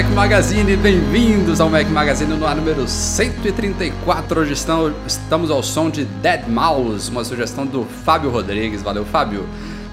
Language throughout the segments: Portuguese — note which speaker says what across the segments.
Speaker 1: Mac Magazine, bem-vindos ao Mac Magazine no ar número 134. Hoje estamos, ao som de Dead Mouse, uma sugestão do Fábio Rodrigues. Valeu, Fábio.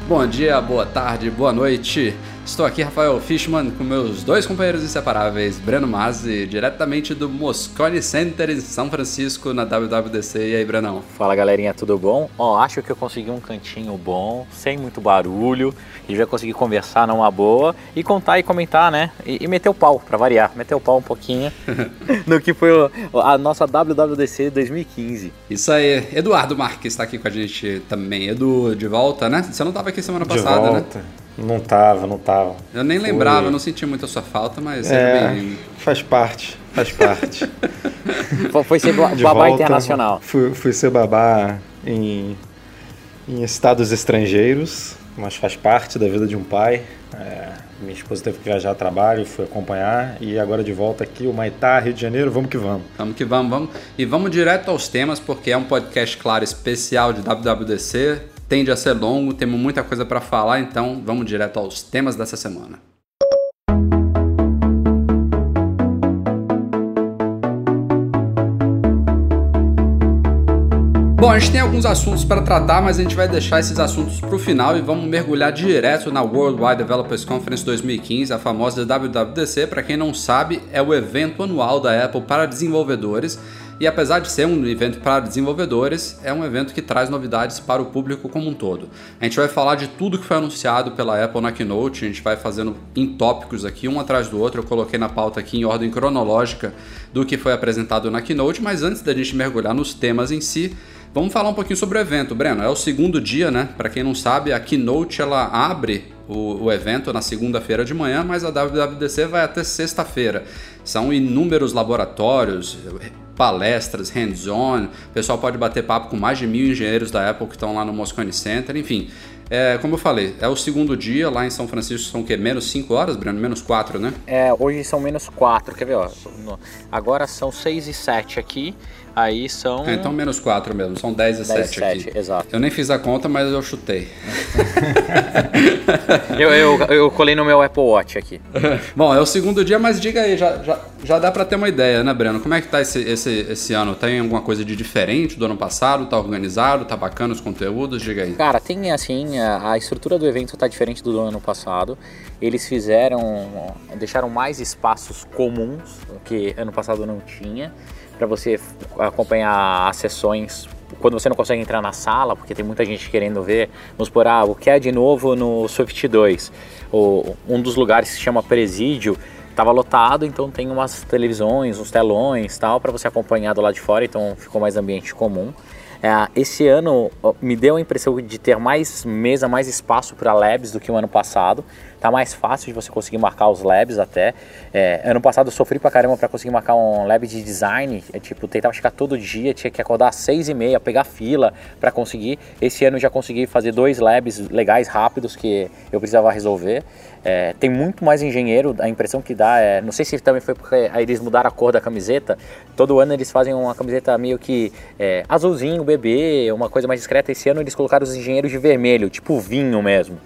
Speaker 1: Bom dia, boa tarde, boa noite. Estou aqui, Rafael Fishman, com meus dois companheiros inseparáveis, Breno Mazzi, diretamente do Moscone Center em São Francisco, na WWDC. E aí, Brenão?
Speaker 2: Fala, galerinha, tudo bom? Ó, acho que eu consegui um cantinho bom, sem muito barulho, e já consegui conversar numa boa, e contar e comentar, né? E, e meter o pau, pra variar, meter o pau um pouquinho no que foi o, a nossa WWDC 2015.
Speaker 1: Isso aí. Eduardo Marques está aqui com a gente também. Edu, de volta, né? Você não estava aqui semana passada,
Speaker 3: de volta.
Speaker 1: né?
Speaker 3: Não tava, não tava.
Speaker 1: Eu nem Foi... lembrava, não senti muito a sua falta, mas
Speaker 3: é, Faz parte, faz parte.
Speaker 2: Foi ser babá volta, internacional.
Speaker 3: Fui, fui ser babá em, em estados estrangeiros, mas faz parte da vida de um pai. É, minha esposa teve que viajar a trabalho, fui acompanhar e agora de volta aqui, o Maitá, Rio de Janeiro, vamos que vamos.
Speaker 1: Vamos que vamos, vamos. E vamos direto aos temas, porque é um podcast, claro, especial de WWDC tende a ser longo, temos muita coisa para falar, então vamos direto aos temas dessa semana. Bom, a gente tem alguns assuntos para tratar, mas a gente vai deixar esses assuntos para o final e vamos mergulhar direto na Worldwide Developers Conference 2015, a famosa WWDC. Para quem não sabe, é o evento anual da Apple para desenvolvedores e apesar de ser um evento para desenvolvedores, é um evento que traz novidades para o público como um todo. A gente vai falar de tudo que foi anunciado pela Apple na Keynote, a gente vai fazendo em tópicos aqui, um atrás do outro. Eu coloquei na pauta aqui em ordem cronológica do que foi apresentado na Keynote, mas antes da gente mergulhar nos temas em si, vamos falar um pouquinho sobre o evento. Breno, é o segundo dia, né? Para quem não sabe, a Keynote ela abre o, o evento na segunda-feira de manhã, mas a WWDC vai até sexta-feira. São inúmeros laboratórios, palestras, hands-on. O pessoal pode bater papo com mais de mil engenheiros da Apple que estão lá no Moscone Center, enfim. É, como eu falei, é o segundo dia lá em São Francisco, são o quê? Menos 5 horas, Breno? Menos 4, né?
Speaker 2: É, hoje são menos 4, quer ver? Ó, agora são 6 e 7 aqui, aí são...
Speaker 1: É, então menos 4 mesmo, são 10 e 10 7, 7
Speaker 2: aqui. exato.
Speaker 1: Eu nem fiz a conta, mas eu chutei.
Speaker 2: eu, eu, eu colei no meu Apple Watch aqui.
Speaker 1: Bom, é o segundo dia, mas diga aí, já, já, já dá para ter uma ideia, né, Breno? Como é que tá esse, esse, esse ano? Tem alguma coisa de diferente do ano passado? Tá organizado? Tá bacana os conteúdos? Diga aí.
Speaker 2: Cara, tem assim, a, a estrutura do evento tá diferente do ano passado. Eles fizeram, deixaram mais espaços comuns, que ano passado não tinha, para você acompanhar as sessões quando você não consegue entrar na sala, porque tem muita gente querendo ver, vamos por ah, o que é de novo no Swift 2. O, um dos lugares que se chama Presídio estava lotado, então tem umas televisões, uns telões tal, para você acompanhar do lado de fora, então ficou mais ambiente comum. É, esse ano me deu a impressão de ter mais mesa, mais espaço para labs do que o ano passado. Tá mais fácil de você conseguir marcar os labs até. É, ano passado eu sofri pra caramba para conseguir marcar um lab de design. É, tipo, tentava chegar todo dia, tinha que acordar às seis e meia, pegar fila para conseguir. Esse ano eu já consegui fazer dois labs legais, rápidos, que eu precisava resolver. É, tem muito mais engenheiro, a impressão que dá é, não sei se também foi porque eles mudaram a cor da camiseta, todo ano eles fazem uma camiseta meio que é, azulzinho, bebê, uma coisa mais discreta, esse ano eles colocaram os engenheiros de vermelho, tipo vinho mesmo,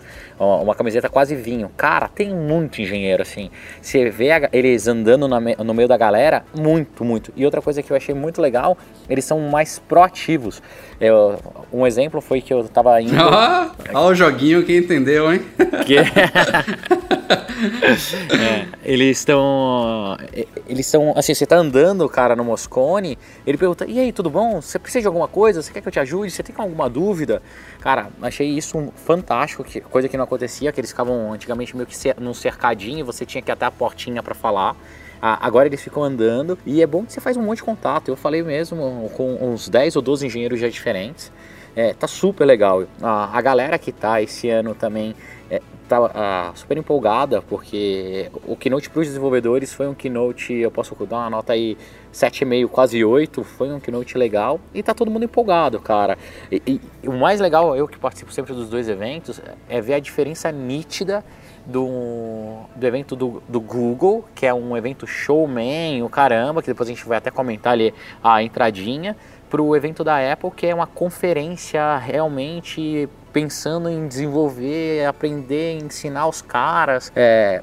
Speaker 2: uma camiseta quase vinho. Cara, tem muito engenheiro assim. Você vê eles andando no meio da galera, muito, muito. E outra coisa que eu achei muito legal, eles são mais proativos. Eu, um exemplo foi que eu tava indo.
Speaker 1: Olha o joguinho que entendeu, hein?
Speaker 2: Que... é, eles estão. Eles estão. Assim, você tá andando, cara, no Moscone, ele pergunta: e aí, tudo bom? Você precisa de alguma coisa? Você quer que eu te ajude? Você tem alguma dúvida? Cara, achei isso fantástico, coisa que não acontecia, que eles ficavam antigamente meio que num cercadinho, você tinha que ir até a portinha para falar. Agora eles ficam andando e é bom que você faz um monte de contato. Eu falei mesmo com uns 10 ou 12 engenheiros já diferentes. É, tá super legal. A, a galera que tá esse ano também é, tá ah, super empolgada, porque o keynote para os desenvolvedores foi um keynote, eu posso dar uma nota aí 7,5, quase 8, foi um keynote legal e tá todo mundo empolgado, cara. E, e, o mais legal, eu que participo sempre dos dois eventos, é ver a diferença nítida do, do evento do, do Google, que é um evento showman, o caramba, que depois a gente vai até comentar ali a entradinha, para o evento da Apple, que é uma conferência realmente pensando em desenvolver, aprender, ensinar os caras. É,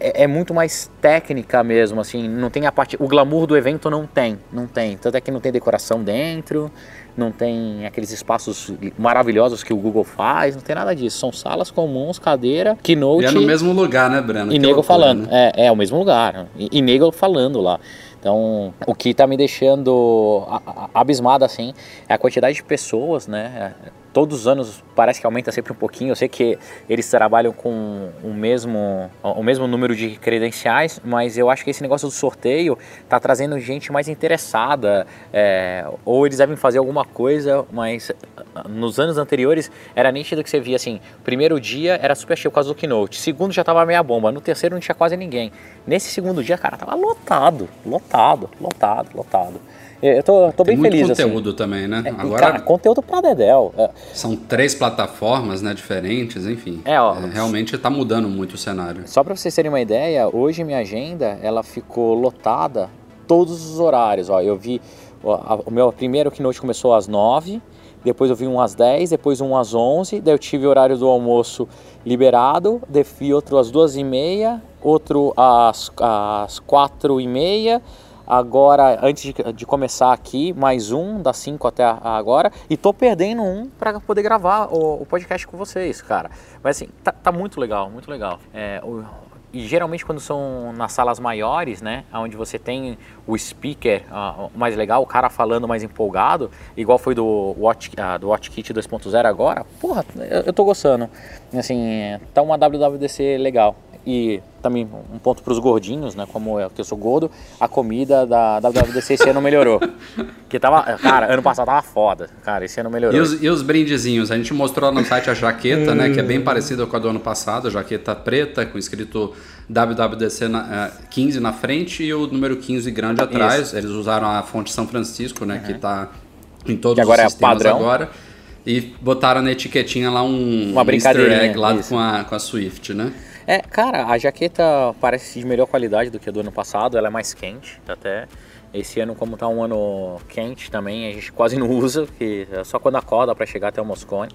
Speaker 2: é, é, muito mais técnica mesmo, assim, não tem a parte. O glamour do evento não tem, não tem. Tanto é que não tem decoração dentro, não tem aqueles espaços maravilhosos que o Google faz, não tem nada disso. São salas comuns, cadeira, keynote. E
Speaker 1: é no mesmo lugar, né, Breno?
Speaker 2: E nego falando. Né? É, é o mesmo lugar. E, e nego falando lá. Então, o que está me deixando abismado assim é a quantidade de pessoas, né? Todos os anos parece que aumenta sempre um pouquinho. Eu sei que eles trabalham com o mesmo, o mesmo número de credenciais, mas eu acho que esse negócio do sorteio está trazendo gente mais interessada. É, ou eles devem fazer alguma coisa, mas nos anos anteriores era nítido que você via assim: primeiro dia era super cheio por causa do keynote, segundo já tava meia bomba, no terceiro não tinha quase ninguém. Nesse segundo dia, cara, tava lotado, lotado, lotado, lotado. Eu tô, tô bem
Speaker 1: Tem
Speaker 2: feliz.
Speaker 1: Muito conteúdo assim. também, né?
Speaker 2: É, Agora, cara, conteúdo pra Dedel.
Speaker 1: É. São três plataformas né, diferentes, enfim. É, ó, é, realmente está mudando muito o cenário.
Speaker 2: Só para vocês terem uma ideia, hoje minha agenda ela ficou lotada todos os horários. Ó, eu vi ó, o meu primeiro keynote começou às nove depois eu vi um às 10, depois um às 11, daí eu tive o horário do almoço liberado, vi outro às duas e meia, outro às, às quatro e meia, agora, antes de, começar aqui, mais um, das 5 até agora, e tô perdendo um para poder gravar o, o, podcast com vocês, cara. Mas assim, tá, tá muito legal, muito legal. É, o, e geralmente quando são nas salas maiores, né, onde você tem o speaker uh, mais legal, o cara falando mais empolgado, igual foi do Watch, uh, do Watch Kit 2.0 agora, porra, eu, eu tô gostando. Assim, tá uma WWDC legal e também um ponto para os gordinhos, né? Como eu, que eu sou gordo, a comida da WWDC esse ano melhorou. Que tava, cara, ano passado tava foda, cara, esse ano melhorou.
Speaker 1: E os, e os brindezinhos? A gente mostrou no site a jaqueta, né? Que é bem parecida com a do ano passado, a jaqueta preta com escrito WWDC na, 15 eh, na frente e o número 15 grande atrás. Isso. Eles usaram a fonte São Francisco, né? Uhum. Que está em todos os sistemas é padrão. agora. E botaram na etiquetinha lá um,
Speaker 2: Uma brincadeira,
Speaker 1: easter egg lá com a, com a Swift, né?
Speaker 2: É, cara, a jaqueta parece de melhor qualidade do que a do ano passado, ela é mais quente até. Esse ano, como tá um ano quente também, a gente quase não usa, porque é só quando acorda para chegar até o Moscone,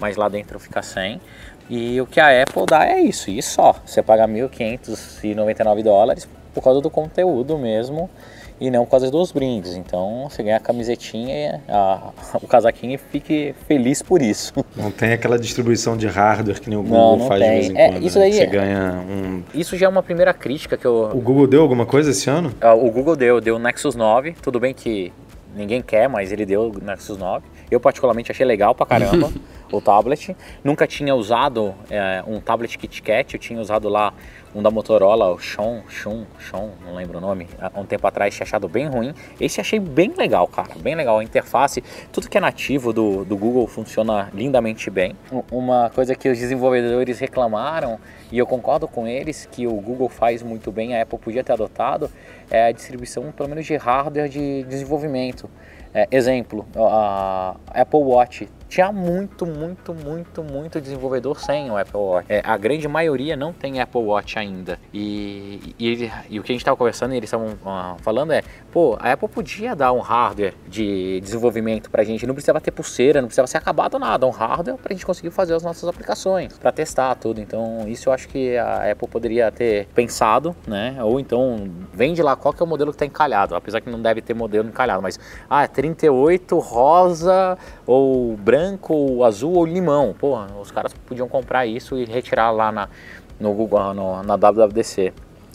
Speaker 2: mas lá dentro fica sem. E o que a Apple dá é isso, e só. Você paga 1.599 dólares por causa do conteúdo mesmo e não por causa dos brindes. Então você ganha a camisetinha, a, o casaquinho e fique feliz por isso.
Speaker 3: Não tem aquela distribuição de hardware que nem o Google não, não faz tem. de vez em é, quando. Isso né? daí, você é- ganha um.
Speaker 2: Isso já é uma primeira crítica que eu.
Speaker 3: O Google deu alguma coisa esse ano?
Speaker 2: Ah, o Google deu, deu o Nexus 9. Tudo bem que ninguém quer, mas ele deu o Nexus 9. Eu particularmente achei legal pra caramba o tablet. Nunca tinha usado é, um tablet KitKat, eu tinha usado lá um da Motorola, o Shon, Shun, Shon, não lembro o nome, há um tempo atrás tinha achado bem ruim. Esse achei bem legal, cara, bem legal. A interface, tudo que é nativo do, do Google funciona lindamente bem. Uma coisa que os desenvolvedores reclamaram, e eu concordo com eles, que o Google faz muito bem, a Apple podia ter adotado, é a distribuição, pelo menos, de hardware de desenvolvimento. É, exemplo, a Apple Watch tinha muito, muito, muito, muito desenvolvedor sem o Apple Watch. É, a grande maioria não tem Apple Watch ainda. E, e, e o que a gente estava conversando e eles estavam uh, falando é, pô, a Apple podia dar um hardware de desenvolvimento para a gente, não precisava ter pulseira, não precisava ser acabado nada, um hardware para a gente conseguir fazer as nossas aplicações, para testar tudo. Então, isso eu acho que a Apple poderia ter pensado, né? Ou então, vende lá qual que é o modelo que está encalhado, apesar que não deve ter modelo encalhado, mas, ah, 38 rosa ou branco, ou azul ou limão. Pô, os caras podiam comprar isso e retirar lá na, no Google, no, na WWDC.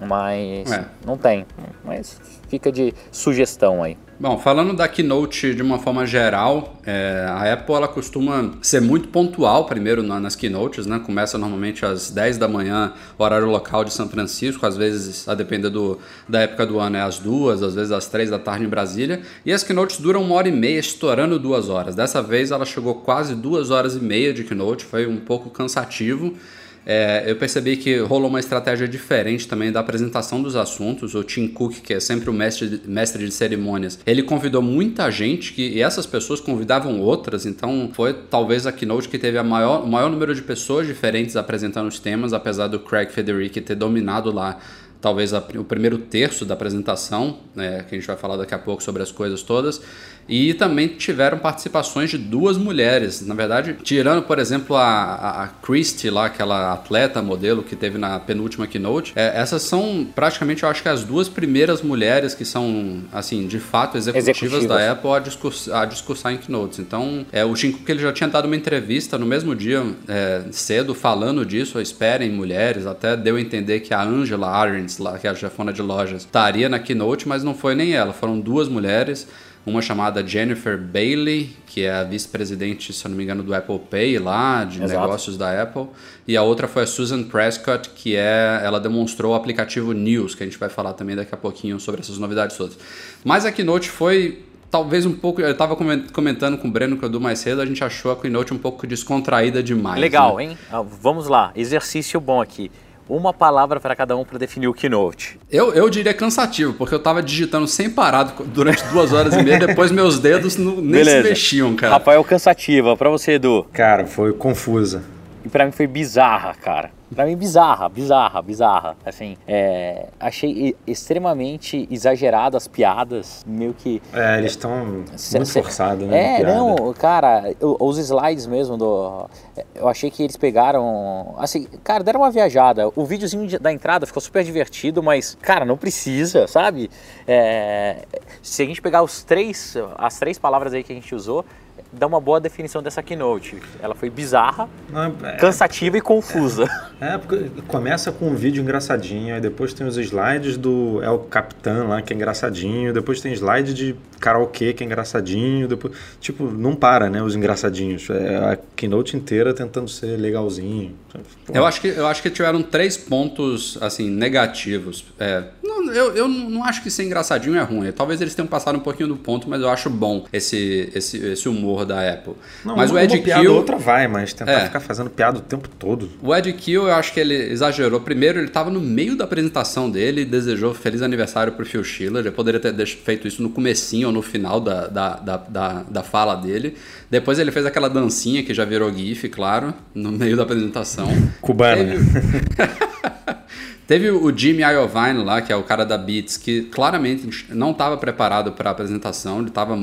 Speaker 2: Mas
Speaker 1: É.
Speaker 2: não tem. Mas fica de sugestão aí.
Speaker 1: Bom, falando da Keynote de uma forma geral, é, a Apple ela costuma ser muito pontual primeiro na- nas Keynotes, né? Começa normalmente às 10 da manhã, horário local de São Francisco, às vezes, a depender do, da época do ano, é às duas, às vezes às três da tarde em Brasília. E as Keynotes duram uma hora e meia, estourando duas horas. Dessa vez ela chegou quase duas horas e meia de Keynote, foi um pouco cansativo. É, eu percebi que rolou uma estratégia diferente também da apresentação dos assuntos. O Tim Cook, que é sempre o mestre de, mestre de cerimônias, ele convidou muita gente que, e essas pessoas convidavam outras, então foi talvez a keynote que teve a maior, o maior número de pessoas diferentes apresentando os temas, apesar do Craig Federici ter dominado lá talvez a- o primeiro terço da apresentação, né, que a gente vai falar daqui a pouco sobre as coisas todas. E também tiveram participações de duas mulheres. Na verdade, tirando, por exemplo, a, a, Christie lá, aquela atleta modelo que teve na penúltima keynote, é, essas são praticamente, eu acho que as duas primeiras mulheres que são, assim, de fato executivas,
Speaker 2: Executivas.
Speaker 1: da Apple a, discurs, a discursar em keynotes. Então, é, o Tim Cook ele já tinha dado uma entrevista no mesmo dia, é, cedo, falando disso, esperem mulheres, até deu a entender que a Angela Arendt, lá, que é a chefona de lojas, estaria na keynote, mas não foi nem ela, foram duas mulheres, uma chamada Jennifer Bailey, que é a vice-presidente, se eu não me engano, do Apple Pay lá, de
Speaker 2: Exato.
Speaker 1: negócios da Apple, e a outra foi a Susan Prescott, que é, ela demonstrou o aplicativo News, que a gente vai falar também daqui a pouquinho sobre essas novidades todas. Mas a keynote foi talvez um pouco, eu estava comentando com o Breno que eu dou mais cedo, a gente achou a keynote um pouco descontraída demais.
Speaker 2: Legal,
Speaker 1: né?
Speaker 2: hein? Ah, vamos lá, exercício bom aqui. Uma palavra para cada um para definir o keynote.
Speaker 1: Eu, eu diria cansativo, porque eu tava digitando sem parar durante duas horas e meia, depois meus dedos não, nem se mexiam, cara.
Speaker 2: Rafael cansativa, para você, Edu.
Speaker 3: Cara, foi confusa.
Speaker 2: E pra mim foi bizarra, cara. Pra mim, bizarra, bizarra, bizarra. Assim, é, achei extremamente exagerado as piadas, meio que.
Speaker 3: É, eles estão muito forçados, né?
Speaker 2: É, não, cara, os slides mesmo do. Eu achei que eles pegaram. Assim, cara, deram uma viajada. O videozinho de- da entrada ficou super divertido, mas, cara, não precisa, sabe? É, se a gente pegar os três, as três palavras aí que a gente usou, dá uma boa definição dessa keynote. Ela foi bizarra,
Speaker 3: Não, é,
Speaker 2: cansativa e confusa.
Speaker 3: é, porque começa com um vídeo engraçadinho, aí depois tem os slides do El Capitã lá, que é engraçadinho, depois tem slide de karaokê, que é engraçadinho, depois, tipo, não para, né, os engraçadinhos. É a keynote inteira tentando ser legalzinho. Pô,
Speaker 1: Eu acho, que, eu acho que tiveram três pontos, assim, negativos. É, não, eu, eu não acho que ser engraçadinho é ruim. Talvez eles tenham passado um pouquinho do ponto, mas eu acho bom esse, esse, esse humor da Apple.
Speaker 3: não,
Speaker 1: mas o
Speaker 3: uma
Speaker 1: Ed
Speaker 3: piada
Speaker 1: Kill...
Speaker 3: outra vai, mas tentar
Speaker 1: É.
Speaker 3: ficar fazendo piada o tempo todo.
Speaker 1: O Ed Kill, eu acho que ele exagerou. Primeiro, ele estava no meio da apresentação dele e desejou feliz aniversário pro Phil Schiller. Ele poderia ter feito isso no comecinho ou no final da, da, da, da, da fala dele. Depois ele fez aquela dancinha que já virou gif, claro, no meio da apresentação.
Speaker 3: Cubana.
Speaker 1: Teve, Teve o Jimmy Iovine lá, que é o cara da Beats, que claramente não estava preparado para a apresentação. Ele estava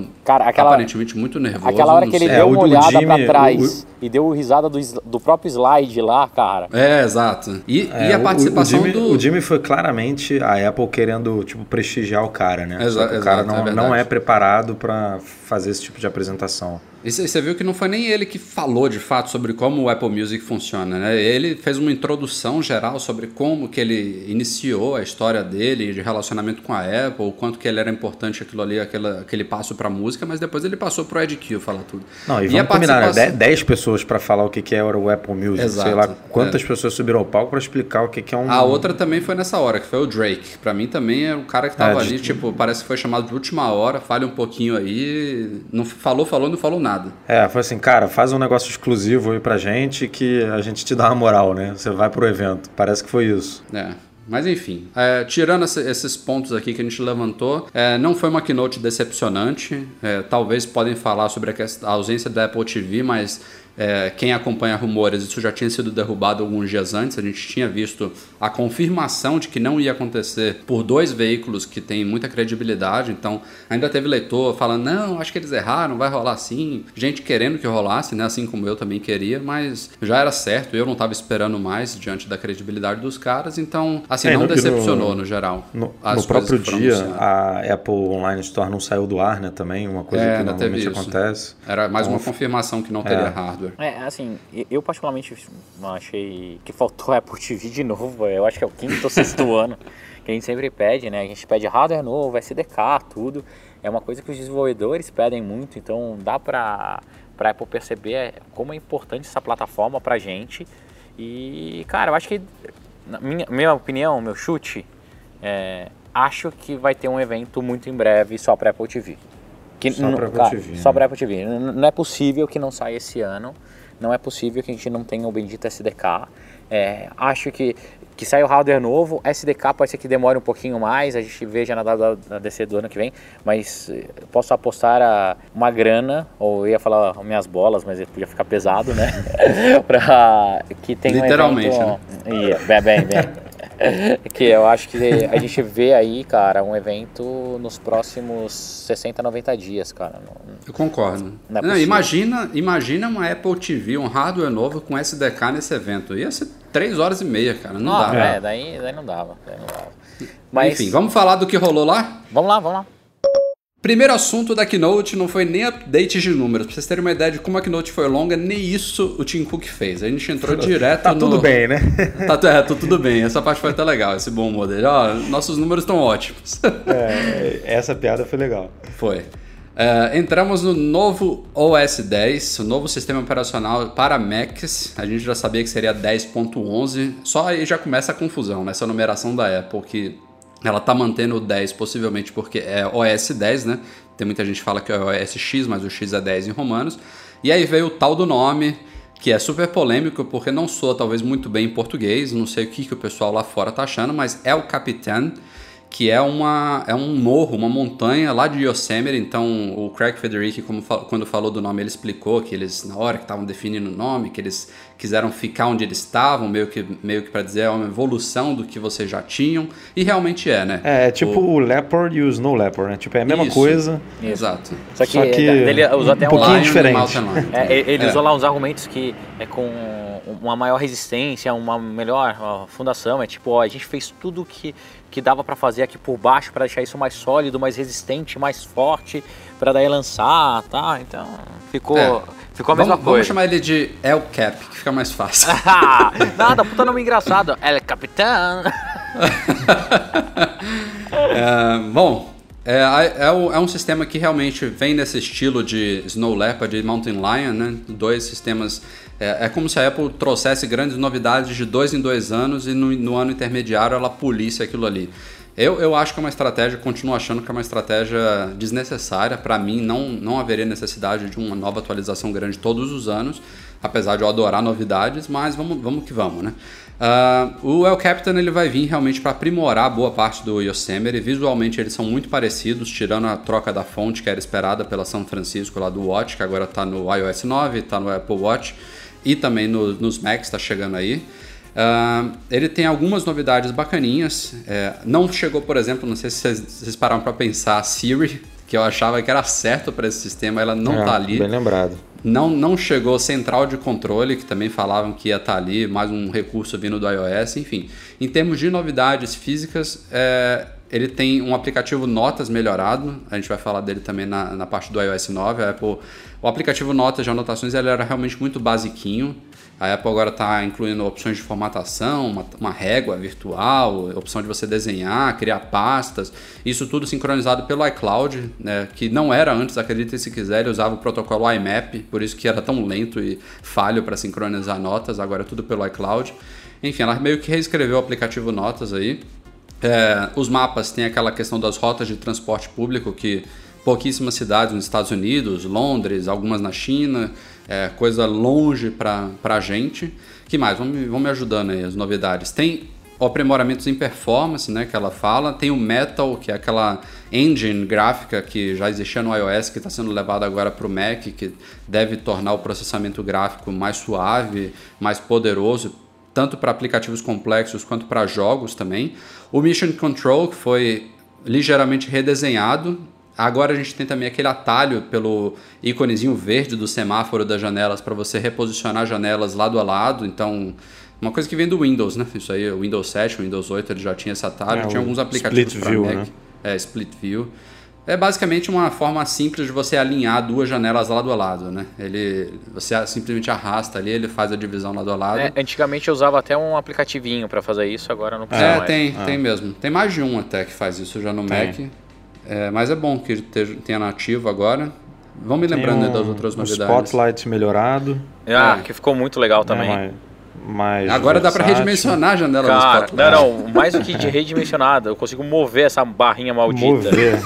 Speaker 1: aparentemente muito nervoso.
Speaker 2: Aquela hora que ele
Speaker 1: sei.
Speaker 3: É,
Speaker 2: deu
Speaker 3: o-
Speaker 2: uma
Speaker 3: o
Speaker 2: olhada pra trás
Speaker 3: o-
Speaker 2: e deu risada do, do próprio slide lá, cara.
Speaker 1: É, exato. E,
Speaker 3: É,
Speaker 1: e a
Speaker 3: o-
Speaker 1: participação
Speaker 3: o, Jimmy,
Speaker 1: do...
Speaker 3: o Jimmy foi claramente a Apple querendo tipo prestigiar o cara, né?
Speaker 1: Exa-
Speaker 3: o cara
Speaker 1: exato, é
Speaker 3: não,
Speaker 1: verdade.
Speaker 3: não é preparado para fazer esse tipo de apresentação.
Speaker 1: E você viu que não foi nem ele que falou de fato sobre como o Apple Music funciona, né? Ele fez uma introdução geral sobre como que ele iniciou a história dele de relacionamento com a Apple, o quanto que ele era importante aquilo ali, aquela, aquele passo pra música, mas depois ele passou pro Ed Kill falar tudo.
Speaker 3: Não, e,
Speaker 1: a
Speaker 3: vamos combinar, né?
Speaker 1: participação-
Speaker 3: 10 pessoas para falar o que que era o Apple Music,
Speaker 1: Exato,
Speaker 3: sei lá quantas
Speaker 1: é.
Speaker 3: pessoas subiram ao palco para explicar o que que é um
Speaker 1: A outra também foi nessa hora, que foi o Drake. Pra mim também é um cara que tava
Speaker 3: É, de-
Speaker 1: ali, tipo, parece que foi chamado de última hora, fale um pouquinho aí, não falou, falou, não falou nada.
Speaker 3: É, foi assim, cara, faz um negócio exclusivo aí pra gente que a gente te dá uma moral, né? Você vai pro evento. Parece que foi isso.
Speaker 1: É. Mas enfim, é, tirando esse- esses pontos aqui que a gente levantou, é, não foi uma keynote decepcionante. É, talvez podem falar sobre a, a ausência da Apple TV, mas é, quem acompanha rumores, isso já tinha sido derrubado alguns dias antes. A gente tinha visto a confirmação de que não ia acontecer por dois veículos que têm muita credibilidade. Então, ainda teve leitor falando: não, acho que eles erraram, vai rolar sim. Gente querendo que rolasse, né? Assim como eu também queria, mas já era certo. Eu não estava esperando mais diante da credibilidade dos caras. Então, assim,
Speaker 3: É,
Speaker 1: não
Speaker 3: no- e no-
Speaker 1: decepcionou no, geral.
Speaker 3: No, no próprio dia, a Apple Online Store não saiu do ar, né? Também, uma coisa
Speaker 1: É,
Speaker 3: que normalmente acontece.
Speaker 1: Era mais
Speaker 3: Então,
Speaker 1: uma confirmação que não teria
Speaker 3: é.
Speaker 1: hardware. Hardware.
Speaker 2: É, assim, eu particularmente achei que faltou Apple TV de novo. Eu acho que é o quinto ou sexto ano que a gente sempre pede, né? A gente pede hardware novo, SDK, tudo. É uma coisa que os desenvolvedores pedem muito, então dá pra, pra Apple perceber como é importante essa plataforma pra gente. E, cara, eu acho que, na minha, minha opinião, meu chute, é, acho que vai ter um evento muito em breve só para Apple TV.
Speaker 3: Que, só para Apple TV.
Speaker 2: Só né? para Apple TV. Não é possível que não saia esse ano. Não é possível que a gente não tenha o bendito SDK. É, acho que, que sai o hardware novo. SDK pode ser que demore um pouquinho mais. A gente veja na DC do ano que vem. Mas eh, posso apostar a uma grana, ou eu ia falar minhas bolas, mas podia ficar pesado, né? para que tenha
Speaker 1: Literalmente,
Speaker 2: um evento... né? Bem, bem, bem. que eu acho que a gente vê aí, cara, um evento nos próximos 60, 90 dias, cara. Não,
Speaker 1: eu concordo. Não é não, imagina, imagina uma Apple TV, um hardware novo com SDK nesse evento. Ia ser 3 horas e meia, cara. Não, não dá.
Speaker 2: É, daí, daí não dava. Daí não dava. Mas...
Speaker 1: Enfim, vamos falar do que rolou lá?
Speaker 2: Vamos lá, vamos lá.
Speaker 1: Primeiro assunto da Keynote não foi nem update de números. Pra vocês terem uma ideia de como a Keynote foi longa, nem isso o Tim Cook fez. A gente entrou direto
Speaker 3: tá
Speaker 1: no...
Speaker 3: tudo bem, né?
Speaker 1: tá, é, tá tudo bem. Essa parte foi até legal, esse bom modelo. Ó, nossos números estão ótimos.
Speaker 3: é, essa piada foi legal.
Speaker 1: Foi. Uh, entramos no novo OS 10, o novo sistema operacional para Macs. A gente já sabia que seria 10.11. Só aí já começa a confusão nessa numeração da Apple, que ela tá mantendo o 10 possivelmente porque é OS 10, né? Tem muita gente que fala que é OS X, mas o X é 10 em romanos. E aí veio o tal do nome, que é super polêmico porque não soa talvez muito bem em português, não sei o que, que o pessoal lá fora tá achando, mas é o Capitan que é, uma, é um morro, uma montanha lá de Yosemite. Então, o Craig Federici, como, quando falou do nome, ele explicou que eles, na hora que estavam definindo o nome, que eles quiseram ficar onde eles estavam, meio que, meio que para dizer é uma evolução do que vocês já tinham. E realmente é, né?
Speaker 3: É, é tipo o, o Leopard e o Snow Leopard, né? Tipo, é a mesma
Speaker 1: Isso.
Speaker 3: coisa.
Speaker 1: Exato.
Speaker 2: Só que, Só que ele usou até
Speaker 3: um pouquinho
Speaker 2: line,
Speaker 3: diferente.
Speaker 2: É, ele é. usou lá uns argumentos que é com uma maior resistência, uma melhor fundação. É tipo, ó, a gente fez tudo que que dava para fazer aqui por baixo para deixar isso mais sólido, mais resistente, mais forte, para daí lançar, tá? Então, ficou é. ficou a mesma
Speaker 1: vamos,
Speaker 2: coisa.
Speaker 1: Vamos chamar ele de El Cap, que fica mais fácil.
Speaker 2: Nada, puta nome engraçado. El Capitão.
Speaker 1: é, bom, é, é, é, um sistema que realmente vem nesse estilo de Snow Leopard e Mountain Lion, né? Dois sistemas é, é, como se a Apple trouxesse grandes novidades de dois em dois anos e no, no ano intermediário ela polisse aquilo ali. Eu, eu acho que é uma estratégia, continuo achando que é uma estratégia desnecessária. Para mim, não, não haveria necessidade de uma nova atualização grande todos os anos, apesar de eu adorar novidades, mas vamos, vamos que vamos, né? Uh, o El Capitan ele vai vir realmente para aprimorar boa parte do Yosemite. Visualmente eles são muito parecidos, tirando a troca da fonte que era esperada pela São Francisco lá do Watch, que agora está no iOS 9, está no Apple Watch e também no, nos Macs está chegando aí. Uh, ele tem algumas novidades bacaninhas. É, não chegou, por exemplo, não sei se vocês, vocês pararam para pensar, a Siri, que eu achava que era certo para esse sistema, ela não está é, ali.
Speaker 3: Bem lembrado.
Speaker 1: Não, não chegou central de controle, que também falavam que ia estar tá ali, mais um recurso vindo do iOS, enfim. Em termos de novidades físicas, é, ele tem um aplicativo Notas melhorado, a gente vai falar dele também na, na parte do iOS 9. A Apple, o aplicativo Notas de anotações ele era realmente muito basiquinho, a Apple agora está incluindo opções de formatação, uma, uma, régua virtual, opção de você desenhar, criar pastas, isso tudo sincronizado pelo iCloud, né, que não era antes, acreditem se quiser, ele usava o protocolo IMAP, por isso que era tão lento e falho para sincronizar notas, agora é tudo pelo iCloud. Enfim, ela meio que reescreveu o aplicativo Notas aí. É, os mapas têm aquela questão das rotas de transporte público que pouquíssimas cidades nos Estados Unidos, Londres, algumas na China, é, coisa longe para a gente. que mais? Vamos, vamos me ajudando aí as novidades. Tem aprimoramentos em performance, né, que ela fala. Tem o Metal, que é aquela engine gráfica que já existia no iOS, que está sendo levada agora para o Mac, que deve tornar o processamento gráfico mais suave, mais poderoso, tanto para aplicativos complexos quanto para jogos também. O Mission Control, que foi ligeiramente redesenhado, Agora a gente tem também aquele atalho pelo íconezinho verde do semáforo das janelas para você reposicionar janelas lado a lado. Então, uma coisa que vem do Windows, né? Isso aí, o Windows 7, o Windows 8 ele já tinha esse atalho. É, tinha alguns aplicativos para Mac. Né? É, Split View. É basicamente uma forma simples de você alinhar duas janelas lado a lado, né? Ele, você simplesmente arrasta ali, ele faz a divisão lado a lado.
Speaker 2: É, antigamente eu usava até um aplicativo para fazer isso, agora não precisa
Speaker 1: É,
Speaker 2: mais.
Speaker 1: tem,
Speaker 3: Ah.
Speaker 1: tem mesmo. Tem mais de um até que faz isso já no
Speaker 3: Tem.
Speaker 1: Mac. É, mas é bom que tenha nativo agora. Vão me lembrando aí
Speaker 3: um-
Speaker 1: das outras
Speaker 3: um
Speaker 1: novidades.
Speaker 3: Spotlight melhorado.
Speaker 2: Ah,
Speaker 1: É.
Speaker 2: que ficou muito legal também.
Speaker 3: Né, mais, mais
Speaker 1: Agora dá pra
Speaker 3: versátil.
Speaker 1: redimensionar a janela do
Speaker 2: Cara,
Speaker 1: Spotlight.
Speaker 2: não, não, mais do que de redimensionado, eu consigo mover essa barrinha maldita.
Speaker 3: Mover.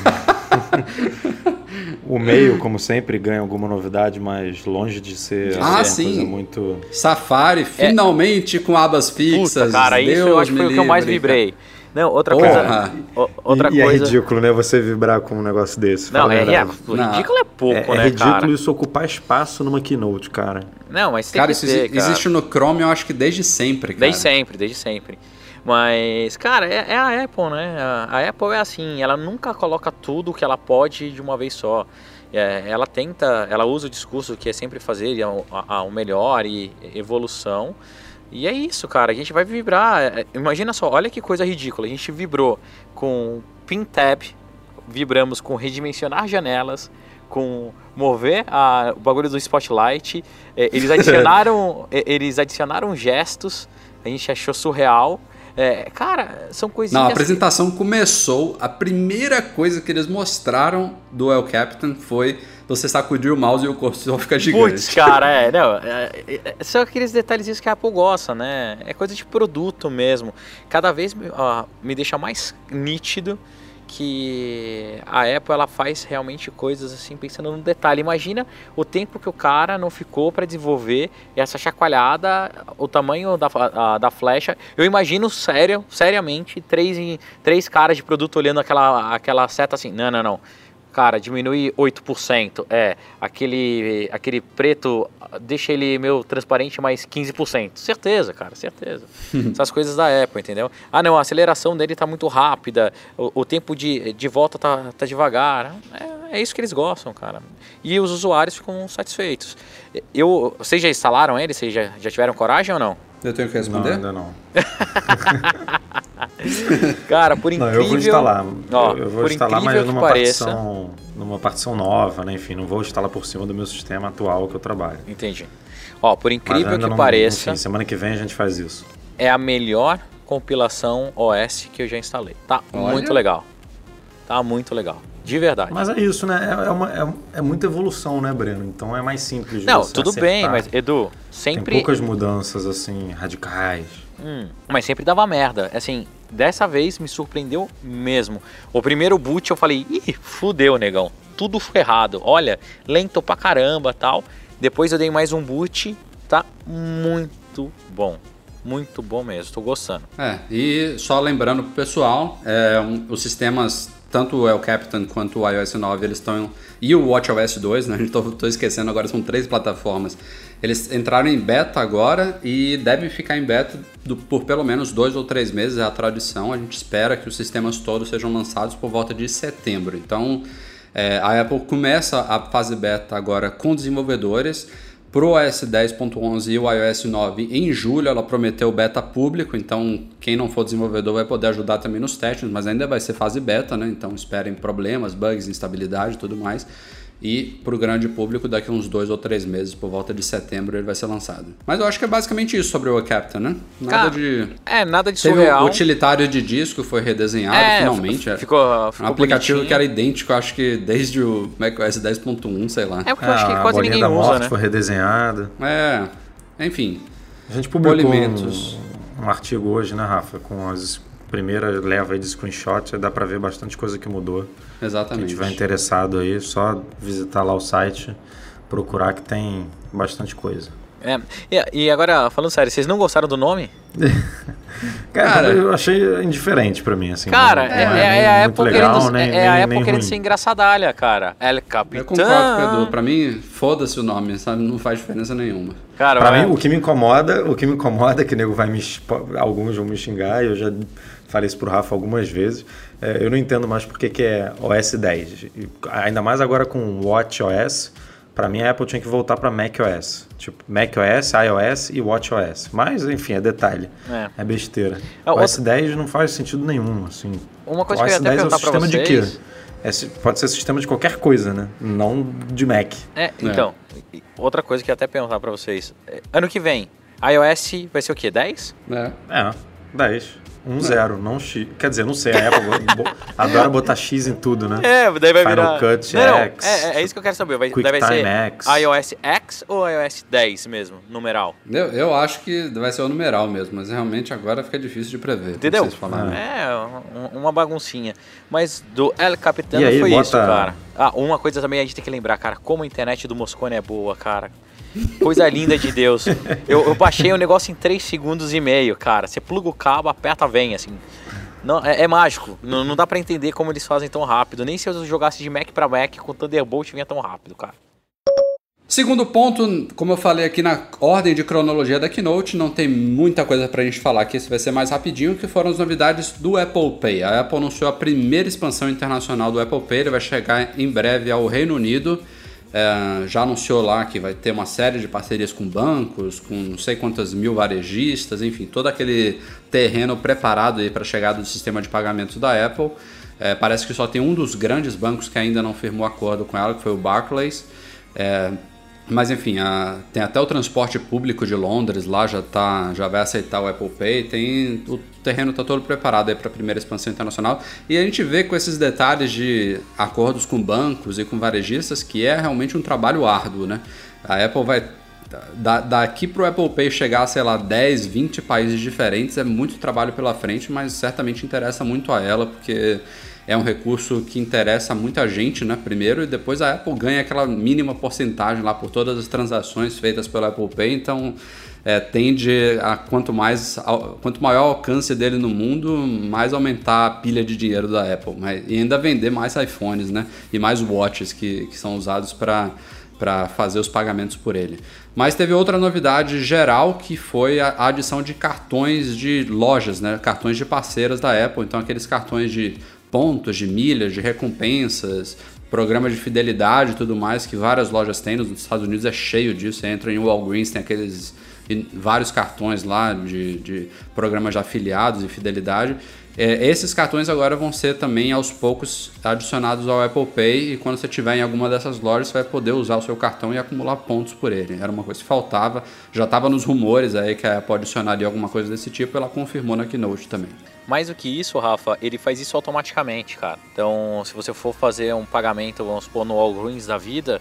Speaker 3: o meio, como sempre, ganha alguma novidade, mas longe de ser
Speaker 1: Ah,
Speaker 3: uma
Speaker 1: sim.
Speaker 3: coisa muito.
Speaker 1: Safari, finalmente com abas fixas.
Speaker 2: É. Puta, cara, isso eu
Speaker 1: Deus
Speaker 2: acho que foi o que eu mais vibrei. Não, outra
Speaker 1: Porra.
Speaker 2: coisa. o- outra
Speaker 3: e, e é
Speaker 2: coisa.
Speaker 3: ridículo, né? Você vibrar com um negócio desse.
Speaker 2: Não, é, é, ridículo é pouco,
Speaker 3: É, é
Speaker 2: né,
Speaker 3: ridículo
Speaker 2: cara?
Speaker 3: isso ocupar espaço numa keynote, cara.
Speaker 2: Não, mas tem
Speaker 1: Cara,
Speaker 2: que
Speaker 1: isso
Speaker 2: ter, cara.
Speaker 1: existe no Chrome, eu acho que desde sempre, cara.
Speaker 2: Desde sempre, desde sempre. Mas, cara, é, é a Apple, né? A, Apple é assim, ela nunca coloca tudo que ela pode de uma vez só. É, ela tenta, ela usa o discurso que é sempre fazer ao, ao melhor e evolução. E é isso, cara. A gente vai vibrar. É, Imagina só, olha que coisa ridícula. A gente vibrou com Pin Tab, vibramos com redimensionar janelas, com mover a- o bagulho do Spotlight. É, eles adicionaram, é, eles adicionaram gestos. A gente achou surreal. É, cara, são coisinhas.
Speaker 1: Não, a
Speaker 2: que-
Speaker 1: apresentação começou. A primeira coisa que eles mostraram do El Captain foi você sacudir o mouse e o cursor fica gigante.
Speaker 2: Putz, cara, é, não, é, é, é, são aqueles detalhezinhos que a Apple gosta, né? É coisa de produto mesmo. Cada vez ó, me deixa mais nítido que a Apple ela faz realmente coisas assim pensando no detalhe. Imagina o tempo que o cara não ficou para desenvolver essa chacoalhada, o tamanho da, a- da flecha. Eu imagino sério, seriamente, três, três caras de produto olhando aquela, aquela seta assim, não, não, não. Cara, diminui 8%. É, aquele, aquele preto, deixa ele meio transparente mais 15%. Certeza, cara, certeza. Essas coisas da Apple, entendeu? Ah, não, a aceleração dele tá muito rápida, o, o tempo de, de volta tá, tá devagar. É, é isso que eles gostam, cara. E os usuários ficam satisfeitos. Eu, vocês já instalaram ele? Vocês já, já tiveram coragem ou não?
Speaker 1: Eu tenho que
Speaker 3: Não,
Speaker 1: responder?
Speaker 3: ainda não.
Speaker 2: Cara, por
Speaker 3: Não,
Speaker 2: incrível...
Speaker 3: eu vou instalar.
Speaker 2: Ó,
Speaker 3: eu eu vou instalar, mas numa
Speaker 2: pareça-
Speaker 3: partição, numa partição nova, né? Enfim, não vou instalar por cima do meu sistema atual que eu trabalho.
Speaker 2: Entendi. Ó, por incrível que
Speaker 3: não-
Speaker 2: pareça...
Speaker 3: Enfim, semana que vem a gente faz isso.
Speaker 2: é a melhor compilação OS que eu já instalei. Tá
Speaker 1: Olha.
Speaker 2: muito legal. Tá muito legal. De verdade.
Speaker 3: Mas é isso, né? É, é uma, é, é muita evolução, né, Breno? Então é mais simples de
Speaker 2: Não,
Speaker 3: você
Speaker 2: tudo
Speaker 3: acertar.
Speaker 2: bem, mas Edu,
Speaker 3: Tem
Speaker 2: sempre.
Speaker 3: poucas mudanças, assim, radicais.
Speaker 2: Hum, mas sempre dava merda. Assim, dessa vez me surpreendeu mesmo. O primeiro boot eu falei, ih, fudeu, negão. Tudo ferrado. Olha, lento pra caramba tal. Depois eu dei mais um boot. Tá muito bom. Muito bom mesmo. Tô gostando.
Speaker 1: É, e só lembrando pro pessoal, é, um- os sistemas, tanto o El Capitan quanto o iOS 9, eles estão. E o WatchOS 2, né? Tô esquecendo agora, são três plataformas. Eles entraram em beta agora e devem ficar em beta do- por pelo menos dois ou três meses, é a tradição. A gente espera que os sistemas todos sejam lançados por volta de setembro. Então, é, a Apple começa a fase beta agora com desenvolvedores. Pro OS 10.11 e o iOS 9 em julho ela prometeu beta público, então quem não for desenvolvedor vai poder ajudar também nos testes, mas ainda vai ser fase beta, né? Então esperem problemas, bugs, instabilidade e tudo mais. E para o grande público, daqui uns dois ou três meses, por volta de setembro, ele vai ser lançado. Mas eu acho que é basicamente isso sobre o Captain, né? Nada
Speaker 2: Cara,
Speaker 1: de.
Speaker 2: É, nada de
Speaker 1: Teve
Speaker 2: surreal.
Speaker 1: o utilitário de disco, foi redesenhado
Speaker 2: É,
Speaker 1: finalmente.
Speaker 2: f- ficou- ficou
Speaker 1: um aplicativo
Speaker 2: bonitinho.
Speaker 1: que era idêntico, acho que desde o macOS 10.1, sei lá.
Speaker 2: É porque eu acho que
Speaker 3: Ah, a
Speaker 2: quase ninguém
Speaker 3: da
Speaker 2: usa,
Speaker 3: morte
Speaker 2: né?
Speaker 3: foi redesenhada.
Speaker 1: É, enfim.
Speaker 3: A gente publicou um, um artigo hoje, né, Rafa? Com as primeiras leva aí de screenshot, dá pra ver bastante coisa que mudou. Quem
Speaker 1: Exatamente.
Speaker 3: tiver interessado aí, só visitar lá o site, procurar que tem bastante coisa.
Speaker 2: É, e, e agora, falando sério, vocês não gostaram do nome?
Speaker 3: Cara,
Speaker 1: Cara,
Speaker 3: eu achei indiferente pra mim, assim.
Speaker 2: Cara,
Speaker 3: não-
Speaker 2: é,
Speaker 3: não
Speaker 2: é- é a
Speaker 3: muito
Speaker 2: Apple
Speaker 3: legal,
Speaker 2: querendo,
Speaker 3: nem,
Speaker 2: é, é a
Speaker 3: nem-
Speaker 2: Apple
Speaker 3: nem
Speaker 2: querendo ser engraçadalha, cara. El Capitão.
Speaker 1: Eu concordo com o Edu. Pra mim, foda-se o nome, sabe? Não faz diferença nenhuma.
Speaker 2: Cara,
Speaker 3: Pra
Speaker 2: vai-
Speaker 3: mim, o que me incomoda, o que me incomoda, é que o nego vai me. Alguns vão me xingar, eu já falei isso pro Rafa algumas vezes. é, eu não entendo mais porque que é OS 10. E Ainda mais agora com o Watch OS. Pra mim, a Apple tinha que voltar pra Mac OS. Tipo, Mac OS, iOS e Watch OS. Mas, enfim, é detalhe.
Speaker 2: É.
Speaker 3: É, besteira.
Speaker 2: É,
Speaker 3: o OS
Speaker 2: outra-
Speaker 3: 10 não faz sentido nenhum, assim.
Speaker 2: Uma coisa
Speaker 3: o
Speaker 2: que eu
Speaker 3: OS
Speaker 2: ia até
Speaker 3: 10 é o sistema de
Speaker 2: vocês.
Speaker 3: quê? É, pode ser sistema de qualquer coisa, né? Não de Mac.
Speaker 2: É, então, é. outra coisa que eu até perguntar para vocês. É, ano que vem, iOS vai ser o quê? 10?
Speaker 3: É. É, 10. Um zero, não X. Quer dizer, não sei, a Apple adora botar X em tudo, né?
Speaker 2: É, daí vai
Speaker 3: Final
Speaker 2: virar...
Speaker 3: Cut,
Speaker 2: não,
Speaker 3: X.
Speaker 2: É, é, isso que eu quero saber. Vai, daí vai ser
Speaker 3: X.
Speaker 2: iOS X ou iOS 10 mesmo, numeral?
Speaker 1: Eu, eu acho que vai ser o numeral mesmo, mas realmente agora fica difícil de prever.
Speaker 2: Entendeu?
Speaker 1: Vocês falaram.
Speaker 2: É, uma baguncinha. Mas do El Capitano foi bota... isso, cara. Ah, uma coisa também a gente tem que lembrar, cara, como a internet do Moscone é boa, cara. Coisa linda de Deus. Eu, eu baixei o um negócio em 3 segundos e meio, cara. Você pluga o cabo, aperta, vem, assim. Não, é, é mágico. Não, não dá para entender como eles fazem tão rápido. Nem se eu jogasse de Mac para Mac com Thunderbolt vinha tão rápido, cara.
Speaker 1: Segundo ponto, como eu falei aqui na ordem de cronologia da Keynote, não tem muita coisa para a gente falar aqui, isso vai ser mais rapidinho, que foram as novidades do Apple Pay. A Apple anunciou a primeira expansão internacional do Apple Pay, ele vai chegar em breve ao Reino Unido. É, já anunciou lá que vai ter uma série de parcerias com bancos, com não sei quantas mil varejistas, enfim, todo aquele terreno preparado para a chegada do sistema de pagamentos da Apple. É, parece que só tem um dos grandes bancos que ainda não firmou acordo com ela, que foi o Barclays. É, mas enfim, a, tem até o transporte público de Londres lá já tá, já vai aceitar o Apple Pay, tem o terreno está todo preparado para a primeira expansão internacional e a gente vê com esses detalhes de acordos com bancos e com varejistas que é realmente um trabalho árduo, né? A Apple vai da, daqui para o Apple Pay chegar, sei lá, 10, 20 países diferentes é muito trabalho pela frente, mas certamente interessa muito a ela porque é um recurso que interessa muita gente, né? Primeiro, e depois a Apple ganha aquela mínima porcentagem lá por todas as transações feitas pela Apple Pay, então é, tende a quanto mais quanto maior o alcance dele no mundo, mais aumentar a pilha de dinheiro da Apple, mas, e ainda vender mais iPhones, né? E mais watches que, que são usados para para fazer os pagamentos por ele. Mas teve outra novidade geral que foi a adição de cartões de lojas, né? cartões de parceiras da Apple. Então, aqueles cartões de pontos, de milhas, de recompensas, programa de fidelidade e tudo mais que várias lojas têm. Nos Estados Unidos é cheio disso. Você entra em Walgreens, tem aqueles vários cartões lá de, de programas de afiliados e fidelidade. É, esses cartões agora vão ser também aos poucos adicionados ao Apple Pay e quando você tiver em alguma dessas lojas você vai poder usar o seu cartão e acumular pontos por ele. Era uma coisa que faltava, já estava nos rumores aí que a Apple adicionaria alguma coisa desse tipo, ela confirmou na Keynote também.
Speaker 2: Mais do que isso, Rafa, ele faz isso automaticamente, cara. Então, se você for fazer um pagamento, vamos supor, no Walgreens da vida,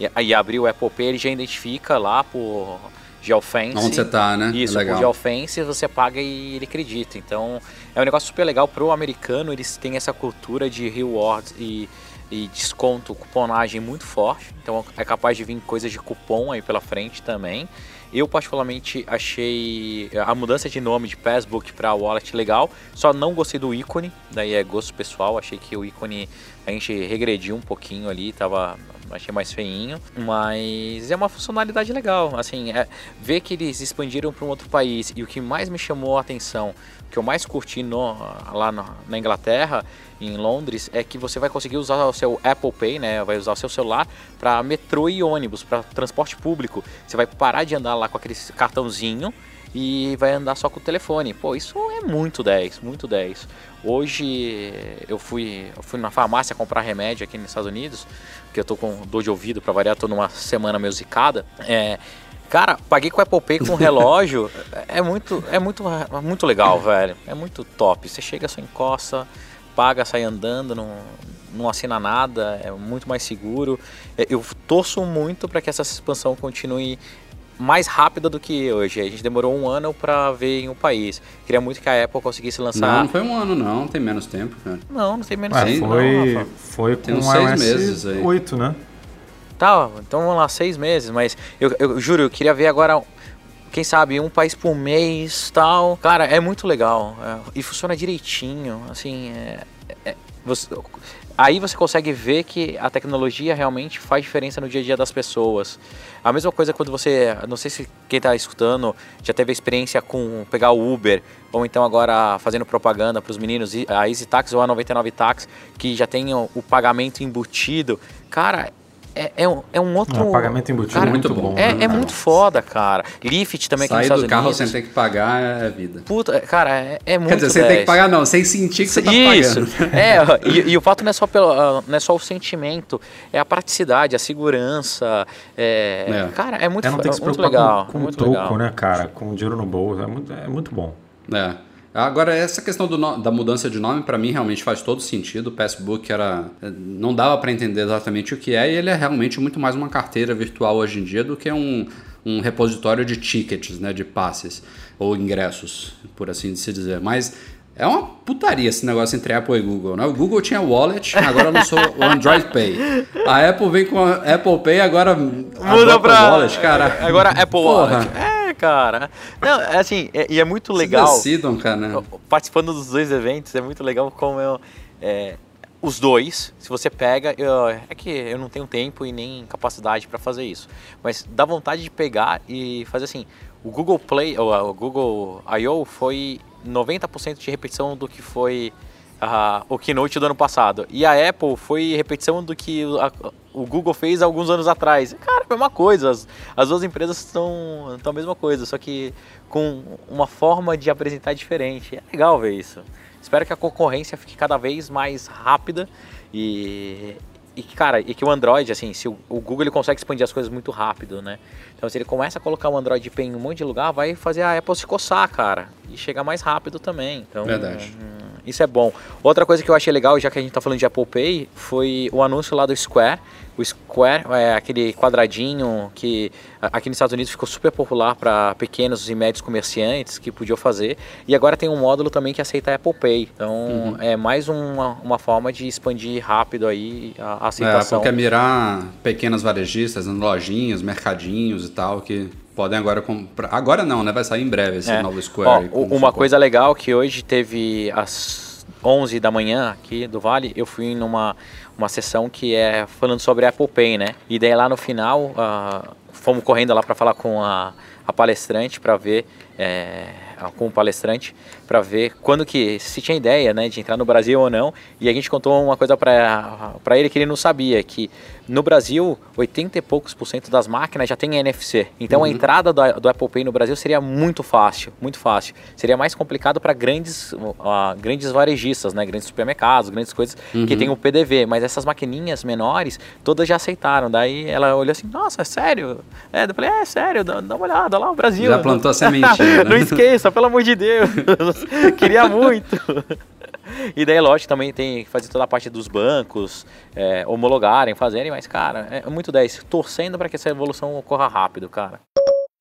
Speaker 2: e, e abrir o Apple Pay, ele já identifica lá por geofence.
Speaker 1: Onde você tá, né?
Speaker 2: Isso, é por geofence você paga e ele acredita. Então, é um negócio super legal pro americano, eles têm essa cultura de rewards e, e desconto, cuponagem muito forte. Então, é capaz de vir coisas de cupom aí pela frente também. Eu particularmente achei a mudança de nome de Passbook para Wallet legal, só não gostei do ícone, daí é gosto pessoal, achei que o ícone a gente regrediu um pouquinho ali, tava achei mais feinho, mas é uma funcionalidade legal, assim, é, ver que eles expandiram para um outro país e o que mais me chamou a atenção, que eu mais curti no, lá no, na Inglaterra, em Londres, é que você vai conseguir usar o seu Apple Pay, né, vai usar o seu celular para metrô e ônibus, para transporte público. Você vai parar de andar lá com aquele cartãozinho e vai andar só com o telefone. Pô, isso é muito 10, muito 10. Hoje eu fui, eu fui na farmácia comprar remédio aqui nos Estados Unidos, porque eu tô com dor de ouvido para variar, tô numa semana meio zicada. É, cara, paguei com o Apple Pay com relógio, é muito, é muito, é muito legal, velho. É muito top. Você chega, só encosta, paga, sai andando, não, não assina nada, é muito mais seguro. É, eu torço muito para que essa expansão continue mais rápida do que hoje. A gente demorou um ano para ver em um país. Queria muito que a Apple conseguisse lançar.
Speaker 1: Não, não foi um ano, não. Tem menos tempo, cara.
Speaker 2: Não, não tem menos
Speaker 3: ah,
Speaker 2: tempo.
Speaker 3: Foi,
Speaker 2: não,
Speaker 3: foi com tem uns seis meses aí. Oito, né?
Speaker 2: Tá, então vamos lá, seis meses. Mas eu, eu juro, eu queria ver agora quem sabe um país por mês tal cara é muito legal é, e funciona direitinho assim é, é, você, aí você consegue ver que a tecnologia realmente faz diferença no dia a dia das pessoas. A mesma coisa quando você, não sei se quem está escutando já teve experiência com pegar o Uber ou então agora fazendo propaganda para os meninos, a Easy Tax ou a 99 Tax, que já tem o, o pagamento embutido. Cara, é, é, um, é um outro.
Speaker 3: Um pagamento embutido
Speaker 2: Cara,
Speaker 3: muito
Speaker 1: muito
Speaker 3: bom.
Speaker 2: É,
Speaker 3: né?
Speaker 2: é muito foda, cara. Lift também aqui nos
Speaker 1: Sair
Speaker 2: Estados
Speaker 1: do carro
Speaker 2: Unidos.
Speaker 1: sem ter que pagar é vida.
Speaker 2: Puta, cara, é, é muito
Speaker 1: Quer dizer, sem ter
Speaker 2: 10.
Speaker 1: que pagar não, sem sentir que você tá
Speaker 2: Isso,
Speaker 1: pagando.
Speaker 2: é, e, e o fato não é, só pelo, ah, não é só o sentimento, é a praticidade, a segurança. É,
Speaker 1: É.
Speaker 2: Cara, é muito,
Speaker 3: É não ter que se
Speaker 2: muito
Speaker 3: preocupar
Speaker 2: legal.
Speaker 3: com, com o
Speaker 2: muito
Speaker 3: troco,
Speaker 2: legal.
Speaker 3: né, cara? Com o dinheiro no bolso. É muito, é muito bom.
Speaker 1: É. Agora, essa questão do no- da mudança de nome, pra mim, realmente faz todo sentido. O Passbook era. Não dava pra entender exatamente o que é, e ele é realmente muito mais uma carteira virtual hoje em dia do que um, um repositório de tickets, né? De passes ou ingressos, por assim se dizer. Mas. É uma putaria esse negócio entre Apple e Google, né? O Google tinha Wallet, agora lançou o Android Pay. A Apple vem com a Apple Pay, agora
Speaker 2: Muda pra.
Speaker 1: Wallet, cara.
Speaker 2: Agora Apple
Speaker 1: Porra.
Speaker 2: Wallet. É, cara. Não, é assim, é- e é muito legal.
Speaker 1: Decidam, cara. né?
Speaker 2: Participando dos dois eventos, é muito legal como eu. é, os dois, se você pega, eu- é que eu não tenho tempo e nem capacidade para fazer isso, mas dá vontade de pegar e fazer assim. O Google Play, ou o Google I.O. foi 90% de repetição do que foi ah, o Keynote do ano passado. E a Apple foi repetição do que a- o Google fez alguns anos atrás. Cara, é a mesma coisa. As, as duas empresas estão a mesma coisa, só que com uma forma de apresentar diferente. É legal ver isso. Espero que a concorrência fique cada vez mais rápida e, e que, cara, e que o Android, assim, se o, o Google ele consegue expandir as coisas muito rápido, né? Então, se ele começa a colocar o Android Pay em um monte de lugar, vai fazer a Apple se coçar, cara, e chegar mais rápido também. Então,
Speaker 1: Verdade.
Speaker 2: hum, isso é bom. Outra coisa que eu achei legal, já que a gente tá falando de Apple Pay, foi o anúncio lá do Square. O Square é aquele quadradinho que aqui nos Estados Unidos ficou super popular para pequenos e médios comerciantes que podiam fazer. E agora tem um módulo também que aceita Apple Pay. Então é mais uma, uma forma de expandir rápido aí a, a
Speaker 1: É,
Speaker 2: aceitação.
Speaker 1: porque mirar pequenas varejistas, lojinhas, mercadinhos e tal, que podem agora comprar. Agora não, né? Vai sair em breve esse
Speaker 2: É.
Speaker 1: novo Square.
Speaker 2: Ó, uma coisa legal que hoje teve às 11 da manhã aqui do Vale, eu fui numa uma sessão que é falando sobre Apple Pay, né? E daí lá no final, ah, fomos correndo lá para falar com a, a palestrante para ver é, com o palestrante para ver quando que se tinha ideia, né, de entrar no Brasil ou não. E a gente contou uma coisa para ele que ele não sabia que no Brasil 80 e poucos por cento das máquinas já tem NFC. Então a entrada do, do Apple Pay no Brasil seria muito fácil, muito fácil. Seria mais complicado para grandes ah, grandes varejistas, né, grandes supermercados, grandes coisas que tem o PDV, mas essas maquininhas menores todas já aceitaram. Daí ela olhou assim: "Nossa, é sério?" É, eu falei: "É, sério, dá, dá uma olhada lá o Brasil".
Speaker 1: Já plantou a sementinha, né?
Speaker 2: Não esqueça, pelo amor de Deus. Queria muito. E daí, lógico, também tem que fazer toda a parte dos bancos, é, homologarem, fazerem, mas, cara, é muito 10. Torcendo para que essa evolução ocorra rápido, cara.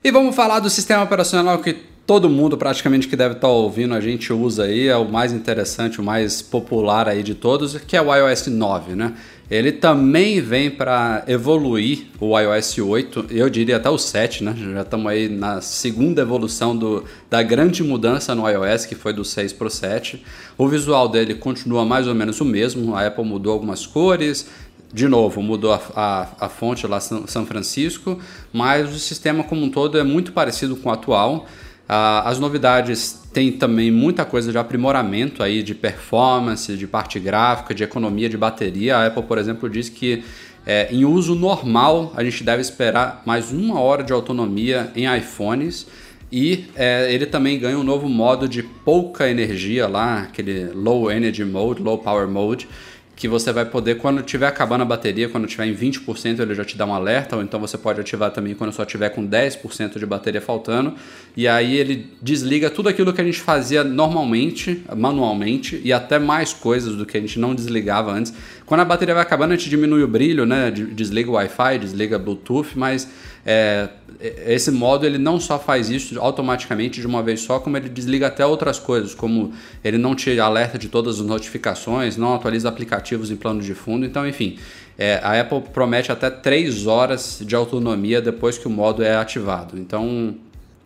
Speaker 1: E vamos falar do sistema operacional que todo mundo praticamente que deve estar ouvindo a gente usa aí, é o mais interessante, o mais popular aí de todos, que é o iOS 9, né? Ele também vem para evoluir o iOS 8, eu diria até o 7, né? Já estamos aí na segunda evolução do, da grande mudança no iOS, que foi do 6 para o 7. O visual dele continua mais ou menos o mesmo, a Apple mudou algumas cores, de novo, mudou a, a, a fonte lá São São Francisco, mas o sistema como um todo é muito parecido com o atual. Ah, as novidades têm também muita coisa de aprimoramento aí de performance, de parte gráfica, de economia de bateria. A Apple, por exemplo, diz que é, em uso normal a gente deve esperar mais uma hora de autonomia em iPhones. E é, ele também ganha um novo modo de pouca energia lá, aquele Low Energy Mode, Low Power Mode, que você vai poder, quando tiver acabando a bateria, quando tiver em 20%, ele já te dá um alerta, ou então você pode ativar também quando só tiver com 10% de bateria faltando, e aí ele desliga tudo aquilo que a gente fazia normalmente, manualmente, e até mais coisas do que a gente não desligava antes. Quando a bateria vai acabando, a gente diminui o brilho, né? Desliga o Wi-Fi, desliga Bluetooth, mas é, esse modo ele não só faz isso automaticamente de uma vez só, como ele desliga até outras coisas, como ele não te alerta de todas as notificações, não atualiza aplicativos em plano de fundo, então enfim, é, a Apple promete até 3 horas de autonomia depois que o modo é ativado. Então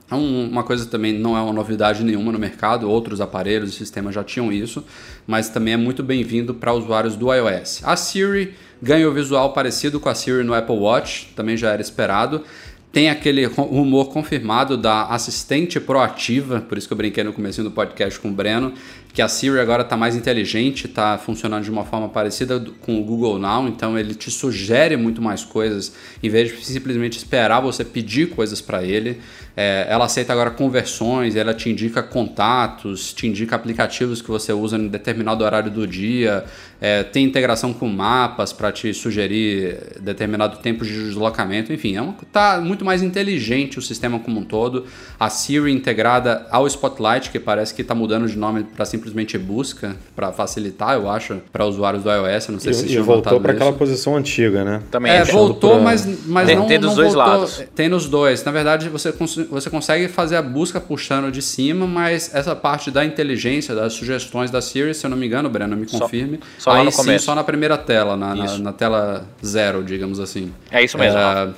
Speaker 1: é um- uma coisa também não é uma novidade nenhuma no mercado, outros aparelhos e sistemas já tinham isso, mas também é muito bem-vindo para usuários do iOS. A Siri ganha o visual parecido com a Siri no Apple Watch, também já era esperado. Tem aquele ru- rumor confirmado da assistente proativa, por isso que eu brinquei no começo do podcast com o Breno, que a Siri agora está mais inteligente, está funcionando de uma forma parecida com o Google Now, então ele te sugere muito mais coisas, em vez de simplesmente esperar você pedir coisas para ele. É, ela aceita agora conversões, ela te indica contatos, te indica aplicativos que você usa em determinado horário do dia, é, tem integração com mapas para te sugerir determinado tempo de deslocamento, enfim, é tá muito mais inteligente o sistema como um todo. A Siri integrada ao Spotlight, que parece que está mudando de nome para simplesmente busca, para facilitar, eu acho, para usuários do iOS. Não sei
Speaker 3: e,
Speaker 1: se
Speaker 3: e voltou para aquela posição antiga, né?
Speaker 1: Também é, voltou, pra... mas, mas
Speaker 2: tem,
Speaker 1: não,
Speaker 2: tem dos
Speaker 1: não
Speaker 2: dois
Speaker 1: voltou.
Speaker 2: lados.
Speaker 1: Tem nos dois. Na verdade, você você consegue fazer a busca puxando de cima, mas essa parte da inteligência, das sugestões da Siri, se eu não me engano, Breno, me confirme.
Speaker 2: Só, só
Speaker 1: aí
Speaker 2: no
Speaker 1: sim,
Speaker 2: começo.
Speaker 1: só na primeira tela, na, na, na, tela zero, digamos assim.
Speaker 2: É isso mesmo.
Speaker 1: É,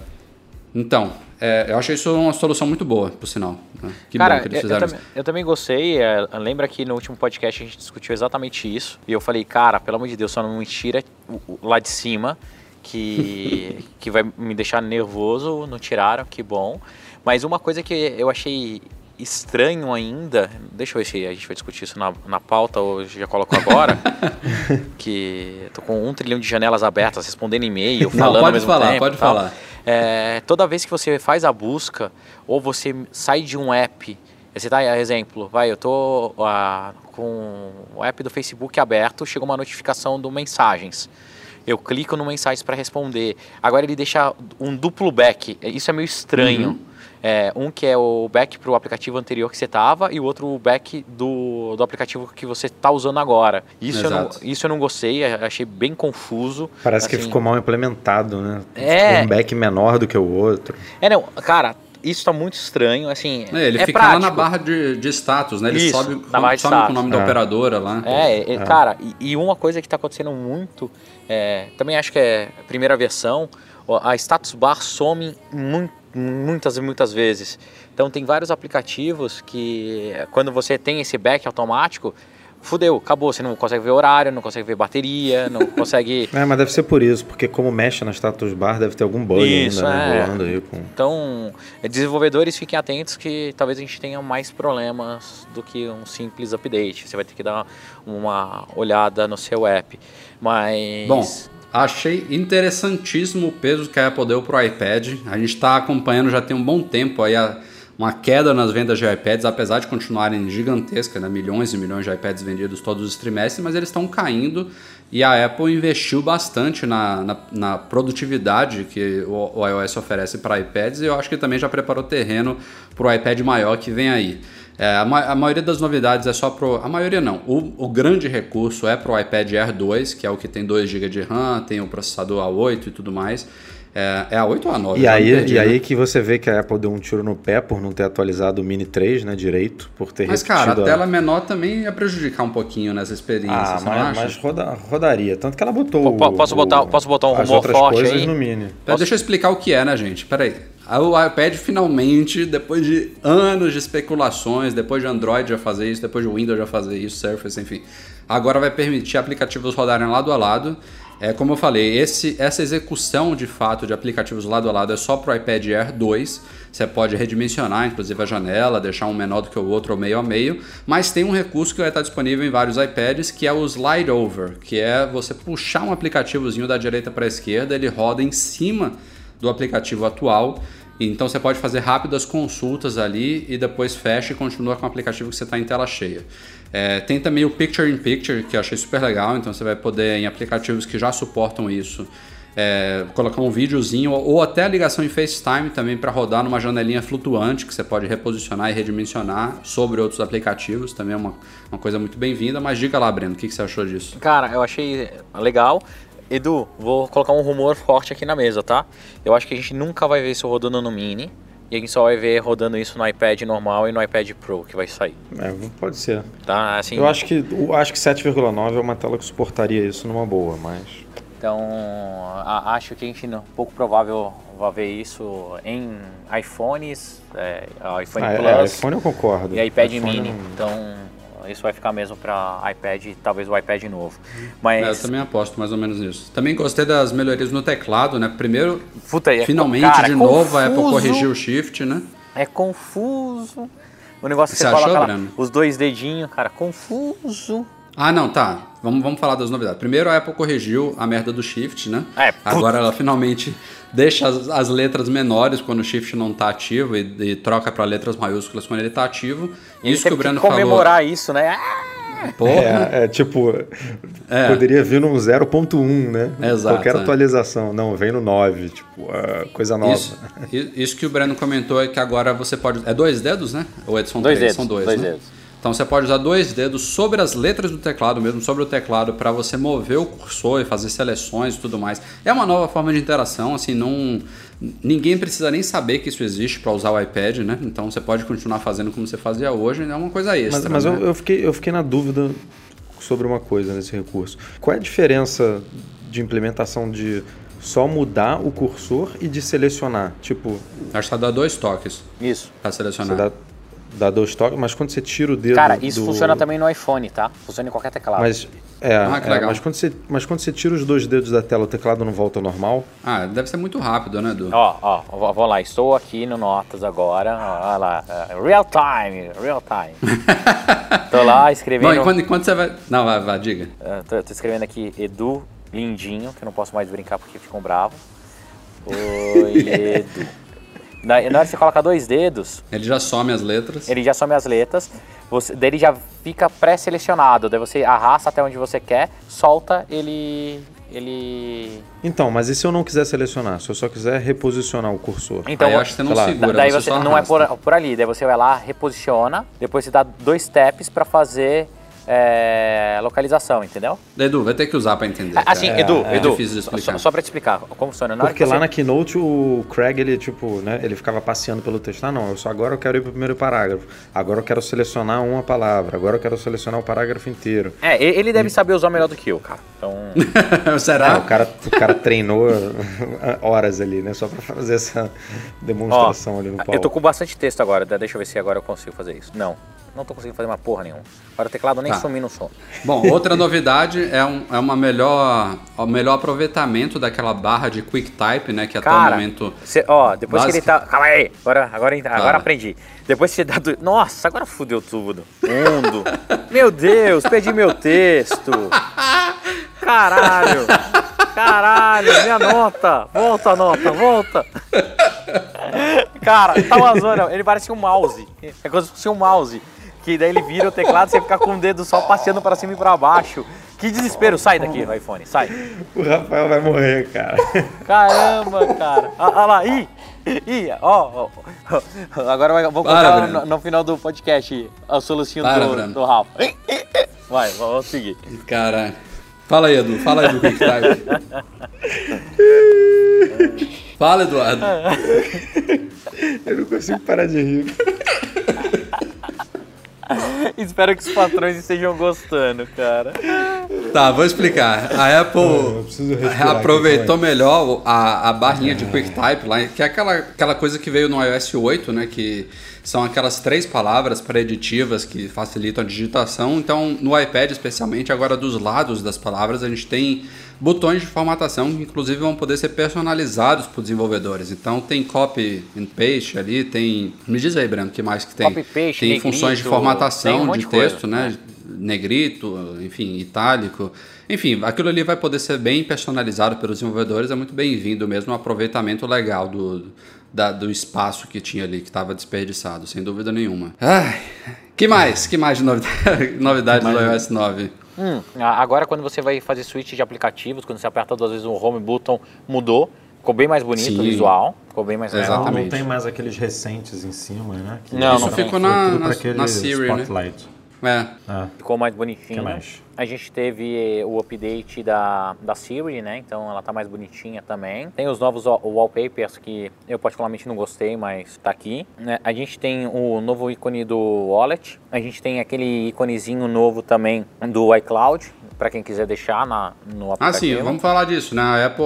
Speaker 1: então, é, eu achei isso uma solução muito boa, por sinal. Né? Que
Speaker 2: Cara,
Speaker 1: bom que eles
Speaker 2: eu,
Speaker 1: fizeram
Speaker 2: eu, também, eu também gostei. É, lembra que no último podcast a gente discutiu exatamente isso. E eu falei, cara, pelo amor de Deus, só não me tira lá de cima que, que vai me deixar nervoso. Não tiraram, que bom. Mas uma coisa que eu achei estranho ainda, deixa eu ver se a gente vai discutir isso na, na pauta ou já coloco agora, que tô com um trilhão de janelas abertas, respondendo e-mail, falando
Speaker 1: Não, pode
Speaker 2: ao mesmo
Speaker 1: falar,
Speaker 2: tempo
Speaker 1: pode
Speaker 2: tal.
Speaker 1: falar.
Speaker 2: É, toda vez que você faz a busca ou você sai de um app, você tá, exemplo, vai, eu tô ah, com o app do Facebook aberto, chega uma notificação do mensagens. Eu clico no mensagens para responder. Agora ele deixa um duplo back. Isso é meio estranho.
Speaker 1: Uhum.
Speaker 2: É, um que é o back para o aplicativo anterior que você estava e o outro o back do, do aplicativo que você está usando agora. Isso eu, não, isso eu não gostei, achei bem confuso.
Speaker 3: Parece que
Speaker 2: Assim,
Speaker 3: ficou mal implementado, né?
Speaker 2: É.
Speaker 3: Um back menor do que o outro.
Speaker 2: É, não, cara, isso está muito estranho, assim,
Speaker 1: É, ele
Speaker 2: é
Speaker 1: fica
Speaker 2: prático.
Speaker 1: lá na barra de, de status, né? Ele
Speaker 2: Isso,
Speaker 1: sobe,
Speaker 2: na barra de
Speaker 1: some com o
Speaker 2: status.
Speaker 1: nome da
Speaker 3: É.
Speaker 1: operadora lá.
Speaker 2: É, é, cara, e, e uma coisa que está acontecendo muito, é, também acho que é a primeira versão, a status bar some mu- muitas e muitas vezes. Então tem vários aplicativos que quando você tem esse back automático, fudeu, acabou, você não consegue ver horário, não consegue ver bateria, não consegue...
Speaker 3: É, mas deve ser por isso, porque como mexe na status bar, deve ter algum bug
Speaker 2: Isso,
Speaker 3: ainda né,
Speaker 2: é.
Speaker 3: rolando aí com.
Speaker 2: Então, desenvolvedores fiquem atentos que talvez a gente tenha mais problemas do que um simples update. Você vai ter que dar uma olhada no seu app. Mas.
Speaker 1: Bom, achei interessantíssimo o peso que a Apple deu pro iPad. A gente está acompanhando já tem um bom tempo aí a- uma queda nas vendas de iPads, apesar de continuarem gigantescas, né? milhões e milhões de iPads vendidos todos os trimestres, mas eles estão caindo e a Apple investiu bastante na, na, na produtividade que o, o iOS oferece para iPads e eu acho que também já preparou terreno para o iPad maior que vem aí. É, a, ma- a maioria das novidades é só pro. A maioria não. O, o grande recurso é pro iPad Air 2, que é o que tem 2 GB de RAM, tem o processador A8 e tudo mais. É, é A8 ou A9?
Speaker 3: E
Speaker 1: Já me
Speaker 3: aí,
Speaker 1: perdi,
Speaker 3: e
Speaker 1: né?
Speaker 3: aí que você vê que a Apple deu um tiro no pé por não ter atualizado o Mini 3, né, direito, por ter
Speaker 1: Mas, cara, a tela menor também ia prejudicar um pouquinho nessa experiência,
Speaker 3: Ah,
Speaker 1: você não
Speaker 3: mas,
Speaker 1: acha?
Speaker 3: mas roda- rodaria. Tanto que ela botou o-
Speaker 2: posso
Speaker 3: o-
Speaker 2: botar- posso botar um rumor
Speaker 3: outras
Speaker 2: forte
Speaker 3: coisas
Speaker 2: aí?
Speaker 3: no Mini.
Speaker 1: Pera, Deixa eu explicar o que é, né, gente? Peraí. O iPad finalmente, depois de anos de especulações, depois de Android já fazer isso, depois de Windows já fazer isso, Surface, enfim, agora vai permitir aplicativos rodarem lado a lado. É como eu falei, esse, essa execução de fato de aplicativos lado a lado é só para o iPad Air 2. Você pode redimensionar, inclusive a janela, deixar um menor do que o outro ou meio a meio, mas tem um recurso que vai estar disponível em vários iPads, que é o slide over, que é você puxar um aplicativozinho da direita para a esquerda, ele roda em cima do aplicativo atual. Então você pode fazer rápidas consultas ali e depois fecha e continua com o aplicativo que você está em tela cheia. É, tem também o Picture in Picture, que eu achei super legal. Então você vai poder, em aplicativos que já suportam isso, é, colocar um videozinho ou até a ligação em FaceTime também para rodar numa janelinha flutuante que você pode reposicionar e redimensionar sobre outros aplicativos. Também é uma, uma coisa muito bem-vinda. Mas diga lá, Breno, o que, que você achou disso?
Speaker 2: Cara, eu achei legal. Edu, vou colocar um rumor forte aqui na mesa, tá? Eu acho que a gente nunca vai ver isso rodando no Mini. E a gente só vai ver rodando isso no iPad normal e no iPad Pro que vai sair.
Speaker 3: É, pode ser.
Speaker 2: Tá? Assim,
Speaker 3: Eu acho que, eu acho que 7,9 é uma tela que suportaria isso numa boa, mas.
Speaker 2: Então, a- acho que a gente não, pouco provável vai ver isso em iPhones, é, iPhone
Speaker 3: Ah, é,
Speaker 2: Plus
Speaker 3: iPhone eu concordo.
Speaker 2: e iPad
Speaker 3: iPhone
Speaker 2: Mini.
Speaker 3: não-
Speaker 2: Então, isso vai ficar mesmo para iPad, talvez o iPad novo.
Speaker 1: É, eu
Speaker 2: Mas,
Speaker 1: também aposto mais ou menos nisso. Também gostei das melhorias no teclado, né? Primeiro,
Speaker 2: puta, é,
Speaker 1: finalmente
Speaker 2: cara,
Speaker 1: de novo a Apple corrigiu o shift, né?
Speaker 2: É confuso. O negócio que
Speaker 1: Você
Speaker 2: você,
Speaker 1: achou,
Speaker 2: coloca lá, os dois dedinhos, cara, confuso.
Speaker 1: Ah, não, tá. Vamos, vamos falar das novidades. Primeiro, a Apple corrigiu a merda do Shift, né?
Speaker 2: É.
Speaker 1: Agora ela finalmente deixa as, as letras menores quando o Shift não tá ativo e, e troca para letras maiúsculas quando ele tá ativo.
Speaker 2: E ele
Speaker 1: Isso que o Breno
Speaker 2: comemorar isso, né?
Speaker 1: Falou. Porra.
Speaker 3: É, é tipo,
Speaker 1: É.
Speaker 3: poderia vir num 0.1, né?
Speaker 1: Exato,
Speaker 3: Qualquer
Speaker 1: é.
Speaker 3: atualização. Não, vem no 9, tipo, ah, coisa nova.
Speaker 1: Isso, isso que o Breno comentou é que agora você pode. É dois dedos, né? Ou é- são
Speaker 2: Dois
Speaker 1: três?
Speaker 2: dedos,
Speaker 1: São dois,
Speaker 2: dois
Speaker 1: né?
Speaker 2: dedos.
Speaker 1: Então você pode usar dois dedos sobre as letras do teclado mesmo, sobre o teclado, para você mover o cursor e fazer seleções e tudo mais. É uma nova forma de interação, assim, não. Ninguém precisa nem saber que isso existe para usar o iPad, né? Então você pode continuar fazendo como você fazia hoje, é uma coisa
Speaker 3: Mas,
Speaker 1: extra.
Speaker 3: mas
Speaker 1: né?
Speaker 3: eu, eu fiquei, eu fiquei na dúvida sobre uma coisa nesse recurso. Qual é a diferença de implementação de só mudar o cursor e de selecionar? Tipo,
Speaker 1: Acho que dá dois toques
Speaker 2: Isso.
Speaker 1: para
Speaker 3: você
Speaker 1: selecionar.
Speaker 3: dá, dá dois toques, mas quando você tira o dedo.
Speaker 2: Cara, isso
Speaker 3: do-
Speaker 2: funciona também no iPhone, tá? Funciona em qualquer teclado.
Speaker 3: Mas, é,
Speaker 1: Ah, que
Speaker 3: é,
Speaker 1: legal.
Speaker 3: mas, quando você, mas quando você tira os dois dedos da tela, o teclado não volta ao normal?
Speaker 1: Ah, deve ser muito rápido, né, Edu?
Speaker 2: Ó, ó, vou- lá, estou aqui no Notas agora, olha lá, é, real time, real time. tô lá escrevendo,
Speaker 1: Bom, enquanto, enquanto você vai. Não, vai, vai, diga.
Speaker 2: é, tô, tô escrevendo aqui Edu Lindinho, que eu não posso mais brincar porque ficam bravos. Oi, Edu. Na, na hora que você coloca dois dedos,
Speaker 1: Ele já some as letras.
Speaker 2: ele já some as letras, você, daí ele já fica pré-selecionado, daí você arrasta até onde você quer, solta, ele... ele...
Speaker 3: Então, mas e se eu não quiser selecionar? Se eu só quiser reposicionar o cursor?
Speaker 2: Então,
Speaker 1: Aí eu acho que você não
Speaker 3: lá,
Speaker 1: segura,
Speaker 2: daí
Speaker 1: você,
Speaker 2: você,
Speaker 1: só
Speaker 2: não é por, por ali, daí você vai lá, reposiciona, depois você dá dois taps pra fazer é, localização, entendeu?
Speaker 1: Edu, vai ter que usar pra entender.
Speaker 2: Assim,
Speaker 1: cara.
Speaker 2: Edu,
Speaker 1: é
Speaker 2: Edu,
Speaker 1: difícil de explicar.
Speaker 2: só, só pra te explicar como funciona. Na
Speaker 3: Porque
Speaker 2: que
Speaker 3: lá
Speaker 2: você-
Speaker 3: na Keynote o Craig, ele tipo, né, ele ficava passeando pelo texto. Ah, não, eu só agora eu quero ir pro primeiro parágrafo. Agora eu quero selecionar uma palavra. Agora eu quero selecionar o parágrafo inteiro.
Speaker 2: É, ele deve saber usar melhor do que eu, cara. Então,
Speaker 1: Será?
Speaker 3: o cara, o cara treinou horas ali, né, só pra fazer essa demonstração ali no palco.
Speaker 2: eu tô com bastante texto agora, deixa eu ver se agora eu consigo fazer isso. Não, não tô conseguindo fazer uma porra nenhuma. Agora o teclado nem
Speaker 1: Tá.
Speaker 2: sumir no som.
Speaker 1: Bom, outra novidade é, um, é uma melhor, o melhor aproveitamento daquela barra de QuickType, né? Que até o
Speaker 2: Cara,
Speaker 1: momento.
Speaker 2: cê- ó, depois que ele tá. Calma aí, agora, agora, agora aprendi. Depois que você dá. Do... Nossa, agora fudeu tudo. Mundo. meu Deus, perdi meu texto. Caralho. Caralho, minha nota. Volta a nota, volta. Cara, tá uma zona. Ele parece um mouse. É como se fosse um mouse. Que daí ele vira o teclado e você fica com o dedo só passeando pra cima e pra baixo. Que desespero. Sai daqui, iPhone, sai.
Speaker 3: O Rafael vai morrer, cara.
Speaker 2: Caramba, cara. Olha lá, ih, ih, ó, ó, ó. Agora vai- vou
Speaker 1: Para,
Speaker 2: contar no, no final do podcast a solução
Speaker 1: Para,
Speaker 2: do, do Rafa. Vai, vamos seguir.
Speaker 1: Cara. Fala aí, Edu. Fala aí do QuickType. Fala, Eduardo.
Speaker 3: Eu não consigo parar de rir.
Speaker 2: Espero que os patrões estejam gostando, cara.
Speaker 1: Tá, vou explicar. A Apple
Speaker 3: respirar
Speaker 1: aproveitou melhor a, a barrinha de QuickType lá, que é aquela, aquela coisa que veio no iOS 8, né? Que são aquelas três palavras preditivas que facilitam a digitação. Então, no iPad, especialmente, agora dos lados das palavras, a gente tem botões de formatação que, inclusive, vão poder ser personalizados por desenvolvedores. Então, tem copy and paste ali, tem. Me diz aí, Breno, o que mais que tem?
Speaker 2: Copy, paste,
Speaker 1: tem
Speaker 2: negrito,
Speaker 1: funções de formatação
Speaker 2: um
Speaker 1: de
Speaker 2: de coisa,
Speaker 1: texto, né? negrito, enfim, itálico. Enfim, aquilo ali vai poder ser bem personalizado pelos desenvolvedores, é muito bem-vindo mesmo, um aproveitamento legal do, da- do espaço que tinha ali, que estava desperdiçado, sem dúvida nenhuma. Ai, que mais? Que mais de novidade, novidades do iOS 9?
Speaker 2: Hum, a- agora quando você vai fazer switch de aplicativos, quando você aperta duas vezes o home button, mudou. Ficou bem mais bonito
Speaker 1: Sim.
Speaker 2: o visual. Ficou bem mais legal.
Speaker 1: Exatamente.
Speaker 3: Não tem mais aqueles recentes em cima, né? Que
Speaker 2: Não,
Speaker 1: Isso
Speaker 2: não tem.
Speaker 1: ficou na, na,
Speaker 3: aquele
Speaker 1: na Siri, né? É.
Speaker 3: Ah,
Speaker 2: Ficou mais bonitinho.
Speaker 3: Que mais?
Speaker 2: A gente teve eh, o update da, da Siri, né? Então ela tá mais bonitinha também. Tem os novos wa- wallpapers que eu particularmente não gostei, mas tá aqui. né? A gente tem o novo ícone do Wallet. A gente tem aquele íconezinho novo também do iCloud, para quem quiser deixar na, no
Speaker 1: Ah,
Speaker 2: aplicativo.
Speaker 1: sim, vamos falar disso, né? A Apple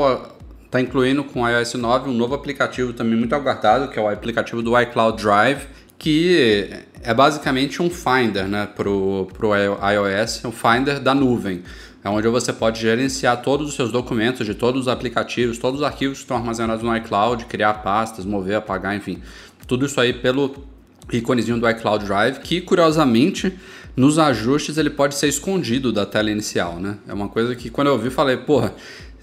Speaker 1: está incluindo com o iOS 9 um novo aplicativo também muito aguardado, que é o aplicativo do iCloud Drive, que é basicamente um Finder, né, pro, pro iOS, um Finder da nuvem. É onde você pode gerenciar todos os seus documentos de todos os aplicativos, todos os arquivos que estão armazenados no iCloud, criar pastas, mover, apagar, enfim. Tudo isso aí pelo íconezinho do iCloud Drive, que curiosamente nos ajustes ele pode ser escondido da tela inicial, né? É uma coisa que quando eu vi falei, porra,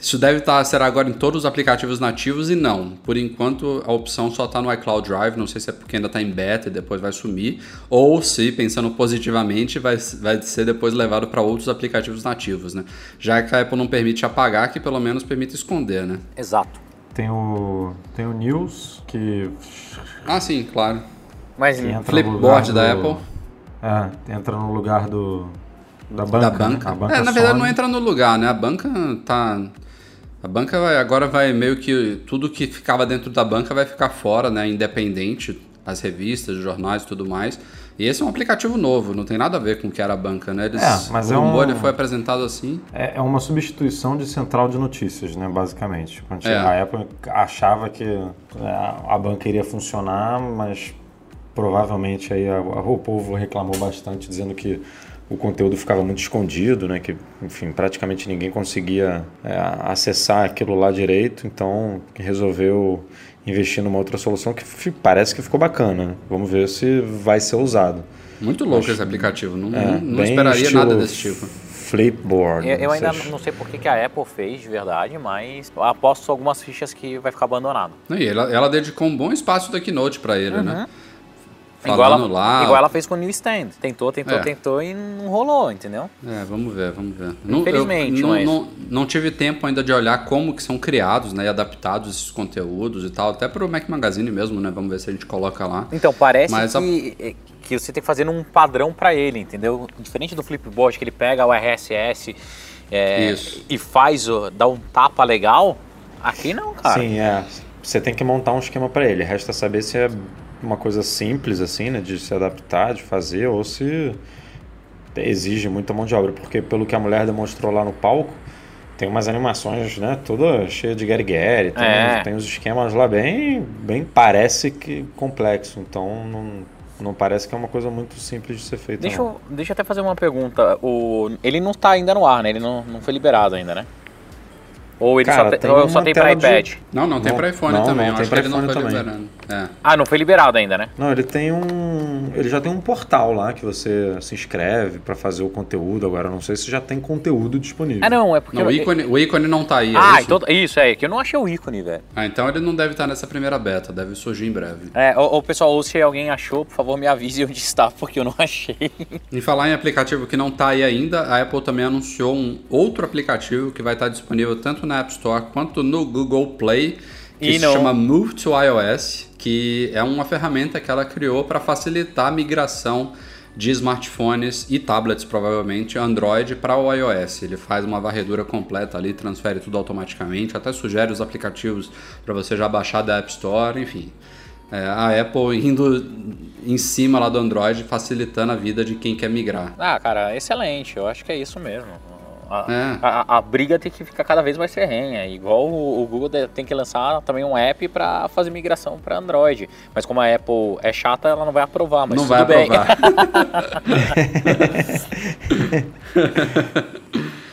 Speaker 1: isso deve estar, tá, será agora em todos os aplicativos nativos e não. Por enquanto a opção só está no iCloud Drive, não sei se é porque ainda está em beta e depois vai sumir, ou se, pensando positivamente, vai, vai ser depois levado para outros aplicativos nativos, né? Já que a Apple não permite apagar, que pelo menos permite esconder, né?
Speaker 2: Exato.
Speaker 3: Tem o, tem o News, que...
Speaker 1: Ah, sim, claro.
Speaker 2: Mas
Speaker 1: Flipboard da Apple.
Speaker 3: É, entra no lugar do, da banca.
Speaker 1: Da banca.
Speaker 3: Né? banca
Speaker 1: é, na verdade não entra no lugar, né? A banca tá a banca vai, agora vai meio que tudo que ficava dentro da banca vai ficar fora, né? Independente, as revistas, os jornais e tudo mais. E esse é um aplicativo novo, não tem nada a ver com o que era a banca, né? Eles,
Speaker 3: é, mas
Speaker 1: o
Speaker 3: é um...
Speaker 1: ele foi apresentado assim.
Speaker 3: É, é, uma substituição de central de notícias, né? Basicamente. Quando é. a Apple achava que é, a banca iria funcionar, mas provavelmente aí a, a, o povo reclamou bastante dizendo que o conteúdo ficava muito escondido, né? Que, enfim, praticamente ninguém conseguia é, acessar aquilo lá direito. Então, resolveu investir numa outra solução que parece que ficou bacana. Né? Vamos ver se vai ser usado.
Speaker 1: Muito louco Acho, esse aplicativo. Não, é, não esperaria nada desse tipo.
Speaker 3: Flipboard.
Speaker 2: Eu, eu ainda não sei por que a Apple fez de verdade, mas aposto algumas fichas que vai ficar abandonado.
Speaker 1: E ela, ela dedicou um bom espaço da Keynote para ele, né? uhum. né?
Speaker 2: Igual ela, lá. Igual ela fez com o New Stand. Tentou, tentou, é. tentou e não rolou, entendeu?
Speaker 1: É, vamos ver, vamos ver.
Speaker 2: Infelizmente,
Speaker 1: não,
Speaker 2: mas...
Speaker 1: não, não, tive tempo ainda de olhar como que são criados né, e adaptados esses conteúdos e tal. Até para o Mac Magazine mesmo, né? Vamos ver se a gente coloca lá.
Speaker 2: Então, parece mas que, a... que você tem que fazer um padrão para ele, entendeu? Diferente do Flipboard, que ele pega o RSS é, e faz, dá um tapa legal. Aqui não, cara.
Speaker 3: Sim, é. Você tem que montar um esquema para ele. Resta saber se é uma coisa simples assim, né, de se adaptar, de fazer, ou se exige muita mão de obra, porque pelo que a mulher demonstrou lá no palco, tem umas animações, né, toda cheia de Gary Gary, tem, é. tem os esquemas lá bem, bem parece que complexo, então não, não parece que é uma coisa muito simples de ser feita.
Speaker 2: Deixa, eu, deixa eu até fazer uma pergunta, o, ele não está ainda no ar, né, ele não, não foi liberado ainda, né? Ou ele
Speaker 3: Cara,
Speaker 2: só, tem, ou só tem para iPad?
Speaker 1: De... Não, não, tem para iPhone
Speaker 3: não,
Speaker 1: também.
Speaker 3: Não, tem
Speaker 1: para
Speaker 3: iPhone também.
Speaker 2: É. Ah, não foi liberado ainda, né?
Speaker 3: Não, ele tem um. Ele já tem um portal lá que você se inscreve para fazer o conteúdo. Agora, não sei se já tem conteúdo disponível.
Speaker 2: Ah, não, é porque.
Speaker 1: Não, o, ícone, o ícone não tá aí.
Speaker 2: É ah, isso? Então, isso, é, que eu não achei o ícone, velho.
Speaker 1: Ah, então ele não deve estar nessa primeira beta, deve surgir em breve.
Speaker 2: É, ou, ou pessoal, ou se alguém achou, por favor, me avise onde está, porque eu não achei.
Speaker 1: Em falar em aplicativo que não tá aí ainda, a Apple também anunciou um outro aplicativo que vai estar disponível tanto na App Store quanto no Google Play que e se chama Move to iOS, que é uma ferramenta que ela criou para facilitar a migração de smartphones e tablets, provavelmente, Android para o iOS. Ele faz uma varredura completa ali, transfere tudo automaticamente, até sugere os aplicativos para você já baixar da App Store, enfim. É, a Apple indo em cima lá do Android, facilitando a vida de quem quer migrar.
Speaker 2: Ah, cara, excelente. Eu acho que é isso mesmo. A, é. a, a, briga tem que ficar cada vez mais ferrenha. Igual o, o Google tem que lançar também um app para fazer migração para Android. Mas como a Apple é chata, ela não vai aprovar. Mas
Speaker 1: não vai
Speaker 2: bem.
Speaker 1: aprovar.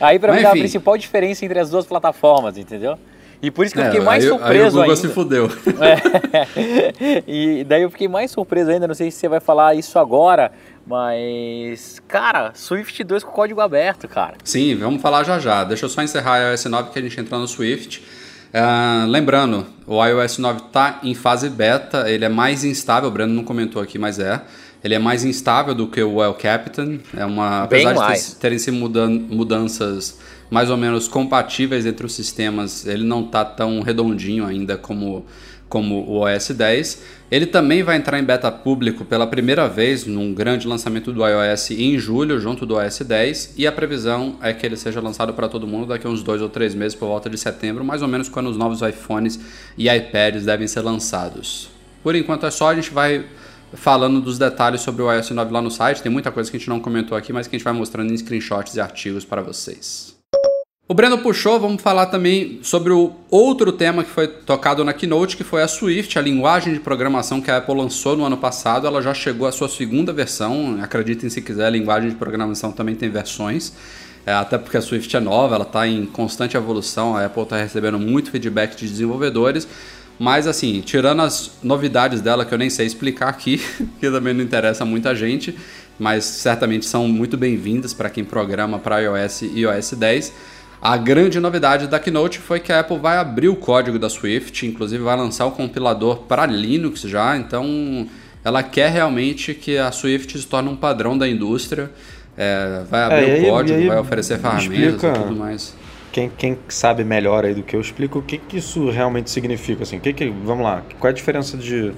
Speaker 2: aí para mim é a principal diferença entre as duas plataformas, entendeu? E por isso que eu fiquei é, mais
Speaker 1: aí,
Speaker 2: surpreso
Speaker 1: aí o Google
Speaker 2: ainda.
Speaker 1: se fudeu.
Speaker 2: É. E daí eu fiquei mais surpreso ainda, não sei se você vai falar isso agora, mas, cara, Swift 2 com código aberto, cara.
Speaker 1: Sim, vamos falar já já. Deixa eu só encerrar a iOS 9 que a gente entra no Swift. Uh, lembrando, o iOS 9 está em fase beta, ele é mais instável, o Breno não comentou aqui, mas é. Ele é mais instável do que o Well Captain. É uma,
Speaker 2: Bem
Speaker 1: apesar
Speaker 2: mais.
Speaker 1: de terem sido mudan mudanças mais ou menos compatíveis entre os sistemas, ele não está tão redondinho ainda como, como o OS 10. Ele também vai entrar em beta público pela primeira vez num grande lançamento do iOS em julho, junto do OS 10, e a previsão é que ele seja lançado para todo mundo daqui a uns dois ou três meses, por volta de setembro, mais ou menos quando os novos iPhones e iPads devem ser lançados. Por enquanto é só, a gente vai falando dos detalhes sobre o iOS 9 lá no site. Tem muita coisa que a gente não comentou aqui, mas que a gente vai mostrando em screenshots e artigos para vocês. O Breno puxou, vamos falar também sobre o outro tema que foi tocado na Keynote, que foi a Swift, a linguagem de programação que a Apple lançou no ano passado. Ela já chegou à sua segunda versão. Acreditem se quiser, a linguagem de programação também tem versões. É, até porque a Swift é nova, ela está em constante evolução. A Apple está recebendo muito feedback de desenvolvedores. Mas assim, tirando as novidades dela que eu nem sei explicar aqui, que também não interessa muita gente, mas certamente são muito bem-vindas para quem programa para iOS e iOS 10. A grande novidade da Keynote foi que a Apple vai abrir o código da Swift, inclusive vai lançar o compilador para Linux já, então ela quer realmente que a Swift se torne um padrão da indústria, é, vai abrir é, o código, aí, vai oferecer ferramentas e tudo mais.
Speaker 3: Quem, quem sabe melhor aí do que eu explico o que, que isso realmente significa assim. Que que, vamos lá, qual é a diferença de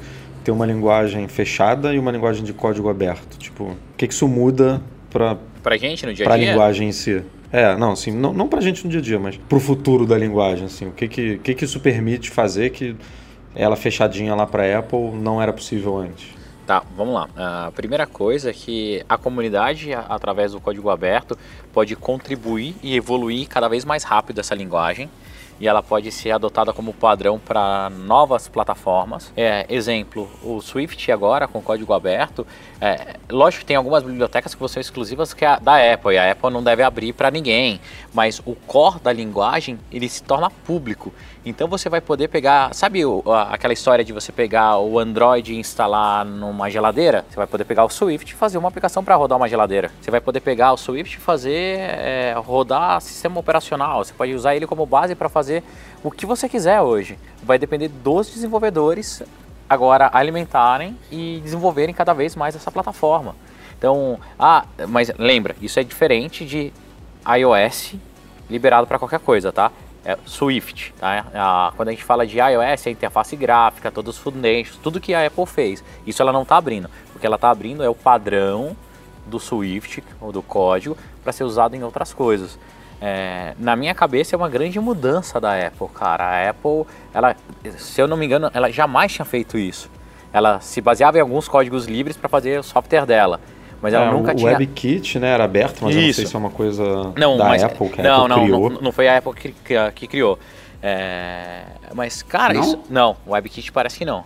Speaker 3: ter uma linguagem fechada e uma linguagem de código aberto? Tipo, o que, que isso muda para
Speaker 2: pra gente no dia a dia?
Speaker 3: Pra linguagem em si. É, não, assim, não, não pra gente no dia a dia, mas pro futuro da linguagem, assim, o que que, que, que isso permite fazer que ela fechadinha lá para Apple não era possível antes?
Speaker 2: Tá, vamos lá. A primeira coisa é que a comunidade, através do código aberto, pode contribuir e evoluir cada vez mais rápido essa linguagem e ela pode ser adotada como padrão para novas plataformas. É, exemplo, o Swift agora com código aberto, é, lógico que tem algumas bibliotecas que ser exclusivas que é da Apple e a Apple não deve abrir para ninguém, mas o core da linguagem ele se torna público. Então você vai poder pegar, sabe aquela história de você pegar o Android e instalar numa geladeira? Você vai poder pegar o Swift e fazer uma aplicação para rodar uma geladeira. Você vai poder pegar o Swift e fazer é, rodar sistema operacional. Você pode usar ele como base para fazer o que você quiser hoje. Vai depender dos desenvolvedores agora alimentarem e desenvolverem cada vez mais essa plataforma. Então, ah, mas lembra, isso é diferente de iOS liberado para qualquer coisa, tá? É Swift. Tá? A, quando a gente fala de iOS, a interface gráfica, todos os foundations, tudo que a Apple fez. Isso ela não está abrindo. O que ela está abrindo é o padrão do Swift, ou do código, para ser usado em outras coisas. É, na minha cabeça é uma grande mudança da Apple, cara. A Apple, ela, se eu não me engano, ela jamais tinha feito isso. Ela se baseava em alguns códigos livres para fazer o software dela mas ela é, nunca
Speaker 3: o
Speaker 2: tinha.
Speaker 3: O WebKit, né, era aberto, mas Isso. eu não sei se é uma coisa
Speaker 2: não,
Speaker 3: da
Speaker 2: mas,
Speaker 3: Apple que a
Speaker 2: não,
Speaker 3: Apple
Speaker 2: não,
Speaker 3: criou.
Speaker 2: Não, não foi a Apple que, que, que criou. É, mas, cara,
Speaker 1: não?
Speaker 2: isso. Não, o WebKit parece que não.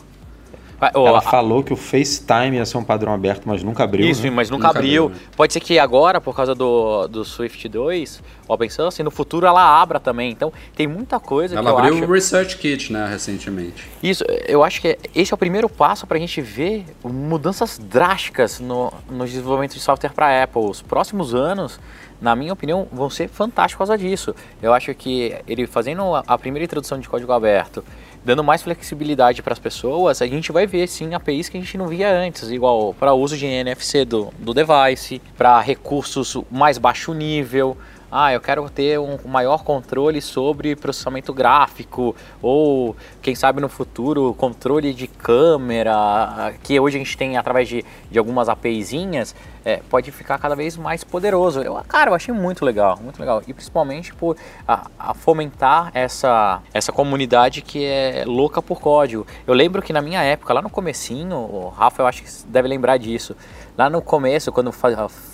Speaker 3: Ela falou que o FaceTime ia ser um padrão aberto, mas nunca abriu.
Speaker 2: Isso,
Speaker 3: né?
Speaker 2: mas nunca, nunca abriu. abriu. Pode ser que agora, por causa do, do Swift 2, Open Source, no futuro ela abra também. Então, tem muita coisa
Speaker 1: ela
Speaker 2: que eu
Speaker 1: abriu
Speaker 2: acho...
Speaker 1: o Research Kit, né, recentemente.
Speaker 2: Isso, eu acho que esse é o primeiro passo para a gente ver mudanças drásticas no, no desenvolvimento de software para Apple. Os próximos anos, na minha opinião, vão ser fantásticos por causa disso. Eu acho que ele fazendo a primeira introdução de código aberto dando mais flexibilidade para as pessoas, a gente vai ver sim APIs que a gente não via antes, igual para uso de NFC do, do device, para recursos mais baixo nível, ah, eu quero ter um maior controle sobre processamento gráfico ou quem sabe no futuro controle de câmera que hoje a gente tem através de, de algumas APIzinhas é, pode ficar cada vez mais poderoso. Eu, cara, eu achei muito legal, muito legal e principalmente por a, a fomentar essa essa comunidade que é louca por código. Eu lembro que na minha época lá no comecinho, o Rafa eu acho que deve lembrar disso. Lá no começo, quando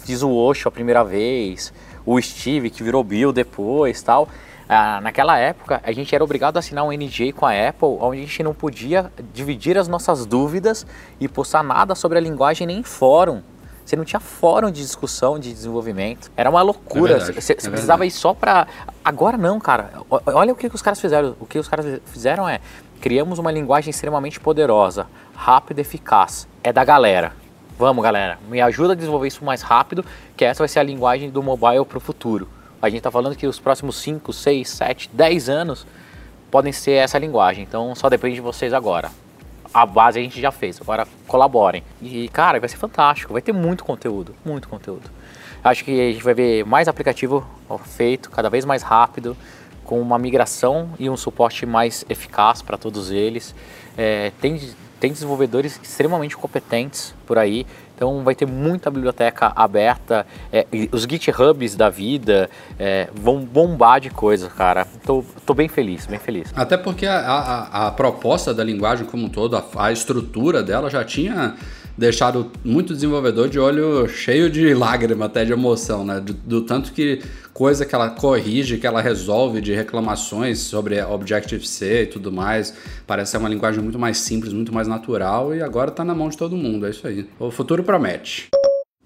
Speaker 2: fiz o Osho a primeira vez, o Steve, que virou Bill depois tal. Ah, naquela época, a gente era obrigado a assinar um NJ com a Apple, onde a gente não podia dividir as nossas dúvidas e postar nada sobre a linguagem nem em fórum. Você não tinha fórum de discussão de desenvolvimento. Era uma loucura. É verdade, você, é precisava ir só para. Agora não, cara. Olha o que os caras fizeram. O que os caras fizeram é criamos uma linguagem extremamente poderosa, rápida e eficaz. É da galera. Vamos, galera, me ajuda a desenvolver isso mais rápido, que essa vai ser a linguagem do mobile para o futuro. A gente está falando que os próximos 5, 6, 7, 10 anos podem ser essa linguagem, então só depende de vocês agora. A base a gente já fez, agora colaborem. E, cara, vai ser fantástico, vai ter muito conteúdo, muito conteúdo. Acho que a gente vai ver mais aplicativo feito, cada vez mais rápido, com uma migração e um suporte mais eficaz para todos eles. É, tem tem desenvolvedores extremamente competentes por aí, então vai ter muita biblioteca aberta, é, os GitHubs da vida é, vão bombar de coisa, cara. Tô, tô bem feliz, bem feliz.
Speaker 1: Até porque a, a, a proposta da linguagem como um todo, a, a estrutura dela já tinha deixado muito desenvolvedor de olho cheio de lágrima, até de emoção, né? Do, do, tanto que coisa que ela corrige, que ela resolve de reclamações sobre Objective-C e tudo mais. Parece ser uma linguagem muito mais simples, muito mais natural e agora está na mão de todo mundo. É isso aí. O futuro promete.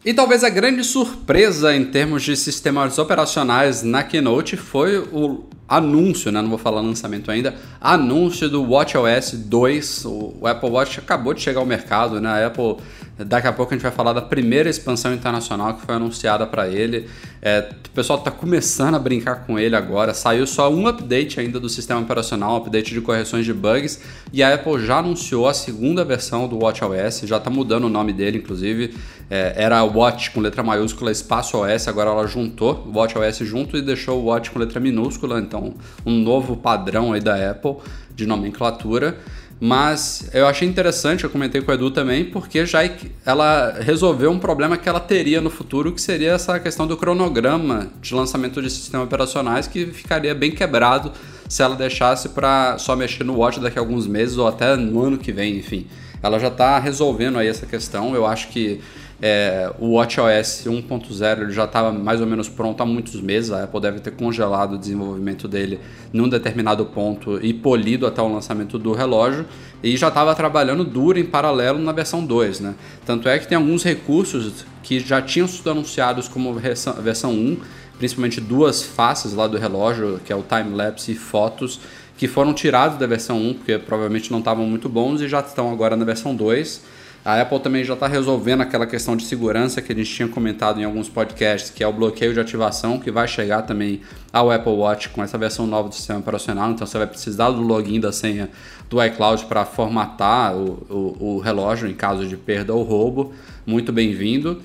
Speaker 1: E talvez a grande surpresa em termos de sistemas operacionais na Keynote foi o anúncio, né? Não vou falar lançamento ainda. Anúncio do WatchOS 2. O Apple Watch acabou de chegar ao mercado, né? A Apple Daqui a pouco a gente vai falar da primeira expansão internacional que foi anunciada para ele. É, o pessoal está começando a brincar com ele agora. Saiu só um update ainda do sistema operacional, um update de correções de bugs, e a Apple já anunciou a segunda versão do WatchOS. Já está mudando o nome dele, inclusive. É, era Watch com letra maiúscula, espaço OS. Agora ela juntou o WatchOS junto e deixou o Watch com letra minúscula. Então, um novo padrão aí da Apple de nomenclatura. Mas eu achei interessante, eu comentei com o Edu também, porque já ela resolveu um problema que ela teria no futuro, que seria essa questão do cronograma de lançamento de sistemas operacionais, que ficaria bem quebrado se ela deixasse para só mexer no Watch daqui a alguns meses ou até no ano que vem, enfim. Ela já está resolvendo aí essa questão. Eu acho que é, o WatchOS 1.0 já estava mais ou menos pronto há muitos meses. A Apple deve ter congelado o desenvolvimento dele num determinado ponto e polido até o lançamento do relógio. E já estava trabalhando duro em paralelo na versão 2. Né? Tanto é que tem alguns recursos que já tinham sido anunciados como versão, versão 1, principalmente duas faces lá do relógio, que é o time-lapse e fotos, que foram tirados da versão 1, porque provavelmente não estavam muito bons e já estão agora na versão 2. A Apple também já está resolvendo aquela questão de segurança que a gente tinha comentado em alguns podcasts, que é o bloqueio de ativação, que vai chegar também ao Apple Watch com essa versão nova do sistema operacional. Então você vai precisar do login da senha do iCloud para formatar o, o, o, relógio em caso de perda ou roubo. Muito bem-vindo.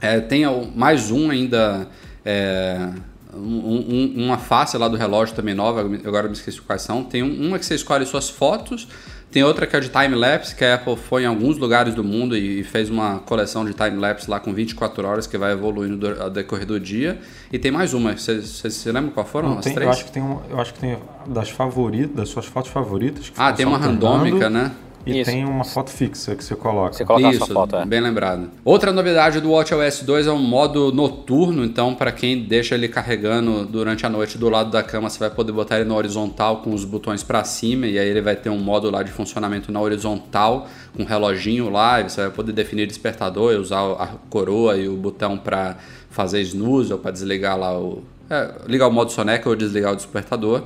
Speaker 1: É, tem mais um ainda. É, um, um, uma face lá do relógio também nova, agora me esqueci quais são. Tem uma que você escolhe suas fotos tem outra que é de time-lapse, que a Apple foi em alguns lugares do mundo e fez uma coleção de time-lapse lá com 24 horas que vai evoluindo ao decorrer do dia. E tem mais uma, você, você, lembra qual foram Não, as
Speaker 3: tem,
Speaker 1: três?
Speaker 3: Eu acho que tem, uma, eu acho que tem das favoritas, das suas fotos favoritas.
Speaker 1: ah, tem uma randômica, né?
Speaker 3: E Isso. tem uma foto fixa que você coloca.
Speaker 2: Você coloca
Speaker 1: Isso,
Speaker 2: a sua foto, é.
Speaker 1: bem lembrado. Outra novidade do WatchOS 2 é um modo noturno, então para quem deixa ele carregando durante a noite do lado da cama, você vai poder botar ele na horizontal com os botões para cima e aí ele vai ter um modo lá de funcionamento na horizontal com um reloginho lá, e você vai poder definir despertador e usar a coroa e o botão para fazer snooze ou para desligar lá o é, ligar o modo soneca ou desligar o despertador.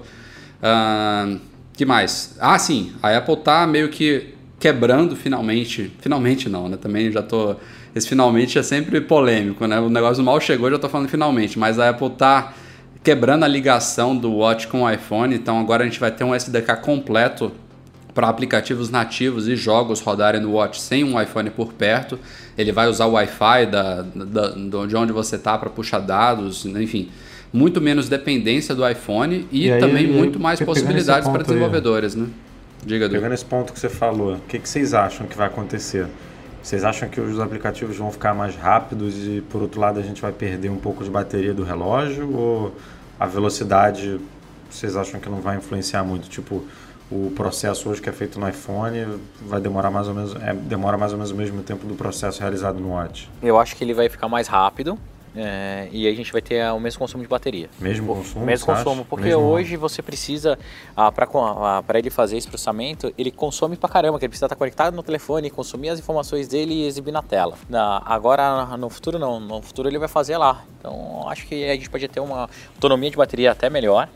Speaker 1: Uh, que mais? Ah, sim, a Apple tá meio que quebrando finalmente. Finalmente não, né? Também já tô. Esse finalmente é sempre polêmico, né? O negócio mal chegou, já tô falando finalmente, mas a Apple tá quebrando a ligação do Watch com o iPhone, então agora a gente vai ter um SDK completo para aplicativos nativos e jogos rodarem no Watch sem um iPhone por perto. Ele vai usar o Wi-Fi da, da, de onde você está para puxar dados, enfim muito menos dependência do iPhone e, e também aí, muito mais possibilidades para desenvolvedores, aí, né?
Speaker 3: Diga, Pegando esse ponto que você falou, o que, que vocês acham que vai acontecer? Vocês acham que os aplicativos vão ficar mais rápidos e, por outro lado, a gente vai perder um pouco de bateria do relógio? Ou a velocidade, vocês acham que não vai influenciar muito? Tipo, o processo hoje que é feito no iPhone vai demorar mais ou menos, é, demora mais ou menos o mesmo tempo do processo realizado no Watch?
Speaker 2: Eu acho que ele vai ficar mais rápido, é, e a gente vai ter o mesmo consumo de bateria.
Speaker 3: Mesmo consumo?
Speaker 2: Mesmo consumo, porque mesmo hoje você precisa, ah, para ah, ele fazer esse processamento, ele consome pra caramba, que ele precisa estar conectado no telefone, consumir as informações dele e exibir na tela. Na, agora, no futuro não, no futuro ele vai fazer lá. Então acho que a gente pode ter uma autonomia de bateria até melhor.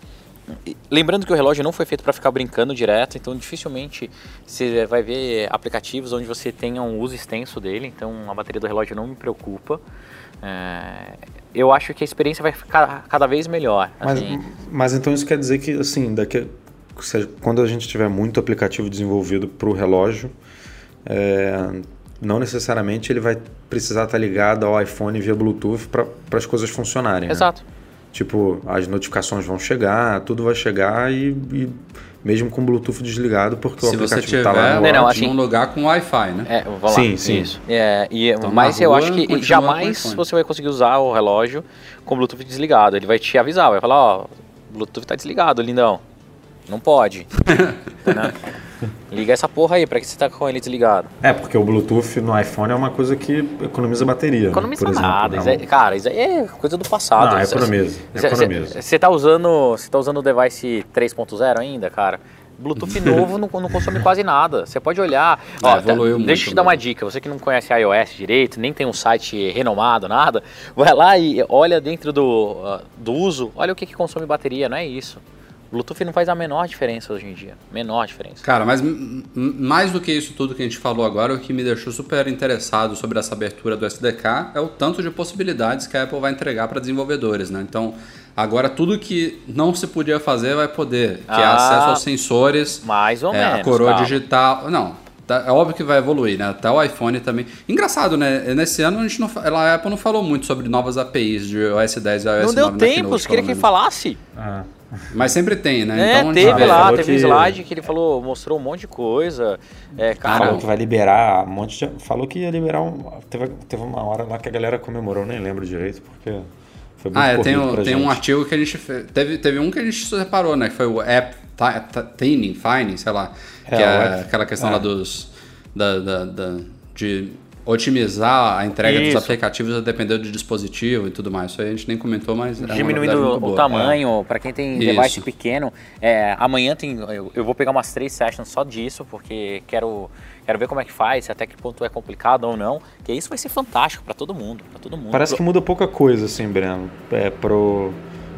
Speaker 2: Lembrando que o relógio não foi feito para ficar brincando direto, então dificilmente você vai ver aplicativos onde você tenha um uso extenso dele, então a bateria do relógio não me preocupa. É, eu acho que a experiência vai ficar cada vez melhor.
Speaker 3: Mas, assim. mas então isso quer dizer que, assim, daqui, quando a gente tiver muito aplicativo desenvolvido para o relógio, é, não necessariamente ele vai precisar estar ligado ao iPhone via Bluetooth para as coisas funcionarem.
Speaker 2: Né? Exato.
Speaker 3: Né? Tipo, as notificações vão chegar, tudo vai chegar e, e mesmo com o Bluetooth desligado, porque
Speaker 1: Se
Speaker 3: o aplicativo
Speaker 1: está
Speaker 3: lá
Speaker 1: no não, não, assim, num lugar com Wi-Fi, né?
Speaker 2: É, sim, lá. sim. Isso. É, e, então, mas eu acho que jamais você vai conseguir usar o relógio com o Bluetooth desligado. Ele vai te avisar, vai falar, ó, o Bluetooth está desligado, lindão. Não pode. né? Liga essa porra aí, pra que você tá com ele desligado?
Speaker 3: É, porque o Bluetooth no iPhone é uma coisa que economiza bateria.
Speaker 2: Economiza
Speaker 3: né?
Speaker 2: nada. Exemplo, é, cara, isso aí é coisa do passado.
Speaker 3: Não, é economiza.
Speaker 2: Você tá usando. Você tá usando o device 3.0 ainda, cara? Bluetooth novo não, não, consome quase nada. Você pode olhar. É, ó, tá, deixa eu te dar uma dica. Você que não conhece iOS direito, nem tem um site renomado, nada, vai lá e olha dentro do, uh, do uso, olha o que, que consome bateria, não é isso. Bluetooth não faz a menor diferença hoje em dia. Menor diferença.
Speaker 1: Cara, mas mais do que isso tudo que a gente falou agora, o que me deixou super interessado sobre essa abertura do SDK é o tanto de possibilidades que a Apple vai entregar para desenvolvedores, né? Então, agora tudo que não se podia fazer vai poder, que é ah, é acesso aos sensores,
Speaker 2: mais ou
Speaker 1: é,
Speaker 2: menos,
Speaker 1: a coroa calma. digital, não, Tá, é óbvio que vai evoluir, né? Até o iPhone também. Engraçado, né? Nesse ano a gente não, a Apple não falou muito sobre novas APIs de OS 10 e iOS
Speaker 2: não
Speaker 1: 9.
Speaker 2: Não deu tempo, você queria que falasse. Ah.
Speaker 1: Mas sempre tem, né?
Speaker 2: É, então, teve lá, teve que... um slide que ele falou, mostrou um monte de coisa. É, cara...
Speaker 3: Falou que vai liberar um monte de... Falou que ia liberar um... Teve, teve uma hora lá que a galera comemorou, nem lembro direito, porque... Foi muito
Speaker 1: ah, é, tem, um, tem um artigo que a gente fez. Teve, teve um que a gente separou, né? Que foi o App Thinning, Finding, sei lá. É, que é aquela questão é. lá dos da, da, da, de otimizar a entrega Isso. dos aplicativos a depender do dispositivo e tudo mais. Isso aí a gente nem comentou, mas
Speaker 2: é Diminuindo o tamanho, é. para quem tem Isso. device pequeno. É, amanhã tem, eu, eu, vou pegar umas três sessions só disso, porque quero, quero ver como é que faz, até que ponto é complicado ou não. Que isso vai ser fantástico para todo mundo, para todo mundo.
Speaker 3: Parece que muda pouca coisa, assim, Breno, é, pro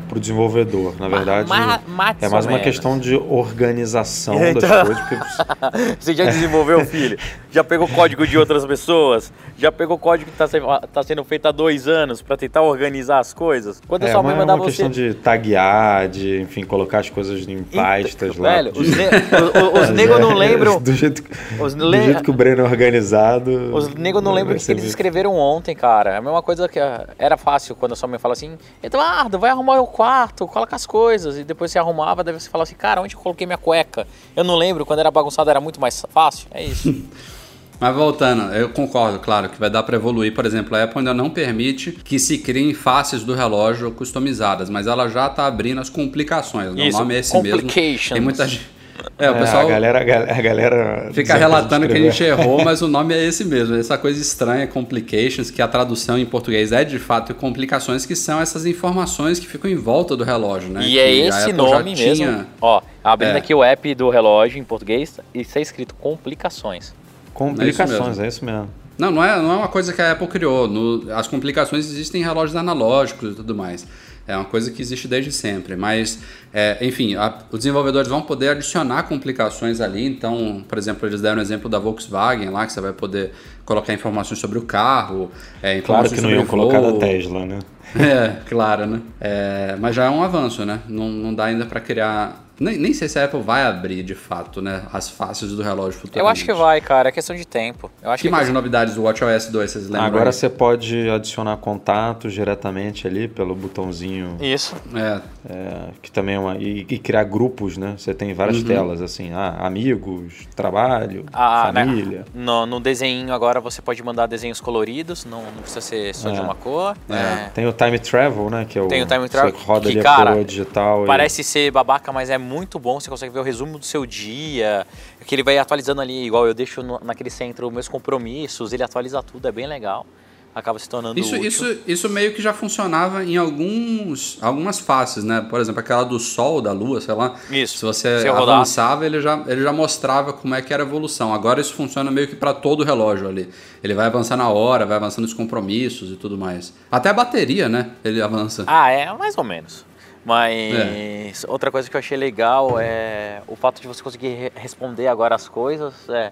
Speaker 3: para o desenvolvedor. Na verdade, ma, ma, é mais uma questão de organização então... das coisas.
Speaker 2: Porque... Você já desenvolveu, filho? Já pegou código de outras pessoas? Já pegou código que está tá sendo feito há dois anos para tentar organizar as coisas?
Speaker 3: Quando é, sua mãe mandar é uma você... questão de taguear, de, enfim, colocar as coisas em pastas lá.
Speaker 2: Velho, de... os, ne os, os negros não lembram...
Speaker 3: Do jeito, os do le... jeito que o Breno é organizado...
Speaker 2: Os negros não lembram o que eles escreveram ontem, cara. É a mesma coisa que era fácil quando a sua mãe fala assim, Eduardo, vai arrumar o quarto, coloca as coisas. E depois você arrumava, daí você falava assim, cara, onde eu coloquei minha cueca? Eu não lembro, quando era bagunçado era muito mais fácil. É isso.
Speaker 1: Mas voltando, eu concordo, claro, que vai dar para evoluir. Por exemplo, a Apple ainda não permite que se criem faces do relógio customizadas, mas ela já está abrindo as complicações. Isso, o nome é esse mesmo. Tem muita gente.
Speaker 3: É, o é, pessoal. A galera, a galera
Speaker 1: fica relatando que a gente errou, mas o nome é esse mesmo. Essa coisa estranha, complications, que a tradução em português é de fato complicações, que são essas informações que ficam em volta do relógio, né?
Speaker 2: E
Speaker 1: que
Speaker 2: é esse nome mesmo. Tinha... Ó, abrindo é. aqui o app do relógio em português, e está escrito complicações.
Speaker 3: Complicações, é isso mesmo. É isso mesmo.
Speaker 1: Não, não é, não é uma coisa que a Apple criou. No, as complicações existem em relógios analógicos e tudo mais. É uma coisa que existe desde sempre. Mas, é, enfim, a, os desenvolvedores vão poder adicionar complicações ali. Então, por exemplo, eles deram o exemplo da Volkswagen lá, que você vai poder colocar informações sobre o carro.
Speaker 3: É, claro que não iam colocar da Tesla, né?
Speaker 1: É, claro, né? É, mas já é um avanço, né? Não, não dá ainda para criar nem, nem sei se a Apple vai abrir de fato, né? As faces do relógio futuramente.
Speaker 2: Eu acho que vai, cara. É questão de tempo. Eu acho
Speaker 1: que, que mais novidades do WatchOS 2 vocês lembram?
Speaker 3: Agora aí? você pode adicionar contatos diretamente ali pelo botãozinho.
Speaker 2: Isso.
Speaker 3: É. é que também é uma. E, e, criar grupos, né? Você tem várias uhum. telas, assim. Ah, amigos, trabalho, ah, né? família. Né?
Speaker 2: No, no desenho agora você pode mandar desenhos coloridos, não, não precisa ser só é. de uma cor. É.
Speaker 3: é. Tem o Time Travel, né? Que é o,
Speaker 2: tem o Time Travel.
Speaker 3: Você roda
Speaker 2: que,
Speaker 3: ali
Speaker 2: cara,
Speaker 3: a coroa digital.
Speaker 2: Parece e... ser babaca, mas é muito bom, você consegue ver o resumo do seu dia, que ele vai atualizando ali, igual eu deixo no, naquele centro meus compromissos, ele atualiza tudo, é bem legal. Acaba se tornando
Speaker 1: isso,
Speaker 2: útil.
Speaker 1: Isso, isso meio que já funcionava em alguns, algumas faces, né? Por exemplo, aquela do Sol, da Lua, sei lá.
Speaker 2: Isso.
Speaker 1: Se você se avançava, ele já, ele já mostrava como é que era a evolução. Agora isso funciona meio que para todo o relógio ali. Ele vai avançar na hora, vai avançando os compromissos e tudo mais. Até a bateria, né? Ele avança.
Speaker 2: Ah, é, mais ou menos. Mas é. outra coisa que eu achei legal é o fato de você conseguir responder agora as coisas. É,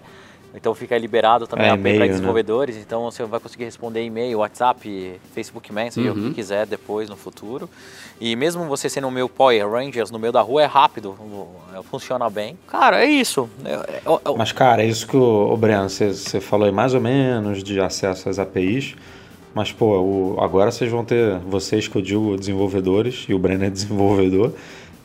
Speaker 2: então fica liberado também é, para né? desenvolvedores. Né? Então você vai conseguir responder e-mail, WhatsApp, Facebook Messenger, uhum. o que quiser depois no futuro. E mesmo você sendo o meu Power Rangers no meio da rua, é rápido, funciona bem. Cara, é isso. Eu,
Speaker 3: eu... Mas, cara, é isso que o, o Breno, você falou aí mais ou menos de acesso às APIs. Mas, pô, o, agora vocês vão ter, vocês que eu digo desenvolvedores, e o Breno é desenvolvedor,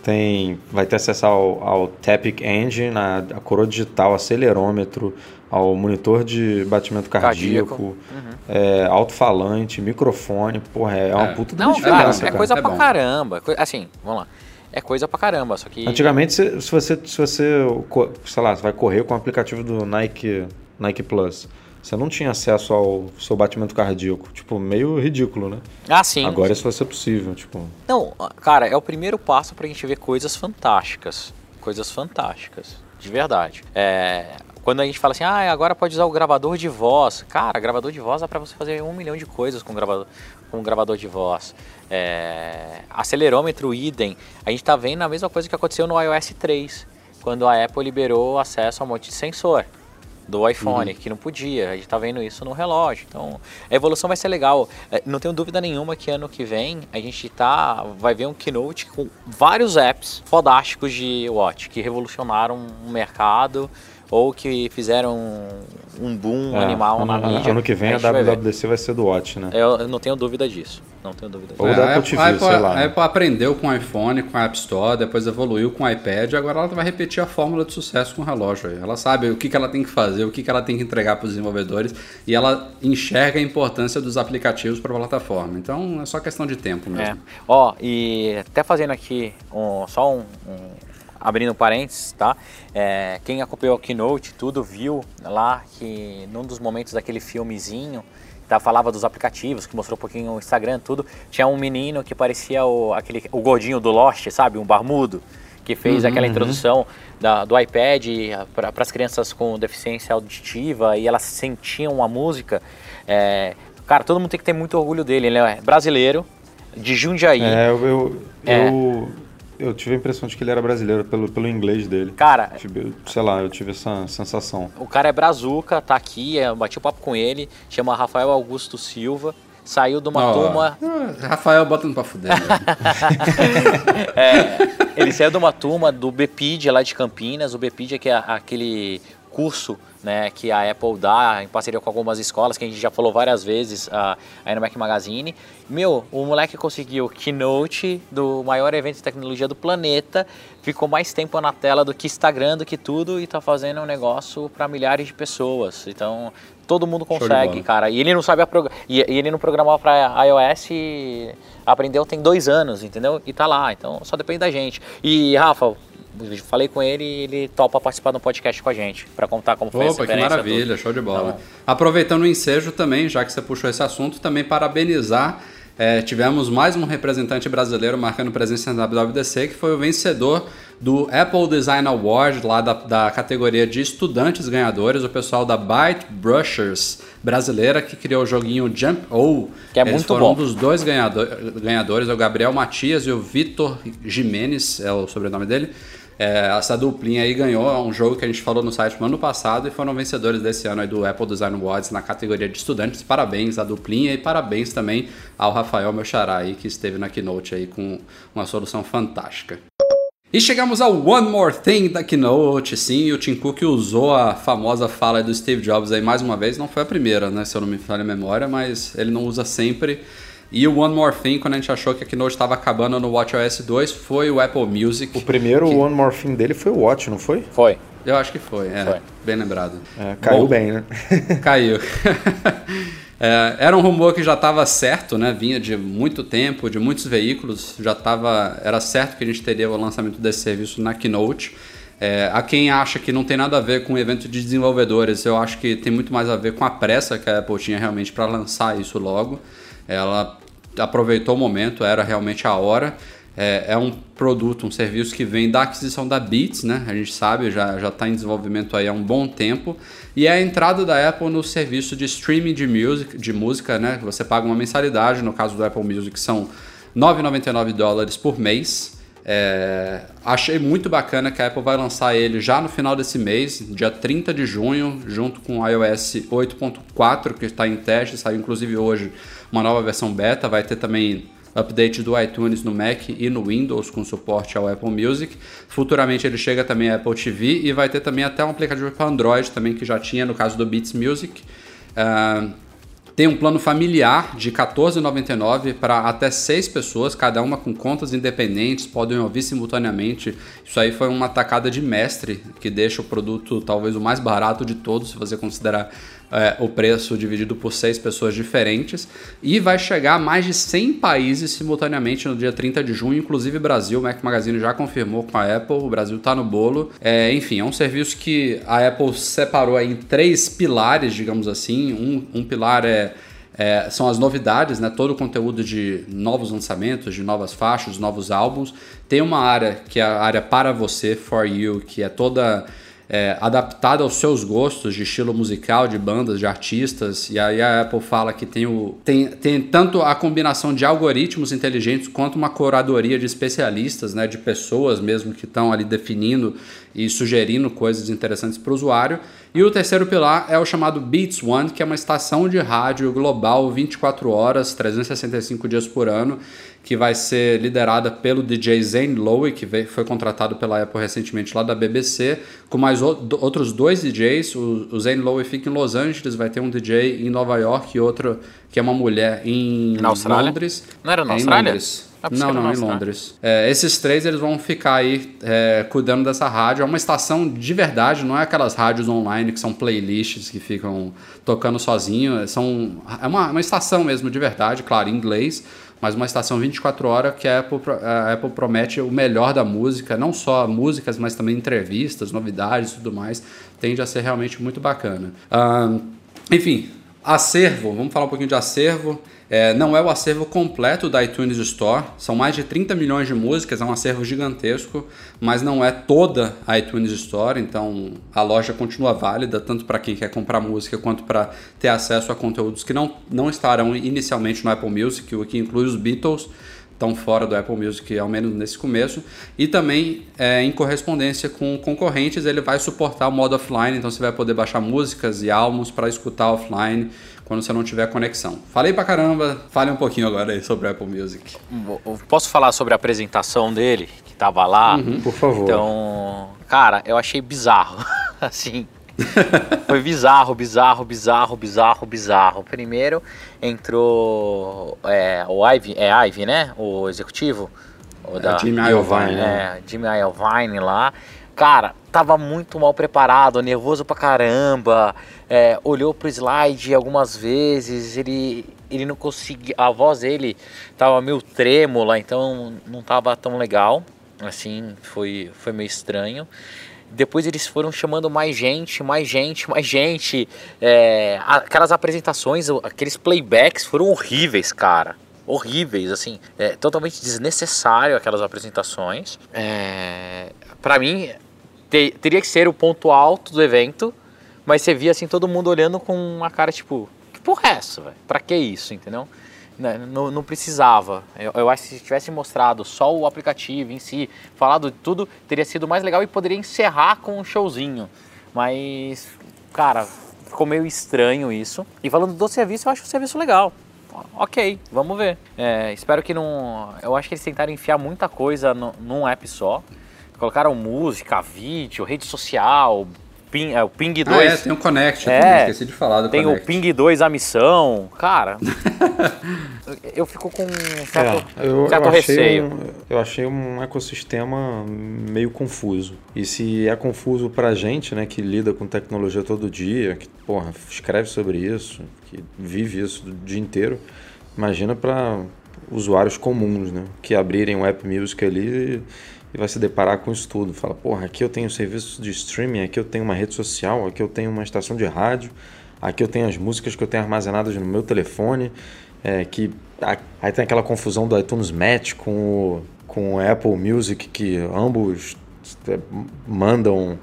Speaker 3: tem, vai ter acesso ao, ao Tepic Engine, a, a coroa digital, acelerômetro, ao monitor de batimento cardíaco, cardíaco. Uhum. É, alto-falante, microfone, porra, é uma é. puta
Speaker 2: Não, diferença, cara, é coisa é pra caramba. Assim, vamos lá. É coisa pra caramba, só que...
Speaker 3: Antigamente, se, se você, se você, sei lá, você vai correr com o aplicativo do Nike, Nike Plus você não tinha acesso ao seu batimento cardíaco. Tipo, meio ridículo, né?
Speaker 2: Ah, sim.
Speaker 3: Agora isso vai ser possível, tipo...
Speaker 2: Não, cara, é o primeiro passo pra gente ver coisas fantásticas. Coisas fantásticas, de verdade. É, quando a gente fala assim, ah, agora pode usar o gravador de voz. Cara, gravador de voz dá para você fazer um milhão de coisas com gravador, com gravador de voz. É, acelerômetro, idem. A gente está vendo a mesma coisa que aconteceu no iOS 3, quando a Apple liberou acesso a um monte de sensor do iPhone, uhum. que não podia. A gente está vendo isso no relógio. Então, a evolução vai ser legal. É, não tenho dúvida nenhuma que ano que vem a gente tá, vai ver um keynote com vários apps fodásticos de Watch que revolucionaram o mercado ou que fizeram um boom é, animal
Speaker 3: ano,
Speaker 2: na mídia.
Speaker 3: Ano que vem a, a WWDC vai, vai, ser do Watch, né?
Speaker 2: Eu, eu, não tenho dúvida disso. Não tenho dúvida disso.
Speaker 3: Ou da Apple TV,
Speaker 1: a Apple,
Speaker 3: sei lá.
Speaker 1: A
Speaker 3: né?
Speaker 1: Apple aprendeu com o iPhone, com a App Store, depois evoluiu com o iPad, agora ela vai repetir a fórmula de sucesso com o relógio. Ela sabe o que, que ela tem que fazer, o que, que ela tem que entregar para os desenvolvedores e ela enxerga a importância dos aplicativos para a plataforma. Então é só questão de tempo mesmo.
Speaker 2: É. Ó, e até fazendo aqui um, só um, um abrindo parênteses, tá? É, quem acompanhou o Keynote, tudo, viu lá que num dos momentos daquele filmezinho, tá, falava dos aplicativos, que mostrou um pouquinho o Instagram, tudo, tinha um menino que parecia o, aquele, o gordinho do Lost, sabe? Um barmudo, que fez uhum, aquela uhum. introdução uhum. da, do iPad para as crianças com deficiência auditiva e elas sentiam a música. É, cara, todo mundo tem que ter muito orgulho dele, ele é brasileiro, de Jundiaí.
Speaker 3: É, eu, eu, é. eu eu tive a impressão de que ele era brasileiro pelo, pelo inglês dele.
Speaker 2: Cara,
Speaker 3: tive, sei lá, eu tive essa sensação.
Speaker 2: O cara é brazuca, tá aqui, eu bati o papo com ele, chama Rafael Augusto Silva. Saiu de uma oh. turma.
Speaker 1: Ah, Rafael botando pra fuder. Né?
Speaker 2: é, ele saiu de uma turma do BPID lá de Campinas. O BPID é, que é aquele curso né, que a Apple dá em parceria com algumas escolas, que a gente já falou várias vezes uh, aí no Mac Magazine. Meu, o moleque conseguiu keynote do maior evento de tecnologia do planeta, ficou mais tempo na tela do que Instagram, do que tudo, e está fazendo um negócio para milhares de pessoas. Então, todo mundo consegue, cara. E ele não sabe a prog... e, ele não programou para iOS e aprendeu tem dois anos, entendeu? E tá lá, então só depende da gente. E Rafa, falei com ele e ele topa participar do podcast com a gente, para contar como foi
Speaker 1: Opa,
Speaker 2: essa
Speaker 1: que maravilha, show de bola. Tá Aproveitando o ensejo também, já que você puxou esse assunto, também parabenizar. É, tivemos mais um representante brasileiro marcando presença na WWDC, que foi o vencedor do Apple Design Award, lá da, da categoria de estudantes ganhadores, o pessoal da Byte Brushers brasileira, que criou o joguinho Jump O.
Speaker 2: Que é Eles muito foram
Speaker 1: bom. um dos dois ganhador, ganhadores, é o Gabriel Matias e o Vitor Jimenez, é o sobrenome dele. É, essa duplinha aí ganhou um jogo que a gente falou no site no ano passado e foram vencedores desse ano do Apple Design Awards na categoria de estudantes. Parabéns à duplinha e parabéns também ao Rafael, meu aí, que esteve na Keynote aí com uma solução fantástica. E chegamos ao One More Thing da Keynote, sim, o Tim Cook usou a famosa fala do Steve Jobs aí mais uma vez, não foi a primeira, né, se eu não me falha a memória, mas ele não usa sempre e o One More Thing, quando a gente achou que a Keynote estava acabando no WatchOS 2, foi o Apple Music.
Speaker 3: O primeiro que... One More Thing dele foi o Watch, não foi?
Speaker 2: Foi.
Speaker 1: Eu acho que foi, é. Foi. Bem lembrado.
Speaker 3: É, caiu Bom, bem, né?
Speaker 1: caiu. é, era um rumor que já estava certo, né? Vinha de muito tempo, de muitos veículos. Já estava. Era certo que a gente teria o lançamento desse serviço na Keynote. É, a quem acha que não tem nada a ver com o evento de desenvolvedores, eu acho que tem muito mais a ver com a pressa que a Apple tinha realmente para lançar isso logo. Ela aproveitou o momento, era realmente a hora. É, é, um produto, um serviço que vem da aquisição da Beats, né? A gente sabe, já está em desenvolvimento aí há um bom tempo. E é a entrada da Apple no serviço de streaming de, music, de música, né? Você paga uma mensalidade, no caso do Apple Music são 9,99 dólares por mês. É, achei muito bacana que a Apple vai lançar ele já no final desse mês, dia 30 de junho, junto com o iOS 8.4, que está em teste, saiu inclusive hoje uma nova versão beta, vai ter também update do iTunes no Mac e no Windows com suporte ao Apple Music. Futuramente ele chega também à Apple TV e vai ter também até um aplicativo para Android também que já tinha no caso do Beats Music. Uh, tem um plano familiar de R$14,99 para até seis pessoas, cada uma com contas independentes, podem ouvir simultaneamente. Isso aí foi uma tacada de mestre que deixa o produto talvez o mais barato de todos, se você considerar é, o preço dividido por seis pessoas diferentes. E vai chegar a mais de 100 países simultaneamente no dia 30 de junho, inclusive Brasil. O Mac Magazine já confirmou com a Apple, o Brasil está no bolo. É, enfim, é um serviço que a Apple separou em três pilares, digamos assim. Um, um pilar é é, são as novidades, né? todo o conteúdo de novos lançamentos, de novas faixas, novos álbuns. Tem uma área que é a área para você, for you, que é toda é, adaptado aos seus gostos de estilo musical, de bandas, de artistas. E aí a Apple fala que tem, o, tem, tem tanto a combinação de algoritmos inteligentes quanto uma curadoria de especialistas, né, de pessoas mesmo que estão ali definindo e sugerindo coisas interessantes para o usuário. E o terceiro pilar é o chamado Beats One, que é uma estação de rádio global 24 horas, 365 dias por ano, que vai ser liderada pelo DJ Zane Lowe, que veio, foi contratado pela Apple recentemente lá da BBC, com mais o, outros dois DJs. O, o Zane Lowe fica em Los Angeles, vai ter um DJ em Nova York e outro que é uma mulher em? Londres.
Speaker 2: Não era na
Speaker 1: é,
Speaker 2: Austrália?
Speaker 1: Londres.
Speaker 2: Ah,
Speaker 1: não, não, em Londres. É, esses três eles vão ficar aí é, cuidando dessa rádio. É uma estação de verdade, não é aquelas rádios online que são playlists que ficam tocando sozinho. São, é uma, uma estação mesmo de verdade, claro, em inglês, mas uma estação 24 horas que a Apple, a Apple promete o melhor da música, não só músicas, mas também entrevistas, novidades e tudo mais. Tende a ser realmente muito bacana. enfim, acervo, vamos falar um pouquinho de acervo. É, não é o acervo completo da iTunes Store, são mais de 30 milhões de músicas, é um acervo gigantesco, mas não é toda a iTunes Store, então a loja continua válida, tanto para quem quer comprar música quanto para ter acesso a conteúdos que não, não estarão inicialmente no Apple Music, o que inclui os Beatles, estão fora do Apple Music, ao menos nesse começo. E também, é, em correspondência com concorrentes, ele vai suportar o modo offline, então você vai poder baixar músicas e álbuns para escutar offline quando você não tiver conexão. Falei pra caramba, fale um pouquinho agora aí sobre o Apple Music.
Speaker 2: Posso falar sobre a apresentação dele, que tava lá?
Speaker 3: Uhum, por favor.
Speaker 2: Então, cara, eu achei bizarro. assim, foi bizarro, bizarro, bizarro, bizarro, bizarro. Primeiro entrou é, o Ivy, é Ivy, né? O executivo.
Speaker 1: O da, é, Jimmy Iovine.
Speaker 2: Né? É, Jimmy Iovine lá. Cara, tava muito mal preparado, nervoso pra caramba. É, olhou pro slide algumas vezes, ele, ele não conseguia. A voz dele tava meio trêmula, então não tava tão legal. Assim, foi, foi meio estranho. Depois eles foram chamando mais gente, mais gente, mais gente. É, aquelas apresentações, aqueles playbacks foram horríveis, cara horríveis, assim, é, totalmente desnecessário aquelas apresentações. É, para mim, te, teria que ser o ponto alto do evento, mas você via assim todo mundo olhando com uma cara tipo, que porra é essa, velho? Pra que isso, entendeu? Né, não, não precisava. Eu, acho que se tivesse mostrado só o aplicativo em si, falado de tudo, teria sido mais legal e poderia encerrar com um showzinho. Mas, cara, ficou meio estranho isso. E falando do serviço, eu acho o serviço legal. Ok, vamos ver. É, espero que não. Eu acho que eles tentaram enfiar muita coisa no, num app só. Colocaram música, vídeo, rede social, Ping, é, o Ping 2. Ah,
Speaker 1: é, tem o Connect, é, esqueci de falar do
Speaker 2: Tem
Speaker 1: Connect.
Speaker 2: o Ping 2 a missão. Cara, eu fico com um certo,
Speaker 3: é, eu,
Speaker 2: certo
Speaker 3: eu
Speaker 2: receio.
Speaker 3: Um, eu achei um ecossistema meio confuso. E se é confuso pra gente, né, que lida com tecnologia todo dia, que, porra, escreve sobre isso, que vive isso o dia inteiro, imagina para usuários comuns, né, que abrirem o App Music ali e e vai se deparar com isso tudo. Fala, porra, aqui eu tenho serviço de streaming, aqui eu tenho uma rede social, aqui eu tenho uma estação de rádio, aqui eu tenho as músicas que eu tenho armazenadas no meu telefone, é, que aí tem aquela confusão do iTunes Match com o, com o Apple Music, que ambos é, mandam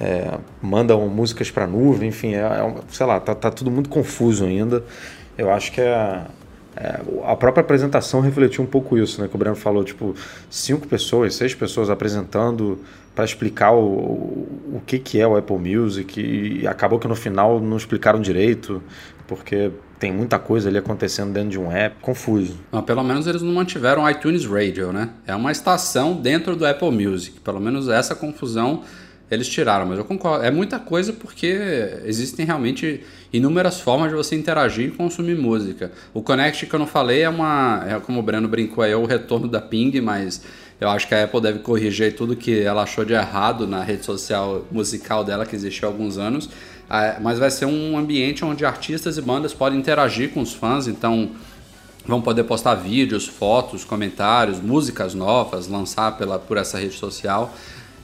Speaker 3: é, mandam músicas para nuvem, enfim, é, é, sei lá, tá, tá tudo muito confuso ainda. Eu acho que é, é, a própria apresentação refletiu um pouco isso, né? Que o Breno falou, tipo, cinco pessoas, seis pessoas apresentando para explicar o, o que, que é o Apple Music e acabou que no final não explicaram direito, porque tem muita coisa ali acontecendo dentro de um app, confuso.
Speaker 1: Não, pelo menos eles não mantiveram o iTunes Radio, né? É uma estação dentro do Apple Music. Pelo menos essa confusão eles tiraram, mas eu concordo. É muita coisa porque existem realmente inúmeras formas de você interagir e consumir música. O Connect que eu não falei é uma, é como o Breno brincou, é o retorno da Ping, mas eu acho que a Apple deve corrigir tudo que ela achou de errado na rede social musical dela que existiu há alguns anos. Ah, mas vai ser um ambiente onde artistas e bandas podem interagir com os fãs, então vão poder postar vídeos, fotos, comentários, músicas novas, lançar pela, por essa rede social.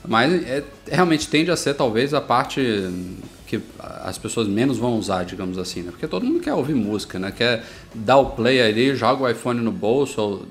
Speaker 1: Mas é, realmente tende a ser talvez a parte que as pessoas menos vão usar, digamos assim, né? Porque todo mundo quer ouvir música, né? Quer dar o play ali, joga o iPhone no bolso ou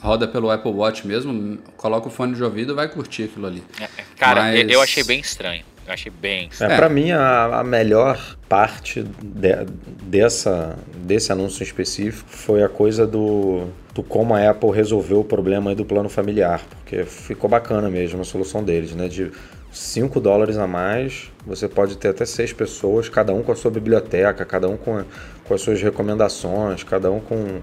Speaker 1: roda pelo Apple Watch mesmo, coloca o fone de ouvido e vai curtir aquilo ali.
Speaker 2: É, cara, Mas... eu achei bem estranho. Eu achei bem.
Speaker 3: É,
Speaker 1: É.
Speaker 3: Para mim, a, a melhor parte de- dessa, desse anúncio em específico foi a coisa do, do como a Apple resolveu o problema do plano familiar, porque ficou bacana mesmo a solução deles, né? De 5 dólares a mais, você pode ter até seis pessoas, cada um com a sua biblioteca, cada um com, a- com as suas recomendações, cada um com,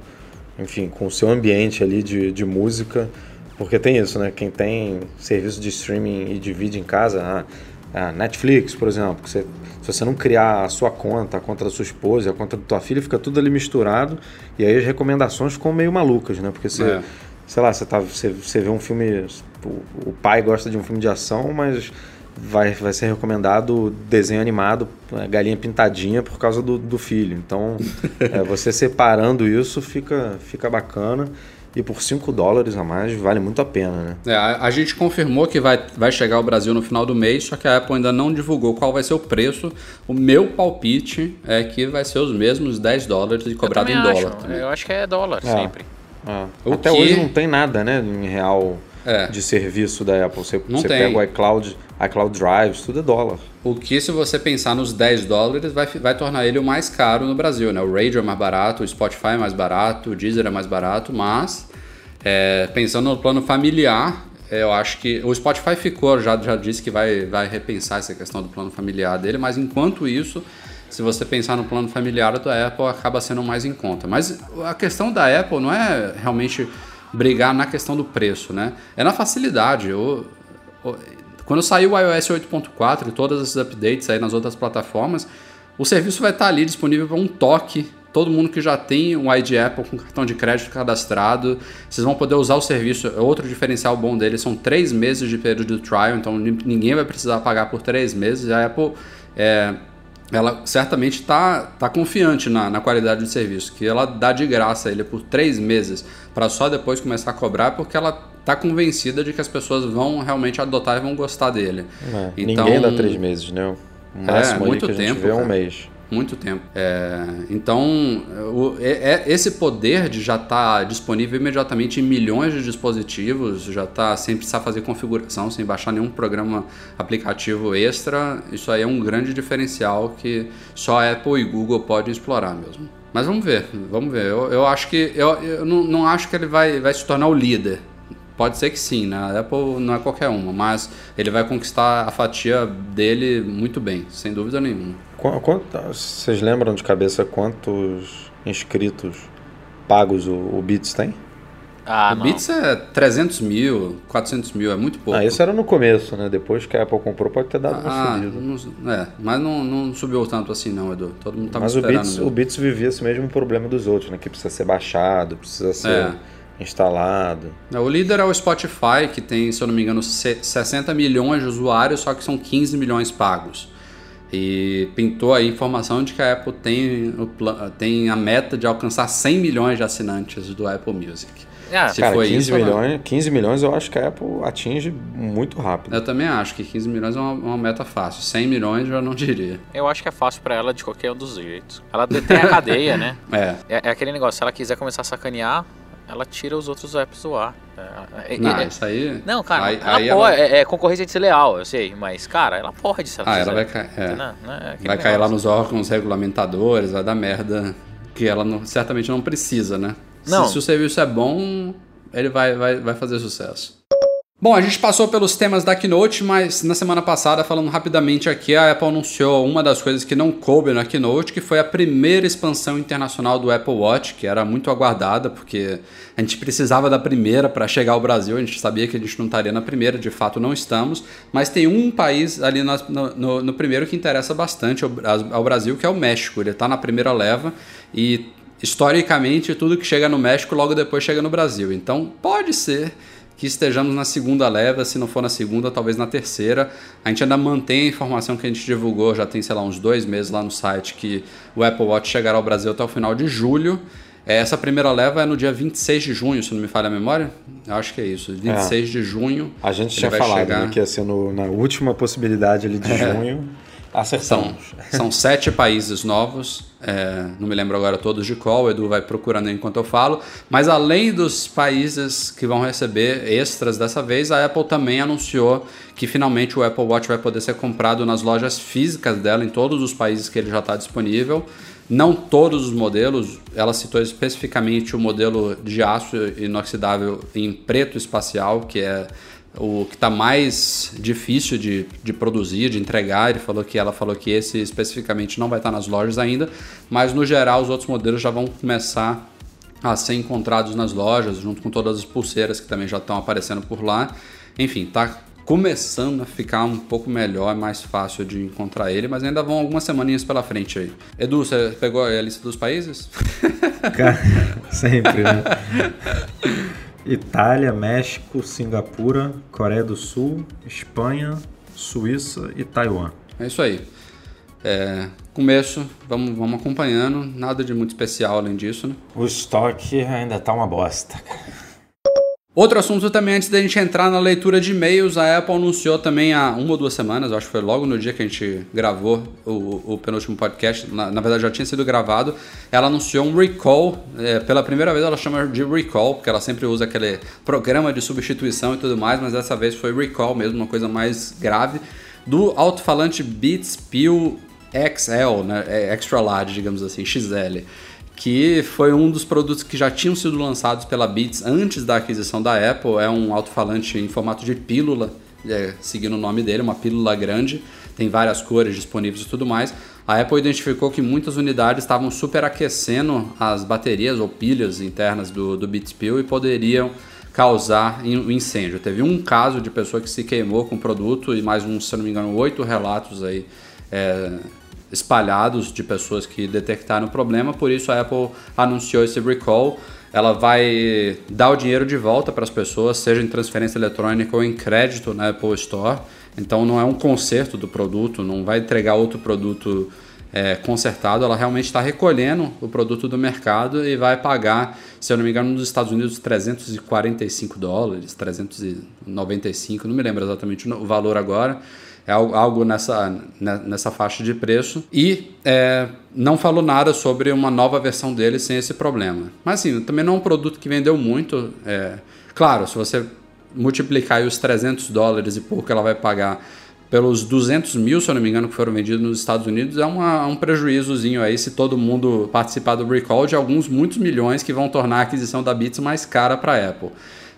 Speaker 3: enfim, com o seu ambiente ali de, de música. Porque tem isso, né? Quem tem serviço de streaming e divide em casa, ah, a Netflix, por exemplo, que você, se você não criar a sua conta, a conta da sua esposa, a conta da tua filha, fica tudo ali misturado e aí as recomendações ficam meio malucas, né? Porque você,
Speaker 1: É.
Speaker 3: sei lá, você, tá, você, você vê um filme, o, o pai gosta de um filme de ação, mas vai, vai ser recomendado desenho animado, eh, galinha pintadinha por causa do, do filho. Então, é, você separando isso fica, fica bacana. E por 5 dólares a mais vale muito a pena, né?
Speaker 1: É, a, a gente confirmou que vai, vai chegar ao Brasil no final do mês, só que a Apple ainda não divulgou qual vai ser o preço. O meu palpite é que vai ser os mesmos 10 dólares e cobrado em dólar.
Speaker 2: também acho. Eu acho que é dólar
Speaker 3: É.
Speaker 2: sempre.
Speaker 3: É. Até
Speaker 1: que-
Speaker 3: hoje não tem nada, né, em real
Speaker 1: É.
Speaker 3: de serviço da Apple. Você,
Speaker 1: Não
Speaker 3: você pega o iCloud, iCloud Drives, tudo é dólar.
Speaker 1: O que, se você pensar nos 10 dólares, vai, vai tornar ele o mais caro no Brasil, né? O Radio é mais barato, o Spotify é mais barato, o Deezer é mais barato, mas é, pensando no plano familiar, é, eu acho que o Spotify ficou, já, já disse que vai, vai repensar essa questão do plano familiar dele, mas enquanto isso, se você pensar no plano familiar da Apple, acaba sendo mais em conta. Mas a questão da Apple não é realmente brigar na questão do preço, né? É na facilidade. O, o- quando sair o iOS 8.4 e todos esses updates aí nas outras plataformas, o serviço vai estar ali disponível para um toque. Todo mundo que já tem um ID Apple com cartão de crédito cadastrado, vocês vão poder usar o serviço. Outro diferencial bom dele são três meses de período de trial, então nin- ninguém vai precisar pagar por três meses. A Apple é, ela certamente está tá confiante na, na qualidade do serviço, que ela dá de graça ele por três meses, para só depois começar a cobrar, porque ela está convencida de que as pessoas vão realmente adotar e vão gostar dele.
Speaker 3: É,
Speaker 1: Então-
Speaker 3: Ninguém dá três meses, né? O máximo ali
Speaker 1: muito
Speaker 3: que a gente
Speaker 1: tempo,
Speaker 3: vê é um mês.
Speaker 1: Muito tempo. É, então, o- é- é- esse poder de já estar disponível imediatamente em milhões de dispositivos, já tá sem precisar fazer configuração, sem baixar nenhum programa aplicativo extra, isso aí é um grande diferencial que só Apple e Google podem explorar mesmo. Mas vamos ver, vamos ver. Eu, eu acho que eu, eu não, não acho que ele vai, vai se tornar o líder. Pode ser que sim, né? A Apple não é qualquer uma, mas ele vai conquistar a fatia dele muito bem, sem dúvida nenhuma.
Speaker 3: Qu- quanto- vocês lembram de cabeça quantos inscritos pagos o, o Beats tem?
Speaker 2: Ah,
Speaker 1: o
Speaker 2: não.
Speaker 1: Beats é 300 mil, 400 mil, é muito pouco.
Speaker 3: Ah, isso era no começo, né? Depois que a Apple comprou, pode ter dado uma
Speaker 1: Ah,
Speaker 3: subida.
Speaker 1: não- é, mas não, não subiu tanto assim não, Edu. Todo mundo tava
Speaker 3: Mas o
Speaker 1: esperando
Speaker 3: Beats,
Speaker 1: mesmo.
Speaker 3: o Beats vivia esse mesmo problema dos outros, né? Que precisa ser baixado, precisa ser
Speaker 1: É.
Speaker 3: instalado.
Speaker 1: É, O líder é o Spotify, que tem, se eu não me engano, se- 60 milhões de usuários, só que são 15 milhões pagos. E pintou aí a informação de que a Apple tem, o tem a meta de alcançar 100 milhões de assinantes do Apple Music.
Speaker 2: Ah,
Speaker 1: Se
Speaker 3: Cara,
Speaker 1: foi
Speaker 3: 15
Speaker 1: isso,
Speaker 3: milhões, 15 milhões eu acho que a Apple atinge muito rápido.
Speaker 1: Eu também acho que 15 milhões é uma, uma meta fácil. 100 milhões eu não diria.
Speaker 2: Eu acho que é fácil pra ela de qualquer um dos jeitos. Ela detém a cadeia, né?
Speaker 1: É,
Speaker 2: É, é aquele negócio, se ela quiser começar a sacanear, ela tira os outros apps do ar. É, é-
Speaker 1: não,
Speaker 2: é-
Speaker 1: isso aí...
Speaker 2: não, cara,
Speaker 1: aí-
Speaker 2: ela
Speaker 1: aí
Speaker 2: pode, é, é concorrência desleal, eu sei, mas, cara, ela pode se ela
Speaker 1: Ah,
Speaker 2: quiser.
Speaker 1: ela vai cair. é.
Speaker 2: Não, não, é
Speaker 1: Vai cair lá nos órgãos regulamentadores, vai dar merda que ela não- certamente não precisa, né? Se-
Speaker 2: Não.
Speaker 1: Se, o serviço é bom, ele vai, vai, vai fazer sucesso. Bom, a gente passou pelos temas da Keynote, mas na semana passada, falando rapidamente aqui, a Apple anunciou uma das coisas que não coube na Keynote, que foi a primeira expansão internacional do Apple Watch, que era muito aguardada, porque a gente precisava da primeira para chegar ao Brasil, a gente sabia que a gente não estaria na primeira, de fato não estamos, mas tem um país ali no, no- no primeiro que interessa bastante ao, ao Brasil, que é o México. Ele está na primeira leva e historicamente tudo que chega no México logo depois chega no Brasil. Então pode ser que estejamos na segunda leva, se não for na segunda, talvez na terceira. A gente ainda mantém a informação que a gente divulgou, já tem, sei lá, uns dois meses lá no site, que o Apple Watch chegará ao Brasil até o final de julho. É, Essa primeira leva é no dia 26 de junho, se não me falha a memória. Eu acho que é isso, 26 de junho.
Speaker 3: A gente tinha falado
Speaker 1: chegar.
Speaker 3: né, que ia ser no- na última possibilidade ali de
Speaker 1: É.
Speaker 3: junho. Acertamos.
Speaker 1: São, são sete países novos, é, não me lembro agora todos de qual, o Edu vai procurando enquanto eu falo. Mas além dos países que vão receber extras dessa vez, a Apple também anunciou que finalmente o Apple Watch vai poder ser comprado nas lojas físicas dela, em todos os países que ele já está disponível. Não todos os modelos, ela citou especificamente o modelo de aço inoxidável em preto espacial, que é o que está mais difícil de, de produzir, de entregar. Ele falou que ela falou que esse especificamente não vai estar nas lojas ainda, mas no geral os outros modelos já vão começar a ser encontrados nas lojas, junto com todas as pulseiras que também já estão aparecendo por lá. Enfim, tá começando a ficar um pouco melhor, mais fácil de encontrar ele, mas ainda vão algumas semaninhas pela frente aí. Edu, você pegou a lista dos países?
Speaker 3: Sempre, né? Itália, México, Singapura, Coreia do Sul, Espanha, Suíça e Taiwan.
Speaker 1: É isso aí. É, começo, vamos, vamos acompanhando, nada de muito especial além disso, né?
Speaker 3: O estoque ainda tá uma bosta.
Speaker 1: Outro assunto também, antes da gente entrar na leitura de e-mails, a Apple anunciou também há uma ou duas semanas, acho que foi logo no dia que a gente gravou o, o penúltimo podcast, na, na, verdade já tinha sido gravado, ela anunciou um recall, é, pela primeira vez ela chama de recall, porque ela sempre usa aquele programa de substituição e tudo mais, mas dessa vez foi recall mesmo, uma coisa mais grave, do alto-falante Beats Pill XL, né, é, extra large, digamos assim, XL que foi um dos produtos que já tinham sido lançados pela Beats antes da aquisição da Apple. É um alto-falante em formato de pílula, é, seguindo o nome dele, uma pílula grande, tem várias cores disponíveis e tudo mais. A Apple identificou que muitas unidades estavam superaquecendo as baterias ou pilhas internas do, do Beats Pill e poderiam causar um incêndio. Teve um caso de pessoa que se queimou com o produto e mais uns, se não me engano, oito relatos aí é, espalhados de pessoas que detectaram o problema, por isso a Apple anunciou esse recall. Ela vai dar o dinheiro de volta para as pessoas, seja em transferência eletrônica ou em crédito na Apple Store. Então não é um conserto do produto, não vai entregar outro produto é, consertado, ela realmente está recolhendo o produto do mercado e vai pagar, se eu não me engano, nos Estados Unidos 345 dólares, 395, não me lembro exatamente o valor agora é algo nessa, nessa faixa de preço. E é, não falou nada sobre uma nova versão dele sem esse problema. Mas assim, também não é um produto que vendeu muito. É, claro, se você multiplicar os 300 dólares e pouco que ela vai pagar pelos 200 mil, se eu não me engano, que foram vendidos nos Estados Unidos, é uma, um prejuízozinho aí se todo mundo participar do recall de alguns muitos milhões que vão tornar a aquisição da Beats mais cara para a Apple.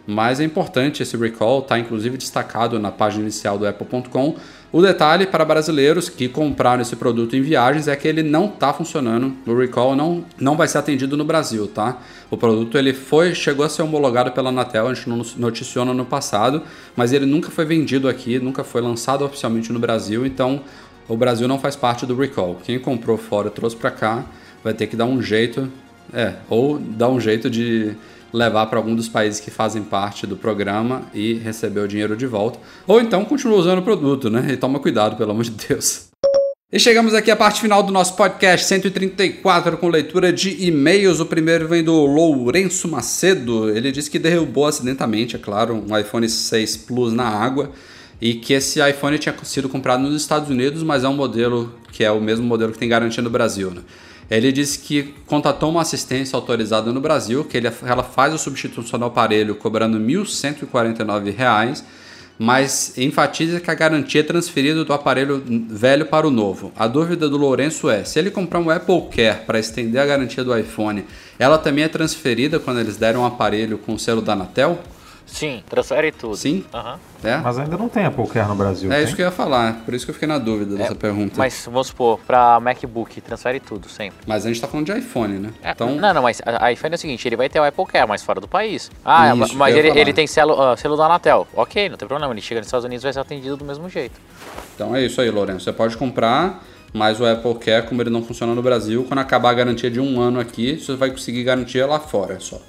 Speaker 1: Mas é importante esse recall, está inclusive destacado na página inicial do Apple.com. O detalhe para brasileiros que compraram esse produto em viagens é que ele não está funcionando. O recall não, não vai ser atendido no Brasil, tá? O produto ele foi chegou a ser homologado pela Anatel, a gente não noticiou no ano passado, mas ele nunca foi vendido aqui, nunca foi lançado oficialmente no Brasil, então o Brasil não faz parte do recall. Quem comprou fora trouxe para cá vai ter que dar um jeito, é, ou dar um jeito de levar para algum dos países que fazem parte do programa e receber o dinheiro de volta. Ou então continua usando o produto, né? E toma cuidado, pelo amor de Deus. E chegamos aqui à parte final do nosso podcast 134 com leitura de e-mails. O primeiro vem do Lourenço Macedo. Ele disse que derrubou acidentalmente, é claro, um iPhone 6 Plus na água e que esse iPhone tinha sido comprado nos Estados Unidos, mas é um modelo que é o mesmo modelo que tem garantia no Brasil. Né? Ele disse que contatou uma assistência autorizada no Brasil, que ele, ela faz a substituição do aparelho cobrando R$ 1.149, mas enfatiza que a garantia é transferida do aparelho velho para o novo. A dúvida do Lourenço é: se ele comprar um Apple Care para estender a garantia do iPhone, ela também é transferida quando eles derem um aparelho com o selo da Anatel?
Speaker 2: Sim, transfere tudo.
Speaker 1: Sim?
Speaker 2: Uhum.
Speaker 3: É? Mas ainda não tem Apple Care no Brasil.
Speaker 1: É
Speaker 3: tem?
Speaker 1: isso que eu ia falar, por isso que eu fiquei na dúvida é, dessa pergunta.
Speaker 2: Mas vamos supor, para MacBook, transfere tudo sempre.
Speaker 1: Mas a gente tá falando de iPhone, né?
Speaker 2: É, então... Não, não, mas a iPhone é o seguinte, ele vai ter o Apple Care, mas fora do país. Ah, isso, mas ele, ele, tem selo, uh, selo da Anatel. Ok, não tem problema, ele chega nos Estados Unidos e vai ser atendido do mesmo jeito.
Speaker 1: Então é isso aí, Lourenço. Você pode comprar, mas o Apple Care, como ele não funciona no Brasil, quando acabar a garantia de um ano aqui, você vai conseguir garantia lá fora só.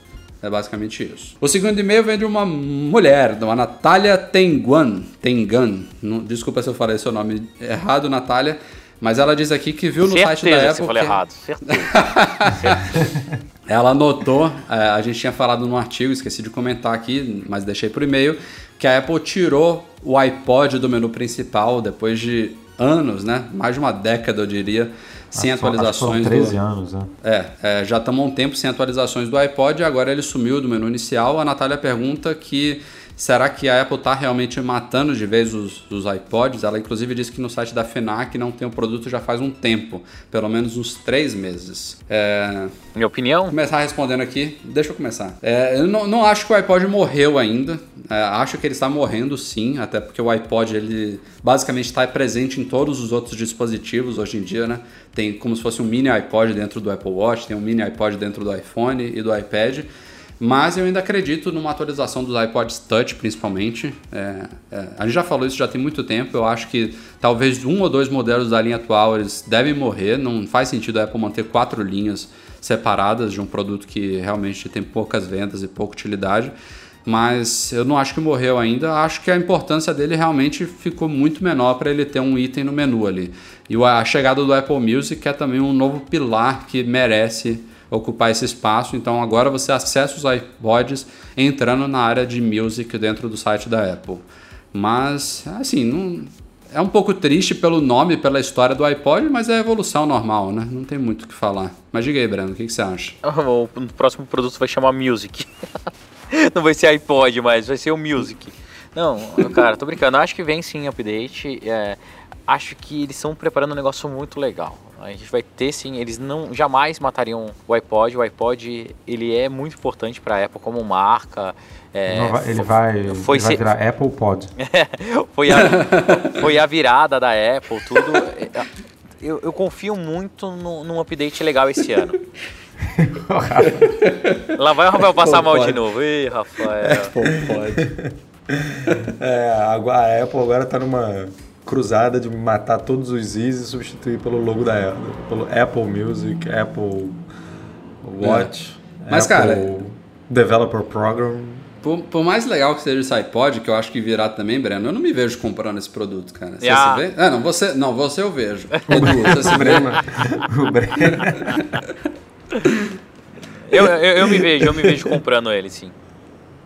Speaker 1: É basicamente isso. O segundo e-mail vem de uma mulher, de uma Natália Tenguan. Tengan. desculpa se eu falei seu nome errado, Natália. Mas ela diz aqui que viu no
Speaker 2: certeza
Speaker 1: site da Apple.
Speaker 2: Que você falou
Speaker 1: que...
Speaker 2: errado, certeza.
Speaker 1: ela notou, é, a gente tinha falado no artigo, esqueci de comentar aqui, mas deixei por e-mail, que a Apple tirou o iPod do menu principal depois de anos, né? Mais de uma década, eu diria, sem
Speaker 3: Acho
Speaker 1: atualizações.
Speaker 3: Foram 13
Speaker 1: do...
Speaker 3: anos, né?
Speaker 1: É, é, já estamos há um tempo sem atualizações do iPod, agora ele sumiu do menu inicial. A Natália pergunta que será que a Apple está realmente matando de vez os, os iPods? Ela inclusive disse que no site da FENAC não tem o produto já faz um tempo, pelo menos uns três meses. É...
Speaker 2: Minha opinião?
Speaker 1: Vou começar respondendo aqui, deixa eu começar. É, eu não, não, acho que o iPod morreu ainda, é, acho que ele está morrendo sim, até porque o iPod ele basicamente está presente em todos os outros dispositivos hoje em dia, né? Tem como se fosse um mini iPod dentro do Apple Watch, tem um mini iPod dentro do iPhone e do iPad. Mas eu ainda acredito numa atualização dos iPods Touch, principalmente. É, é, a gente já falou isso já tem muito tempo. Eu acho que talvez um ou dois modelos da linha atual eles devem morrer. Não faz sentido a Apple manter quatro linhas separadas de um produto que realmente tem poucas vendas e pouca utilidade. Mas eu não acho que morreu ainda. Acho que a importância dele realmente ficou muito menor para ele ter um item no menu ali. E a chegada do Apple Music é também um novo pilar que merece ocupar esse espaço. Então agora você acessa os iPods entrando na área de music dentro do site da Apple. Mas assim, não é um pouco triste pelo nome, pela história do iPod, mas é evolução normal, né? Não tem muito o que falar. Mas diga aí, Breno, o que, que você acha?
Speaker 2: O próximo produto vai chamar Music. Não vai ser iPod, mas vai ser o Music. Não, cara, tô brincando. Acho que vem sim update. É, acho que eles estão preparando um negócio muito legal. A gente vai ter sim, eles não jamais matariam o iPod. O iPod ele é muito importante para a Apple como marca. É,
Speaker 3: ele vai, foi ele vai virar Apple Pod.
Speaker 2: foi, a, foi a virada da Apple, tudo. Eu, eu confio muito no, num update legal esse ano. Lá vai o Rafael passar mal de novo. Ih, Rafael.
Speaker 3: Apple Pod. É, a Apple agora está numa cruzada de matar todos os Is e substituir pelo logo da Apple. Pelo Apple Music, Apple Watch, é. Mas, Apple cara, Developer Program.
Speaker 1: Por, por, mais legal que seja esse iPod, que eu acho que virá também, Breno, eu não me vejo comprando esse produto, cara. Você, yeah. você vê? Ah, não, você, não, você eu vejo. Edu, você se Breno. o Breno.
Speaker 2: eu, eu, eu me vejo, eu me vejo comprando ele, sim.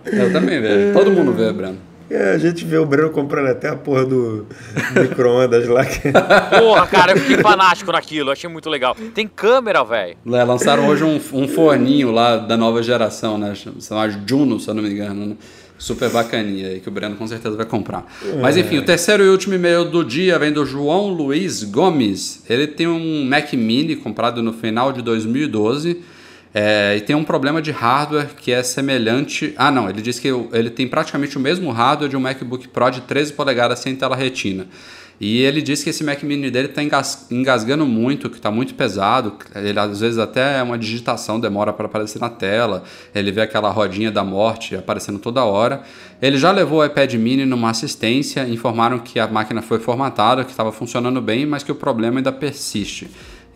Speaker 1: Eu também vejo. Todo mundo vê, Breno.
Speaker 3: É, a gente vê o Breno comprando até a porra do micro-ondas lá. Que...
Speaker 2: Porra, cara, eu fiquei fanático naquilo, achei muito legal. Tem câmera, velho.
Speaker 1: É, lançaram hoje um, um forninho lá da nova geração, né? Chama Juno, se eu não me engano. Né? Super bacaninha aí, que o Breno com certeza vai comprar. É. Mas enfim, o terceiro e último e-mail do dia vem do João Luiz Gomes. Ele tem um Mac Mini comprado no final de 2012 é, e tem um problema de hardware que é semelhante. Ah, não, ele diz que ele tem praticamente o mesmo hardware de um MacBook Pro de 13 polegadas sem tela retina. E ele diz que esse Mac Mini dele está engasgando muito, que está muito pesado. Ele às vezes até uma digitação demora para aparecer na tela. Ele vê aquela rodinha da morte aparecendo toda hora. Ele já levou o iPad Mini numa assistência, informaram que a máquina foi formatada, que estava funcionando bem, mas que o problema ainda persiste.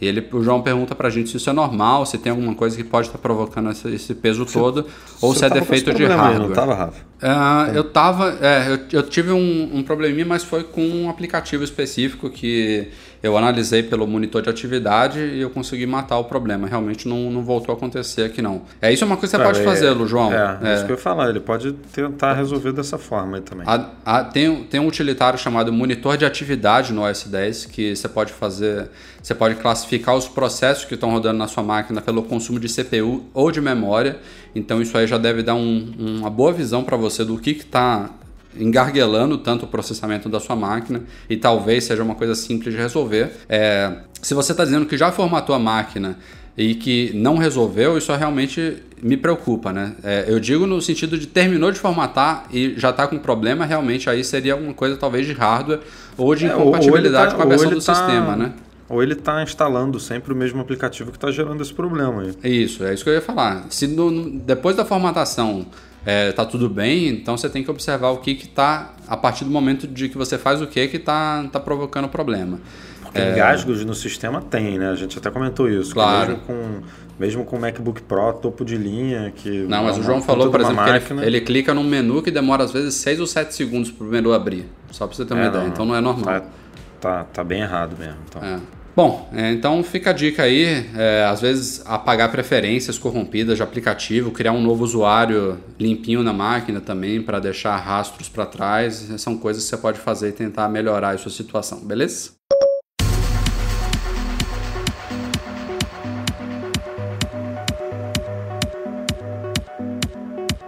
Speaker 1: E ele, o João pergunta pra gente se isso é normal, se tem alguma coisa que pode estar provocando esse, esse peso todo, ou se é defeito de hardware. Não
Speaker 3: tava, Rafa?
Speaker 1: Uh, eu tava, é, eu, eu tive um, um probleminha, mas foi com um aplicativo específico que eu analisei pelo monitor de atividade e eu consegui matar o problema. Realmente não, não voltou a acontecer aqui não. É isso é uma coisa que você pode é, fazer, Lu, João.
Speaker 3: É, é, isso que eu ia falar. Ele pode tentar resolver dessa forma aí também.
Speaker 1: A, a, tem, tem um utilitário chamado monitor de atividade no OS 10 que você pode fazer, você pode classificar os processos que estão rodando na sua máquina pelo consumo de CPU ou de memória. Então isso aí já deve dar um, uma boa visão para você do que está engarguelando tanto o processamento da sua máquina e talvez seja uma coisa simples de resolver. É, se você está dizendo que já formatou a máquina e que não resolveu, isso realmente me preocupa, né? É, eu digo no sentido de terminou de formatar e já está com problema, realmente aí seria alguma coisa talvez de hardware ou de incompatibilidade é, ou, ou tá, com a versão do tá, sistema, né?
Speaker 3: Ou ele está instalando sempre o mesmo aplicativo que está gerando esse problema aí.
Speaker 1: Isso, é isso que eu ia falar. Se no, depois da formatação é, tá tudo bem, então você tem que observar o que que tá, a partir do momento de que você faz o que que tá, tá provocando o problema.
Speaker 3: Porque é... engasgos no sistema tem, né? A gente até comentou isso.
Speaker 1: Claro.
Speaker 3: Mesmo com, mesmo com o MacBook Pro topo de linha, que...
Speaker 1: Não, mas o João falou, por exemplo, máquina... que ele, ele, clica num menu que demora às vezes 6 ou 7 segundos para o menu abrir. Só para você ter uma é, ideia. Não, então não é normal.
Speaker 3: Tá, tá, tá bem errado mesmo. Então.
Speaker 1: É. Bom, é, então fica a dica aí, é, às vezes apagar preferências corrompidas de aplicativo, criar um novo usuário limpinho na máquina também para deixar rastros para trás, são coisas que você pode fazer e tentar melhorar a sua situação, beleza?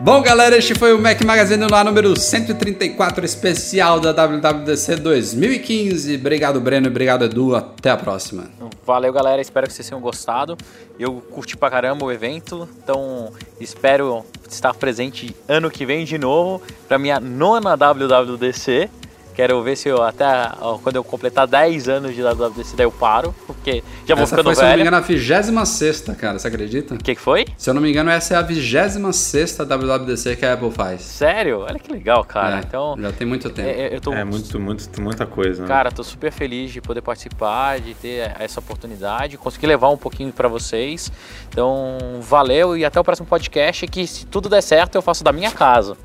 Speaker 1: Bom, galera, este foi o Mac Magazine no ar número 134 especial da WWDC 2015. Obrigado, Breno. Obrigado, Edu. Até a próxima.
Speaker 2: Valeu, galera. Espero que vocês tenham gostado. Eu curti pra caramba o evento, então espero estar presente ano que vem de novo para minha nona WWDC. Quero ver se eu até ó, quando eu completar 10 anos de WWDC daí eu paro, porque já vou
Speaker 1: essa
Speaker 2: ficando
Speaker 1: foi, se eu não me
Speaker 2: velho.
Speaker 1: engano, a 26 cara, você acredita?
Speaker 2: O que, que foi?
Speaker 1: Se eu não me engano, essa é a 26 WWDC que a Apple faz.
Speaker 2: Sério? Olha que legal, cara.
Speaker 1: É,
Speaker 2: então,
Speaker 1: já tem muito tempo.
Speaker 2: é, é, eu tô
Speaker 3: É muito, muito, muita coisa. Né?
Speaker 2: Cara, tô super feliz de poder participar, de ter essa oportunidade, conseguir levar um pouquinho para vocês. Então, valeu e até o próximo podcast que se tudo der certo eu faço da minha casa.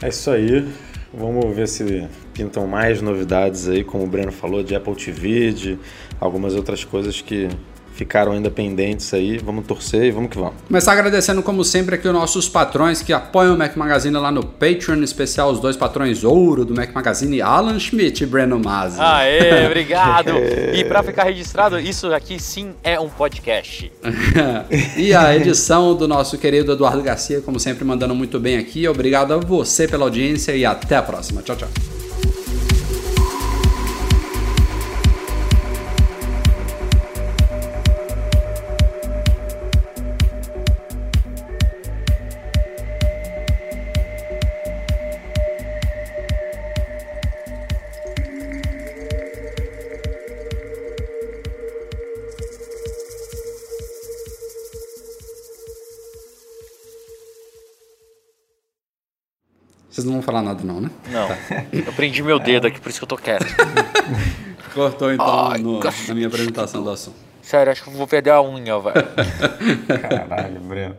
Speaker 3: É isso aí. Vamos ver se pintam mais novidades aí, como o Breno falou, de Apple TV, de algumas outras coisas que ficaram ainda pendentes aí. Vamos torcer e vamos que vamos.
Speaker 1: Começar agradecendo, como sempre, aqui os nossos patrões que apoiam o Mac Magazine lá no Patreon, em especial os dois patrões ouro do Mac Magazine, Alan Schmidt e Breno Mazzi.
Speaker 2: Aê, obrigado! E para ficar registrado, isso aqui sim é um podcast.
Speaker 1: e a edição do nosso querido Eduardo Garcia, como sempre, mandando muito bem aqui. Obrigado a você pela audiência e até a próxima. Tchau, tchau. Vocês não vão falar nada não, né?
Speaker 2: Não, eu prendi meu dedo aqui, por isso que eu tô quieto.
Speaker 1: Cortou então
Speaker 2: Ai,
Speaker 1: no- na minha apresentação do assunto.
Speaker 2: Sério, acho que eu vou perder a unha, velho.
Speaker 3: Caralho, Breno.